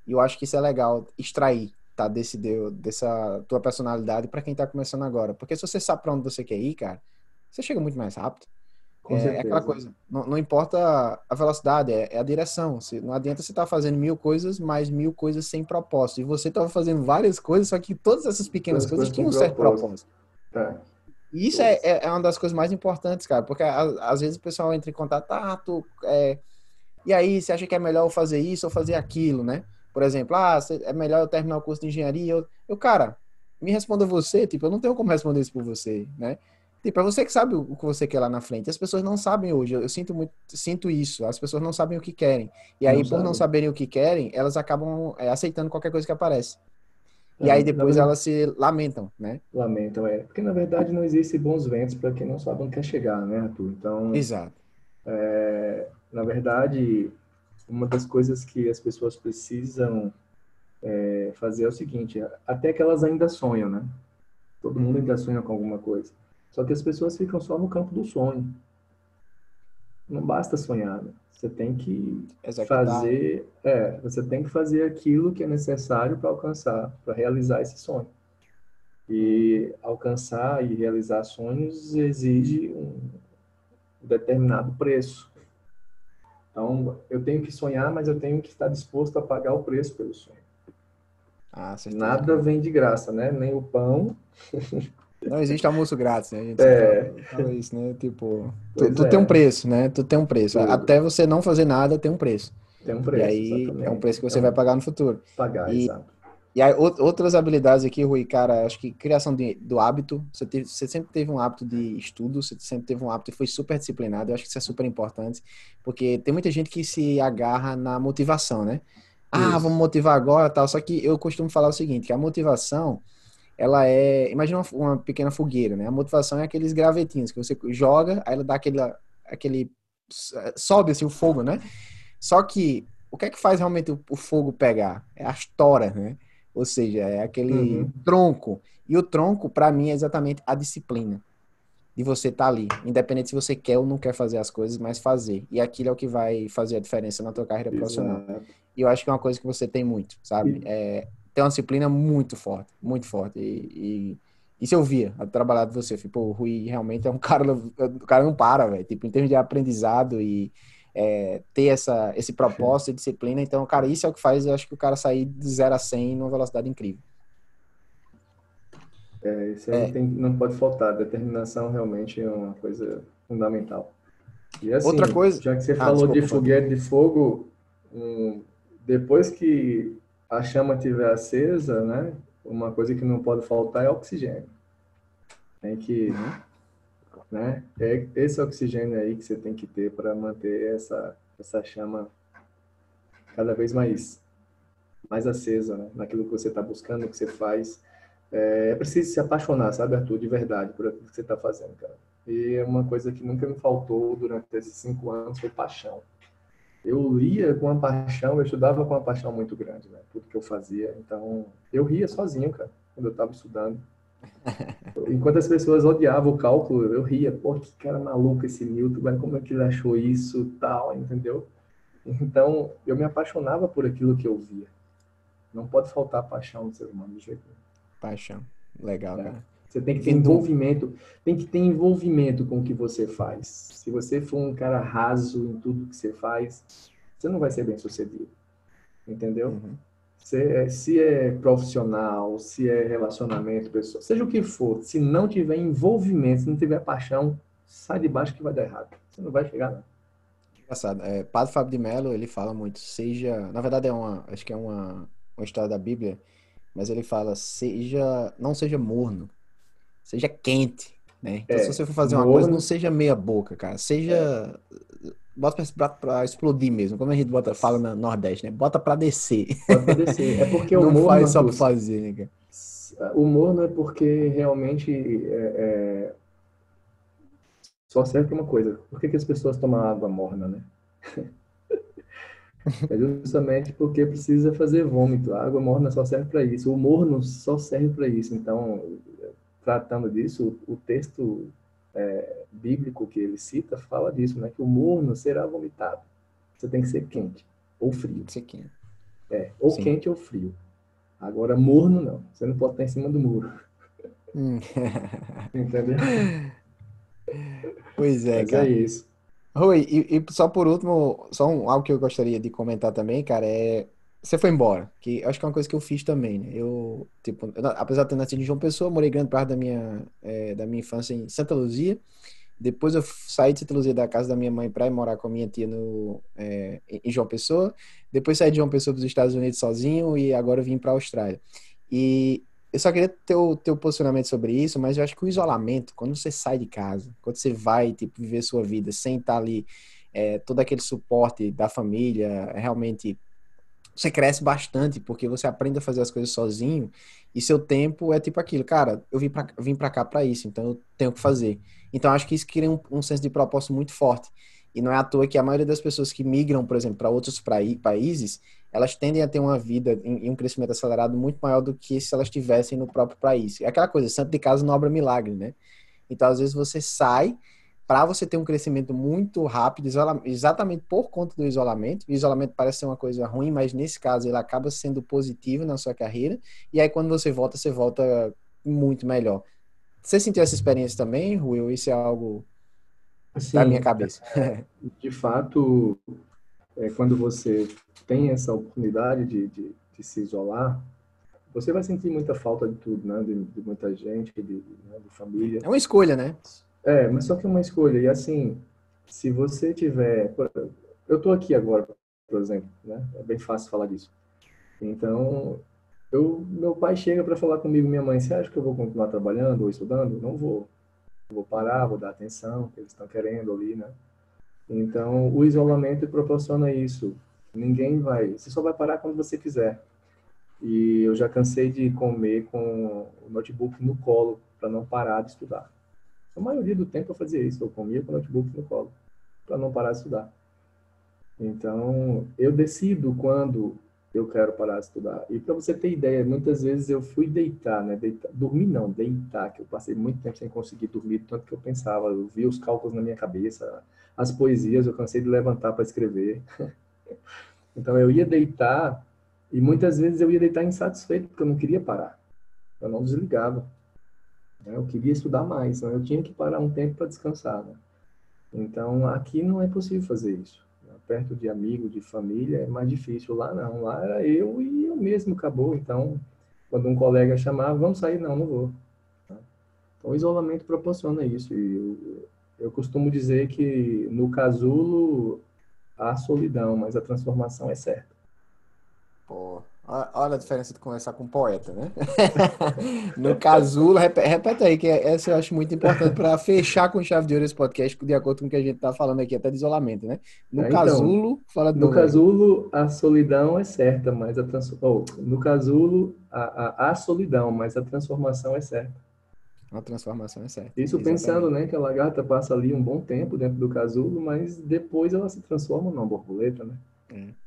Speaker 1: e eu acho que isso é legal, extrair, tá, desse, dessa tua personalidade para quem tá começando agora, porque se você sabe para onde você quer ir, cara, você chega muito mais rápido. É, é, aquela coisa. Não, não, importa a velocidade, é, é a direção. Se, não adianta você estar tá fazendo mil coisas, mais mil coisas sem propósito. E você estava fazendo várias coisas, só que todas essas pequenas todas coisas tinham um certo propósito. É. E isso é, é, é, uma das coisas mais importantes, cara, porque às vezes o pessoal entra em contato, ah, tu, é... e aí, você acha que é melhor eu fazer isso ou fazer aquilo, né? Por exemplo, ah, é melhor eu terminar o curso de engenharia. Eu, eu cara, me responda você, tipo, eu não tenho como responder isso por você, né? Tipo, é você que sabe o que você quer lá na frente. As pessoas não sabem hoje. Eu sinto muito, sinto isso. As pessoas não sabem o que querem. E aí, não por sabe. não saberem o que querem, elas acabam é, aceitando qualquer coisa que aparece. E aí depois verdade, elas se lamentam, né?
Speaker 2: Lamentam, é. Porque na verdade não existe bons ventos para quem não sabe onde quer chegar, né, Arthur? Então.
Speaker 1: Exato.
Speaker 2: É, na verdade, uma das coisas que as pessoas precisam é, fazer é o seguinte: até que elas ainda sonham, né? Todo mundo ainda sonha com alguma coisa. Só que as pessoas ficam só no campo do sonho. Não basta sonhar, né? Você tem que Executar. fazer, é, você tem que fazer aquilo que é necessário para alcançar, para realizar esse sonho. E alcançar e realizar sonhos exige um determinado preço. Então, eu tenho que sonhar, mas eu tenho que estar disposto a pagar o preço pelo sonho. Ah, Nada vem de graça, né? Nem o pão.
Speaker 1: Não existe almoço grátis, né? A gente é. fala isso, né? Tipo, tu, tu é. tem um preço, né? Tu tem um preço. Tudo. Até você não fazer nada tem um preço.
Speaker 2: Tem um preço.
Speaker 1: E aí exatamente. é um preço que você vai pagar no futuro.
Speaker 2: Pagar, e, exato.
Speaker 1: E aí, outras habilidades aqui, Rui, cara, acho que criação de, do hábito. Você, teve, você sempre teve um hábito de estudo, você sempre teve um hábito e foi super disciplinado. Eu acho que isso é super importante, porque tem muita gente que se agarra na motivação, né? Ah, Isso. vamos motivar agora tal. Só que eu costumo falar o seguinte, que a motivação, ela é... Imagina uma, uma pequena fogueira, né? A motivação é aqueles gravetinhos que você joga, aí ela dá aquele... aquele sobe assim o fogo, né? Só que o que é que faz realmente o, o fogo pegar? É a história, né? Ou seja, é aquele uhum. tronco. E o tronco, para mim, é exatamente a disciplina de você estar tá ali, independente se você quer ou não quer fazer as coisas, mas fazer. E aquilo é o que vai fazer a diferença na tua carreira Exato. profissional. E eu acho que é uma coisa que você tem muito, sabe? É, tem uma disciplina muito forte, muito forte. E, e isso eu via, a trabalhar de você. Tipo, o Rui realmente é um cara, o cara não para, velho. Tipo, em termos de aprendizado e é, ter essa, esse propósito e disciplina. Então, cara, isso é o que faz, eu acho que o cara sair de 0 a 100 numa velocidade incrível.
Speaker 2: É, isso aí é. Tem, não pode faltar. Determinação realmente é uma coisa fundamental. E assim,
Speaker 1: Outra coisa.
Speaker 2: Já que você ah, falou desculpa, de foguete de fogo, um, depois que a chama estiver acesa, né? Uma coisa que não pode faltar é oxigênio. Tem que, né? É esse oxigênio aí que você tem que ter para manter essa essa chama cada vez mais mais acesa, né? Naquilo que você está buscando, que você faz. É, é preciso se apaixonar, sabe, Arthur, de verdade, por aquilo que você está fazendo, cara. E é uma coisa que nunca me faltou durante esses cinco anos foi paixão eu lia com uma paixão, eu estudava com uma paixão muito grande, né? Tudo que eu fazia. Então, eu ria sozinho, cara, quando eu estava estudando. Enquanto as pessoas odiavam o cálculo, eu ria. Pô, que cara maluco esse Newton, mas como é que ele achou isso, tal, entendeu? Então, eu me apaixonava por aquilo que eu via. Não pode faltar paixão no ser humano, de jeito nenhum.
Speaker 1: Paixão. Legal, é. cara.
Speaker 2: Você tem que ter envolvimento, tem que ter envolvimento com o que você faz. Se você for um cara raso em tudo que você faz, você não vai ser bem sucedido. Entendeu? Uhum. Se, é, se é profissional, se é relacionamento, pessoal, seja o que for, se não tiver envolvimento, se não tiver paixão, sai de baixo que vai dar errado. Você não vai chegar, não.
Speaker 1: Engraçado. É, Padre Fábio de Mello, ele fala muito, seja, na verdade é uma, acho que é uma, uma história da Bíblia, mas ele fala, seja, não seja morno, seja quente, né? Então, é, se você for fazer uma coisa, não seja meia boca, cara. Seja. É. Bota pra, pra, explodir mesmo. Como a gente bota, fala na Nordeste, né? Bota pra descer.
Speaker 2: Bota pra descer. É porque o
Speaker 1: não
Speaker 2: morno.
Speaker 1: faz só pra fazer, né,
Speaker 2: cara? O morno é porque realmente é, é... só serve pra uma coisa. Por que, que as pessoas tomam água morna, né? É justamente porque precisa fazer vômito. A água morna só serve para isso. O morno só serve para isso. Então, tratando disso, o texto é, bíblico que ele cita fala disso, né? Que o morno será vomitado. Você tem que ser quente ou frio.
Speaker 1: Ser quente.
Speaker 2: É, ou Sim. quente ou frio. Agora, morno não. Você não pode estar em cima do muro. Hum. Entendeu?
Speaker 1: Pois é, Mas é cara.
Speaker 2: é isso.
Speaker 1: Rui, e, e, só por último, só um, algo que eu gostaria de comentar também, cara, é você foi embora, que acho que é uma coisa que eu fiz também, né? Eu, tipo, eu, apesar de ter nascido em João Pessoa, morei grande parte da minha, é, da minha infância em Santa Luzia. Depois eu saí de Santa Luzia da casa da minha mãe para ir morar com a minha tia no, é, em João Pessoa. Depois saí de João Pessoa para os Estados Unidos sozinho e agora vim para a Austrália. E eu só queria ter o teu posicionamento sobre isso, mas eu acho que o isolamento, quando você sai de casa, quando você vai, tipo, viver sua vida sem estar ali, é, todo aquele suporte da família, realmente você cresce bastante, porque você aprende a fazer as coisas sozinho, e seu tempo é tipo aquilo, cara, eu vim pra, vim pra cá para isso, então eu tenho que fazer. Então acho que isso cria um, um senso de propósito muito forte. E não é à toa que a maioria das pessoas que migram, por exemplo, para outros países, elas tendem a ter uma vida e um crescimento acelerado muito maior do que se elas estivessem no próprio país. É aquela coisa, santo de casa não obra milagre, né? Então, às vezes, você sai para você ter um crescimento muito rápido, exatamente por conta do isolamento. O isolamento parece ser uma coisa ruim, mas nesse caso ele acaba sendo positivo na sua carreira. E aí quando você volta, você volta muito melhor. Você sentiu essa experiência também, Rui? Ou isso é algo assim, da minha cabeça?
Speaker 2: De fato, é, quando você tem essa oportunidade de, de, de, se isolar, você vai sentir muita falta de tudo, né? De, de muita gente, de, né? de família.
Speaker 1: É uma escolha, né?
Speaker 2: É, mas só que é uma escolha. E assim, se você tiver. Eu estou aqui agora, por exemplo, né? É bem fácil falar disso. Então, eu, meu pai chega para falar comigo, minha mãe, você acha que eu vou continuar trabalhando ou estudando? Não vou. Vou parar, vou dar atenção, que eles estão querendo ali, né? Então, o isolamento proporciona isso. Ninguém vai. Você só vai parar quando você quiser. E eu já cansei de comer com o notebook no colo para não parar de estudar. A maioria do tempo eu fazia isso, eu comia com o notebook no colo, para não parar de estudar. Então, eu decido quando eu quero parar de estudar. E para você ter ideia, muitas vezes eu fui deitar, né? Deitar, dormir não, deitar, que eu passei muito tempo sem conseguir dormir, tanto que eu pensava, eu via os cálculos na minha cabeça, as poesias, eu cansei de levantar para escrever. então eu ia deitar e muitas vezes eu ia deitar insatisfeito porque eu não queria parar. Eu não desligava. Né? Eu queria estudar mais, então eu tinha que parar um tempo para descansar. Né? Então, aqui não é possível fazer isso. Né? Perto de amigo, de família, é mais difícil. Lá não, lá era eu e eu mesmo, acabou. Então, quando um colega chamava, vamos sair, não, não vou. Né? Então, o isolamento proporciona isso. E eu, eu costumo dizer que no casulo há solidão, mas a transformação é certa.
Speaker 1: Pô, Olha a diferença de conversar com um poeta, né? no casulo, repete, aí, que essa eu acho muito importante para fechar com chave de ouro esse podcast, de acordo com o que a gente está falando aqui, até de isolamento, né? No é, então, casulo, fala
Speaker 2: de No casulo, a solidão é certa, mas a transformação. Oh, no casulo, a, a, a, solidão, mas a transformação é certa.
Speaker 1: A transformação é certa.
Speaker 2: Isso Exatamente. pensando, né, que a lagarta passa ali um bom tempo dentro do casulo, mas depois ela se transforma numa borboleta, né?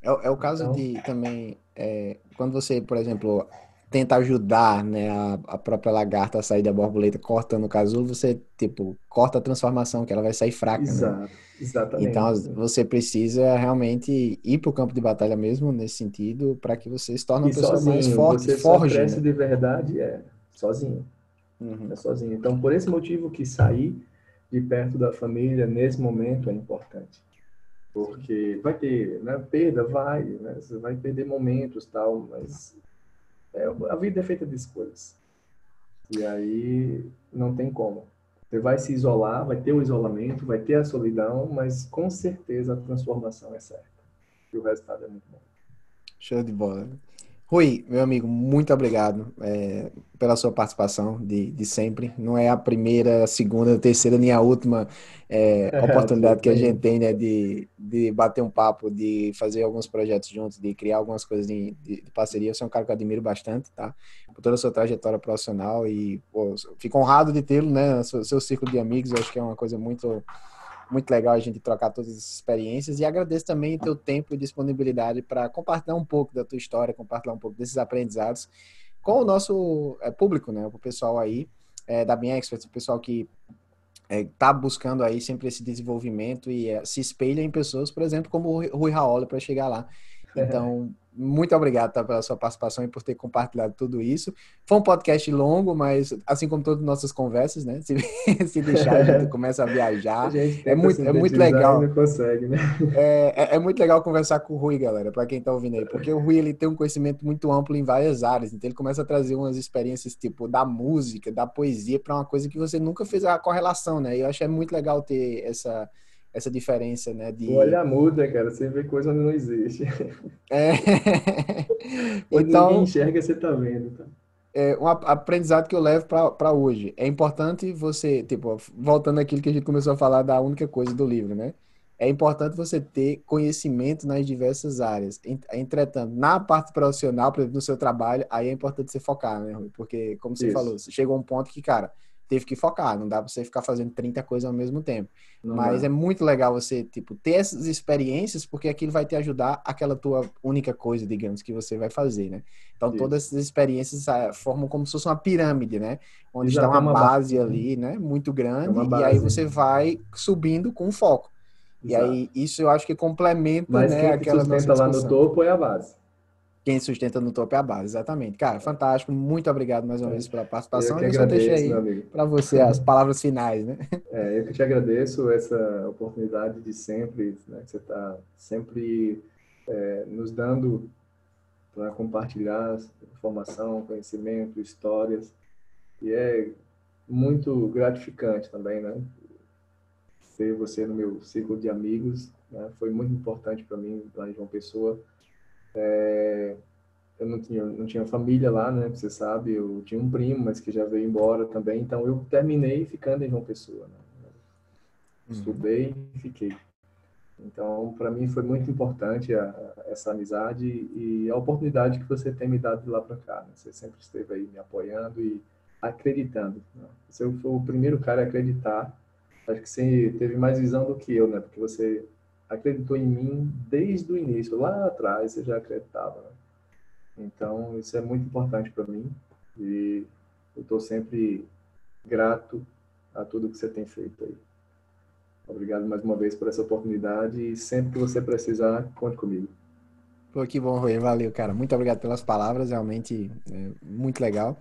Speaker 1: É, é, é o caso então... de também, é, quando você, por exemplo, tenta ajudar né, a, a, própria lagarta a sair da borboleta cortando o casulo, você, tipo, corta a transformação, que ela vai sair fraca, né?
Speaker 2: Exato, né? Exatamente.
Speaker 1: Então, você precisa realmente ir para o campo de batalha mesmo, nesse sentido, para que você se torne uma e pessoa sozinho, mais forte,
Speaker 2: você forge. Só né? de verdade é sozinho. Uhum. É sozinho. Então, por esse motivo que sair de perto da família nesse momento é importante porque vai ter né, perda, vai, né, você vai perder momentos tal, mas é, a vida é feita de escolhas. E aí não tem como. Você vai se isolar, vai ter o isolamento, vai ter a solidão, mas com certeza a transformação é certa. E o resultado é muito bom.
Speaker 1: Show de bola. Rui, meu amigo, muito obrigado é, pela sua participação de, de sempre. Não é a primeira, a segunda, a terceira, nem a última é, oportunidade que a gente tem né, de, de bater um papo, de fazer alguns projetos juntos, de criar algumas coisas de, de, de parceria. Você é um cara que eu admiro bastante, tá? Por toda a sua trajetória profissional e pô, fico honrado de tê-lo, né? Seu, seu círculo de amigos, eu acho que é uma coisa muito muito legal a gente trocar todas essas experiências e agradeço também o teu tempo e disponibilidade para compartilhar um pouco da tua história, compartilhar um pouco desses aprendizados com o nosso é, público, né? O pessoal aí é, da Bem Expert, o pessoal que está é, buscando aí sempre esse desenvolvimento e é, se espelha em pessoas, por exemplo, como o Rui Raola para chegar lá. Então, muito obrigado tá, pela sua participação e por ter compartilhado tudo isso. Foi um podcast longo, mas assim como todas as nossas conversas, né? Se, se deixar, a gente começa a viajar. A é muito, é muito legal.
Speaker 2: Consegue, né?
Speaker 1: é, é, é, muito legal conversar com o Rui, galera, para quem está ouvindo aí, porque o Rui ele tem um conhecimento muito amplo em várias áreas, então ele começa a trazer umas experiências tipo da música, da poesia, para uma coisa que você nunca fez a correlação, né? E eu acho é muito legal ter essa essa diferença, né? De...
Speaker 2: Olha muda, cara, você vê coisa onde não existe.
Speaker 1: É.
Speaker 2: então, ninguém enxerga, você tá vendo, tá?
Speaker 1: É um aprendizado que eu levo para hoje. É importante você, tipo, voltando àquilo que a gente começou a falar da única coisa do livro, né? é importante você ter conhecimento nas diversas áreas. Entretanto, na parte profissional, por exemplo, no seu trabalho, aí é importante você focar, né, Rui? Porque, como você Isso. falou, chegou um ponto que, cara, teve que focar, não dá para você ficar fazendo 30 coisas ao mesmo tempo. Não Mas é. é muito legal você, tipo, ter essas experiências, porque aquilo vai te ajudar aquela tua única coisa, digamos, que você vai fazer, né? Então, Isso. todas essas experiências ah, formam como se fosse uma pirâmide, né? Onde está uma, uma base, base ali, né? Muito grande, é e aí você vai subindo com foco. E aí, isso eu acho que complementa,
Speaker 2: Mas
Speaker 1: né,
Speaker 2: quem aquela sustenta lá no topo é a base.
Speaker 1: Quem sustenta no topo é a base, exatamente. Cara, fantástico. Muito obrigado mais uma vez pela participação.
Speaker 2: Eu que eu agradeço, aí
Speaker 1: para você as palavras finais, né?
Speaker 2: É, eu que te agradeço essa oportunidade de sempre, né, que você está sempre é, nos dando para compartilhar informação, conhecimento, histórias. E é muito gratificante também, né? ter você no meu círculo de amigos, né? foi muito importante para mim lá em João Pessoa. É, eu não tinha, não tinha família lá, né? Você sabe, eu tinha um primo, mas que já veio embora também, então eu terminei ficando em João Pessoa, né? Uhum. Estudei e fiquei. Então, para mim foi muito importante a, a, essa amizade e a oportunidade que você tem me dado de lá para cá. Né? Você sempre esteve aí me apoiando e acreditando. Né? Você foi o primeiro cara a acreditar acho que você teve mais visão do que eu, né? Porque você acreditou em mim desde o início, lá atrás você já acreditava. Né? Então isso é muito importante para mim e eu estou sempre grato a tudo que você tem feito aí. Obrigado mais uma vez por essa oportunidade e sempre que você precisar, conte comigo.
Speaker 1: Pô, que bom, Rui. Valeu, cara. Muito obrigado pelas palavras, realmente é muito legal.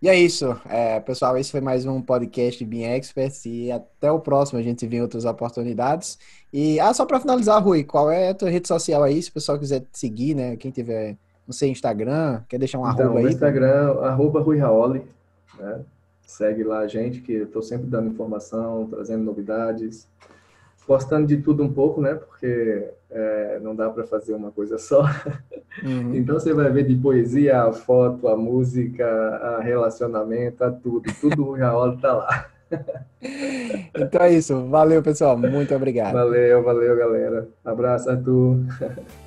Speaker 1: E é isso, é, pessoal. Esse foi mais um podcast Bean Experts e até o próximo. A gente se vê em outras oportunidades. E ah, só para finalizar, Rui, qual é a tua rede social aí? Se o pessoal quiser te seguir, né? Quem tiver, não sei, Instagram, quer deixar um então, arroba aí?
Speaker 2: Instagram, arroba Rui Raoli, né? Segue lá a gente, que eu estou sempre dando informação, trazendo novidades gostando de tudo um pouco, né? Porque é, não dá para fazer uma coisa só. Uhum. Então você vai ver de poesia, a foto, a música, a relacionamento, a tudo. Tudo o Raul está lá.
Speaker 1: Então é isso. Valeu, pessoal. Muito obrigado.
Speaker 2: Valeu, valeu, galera. Abraço, Arthur.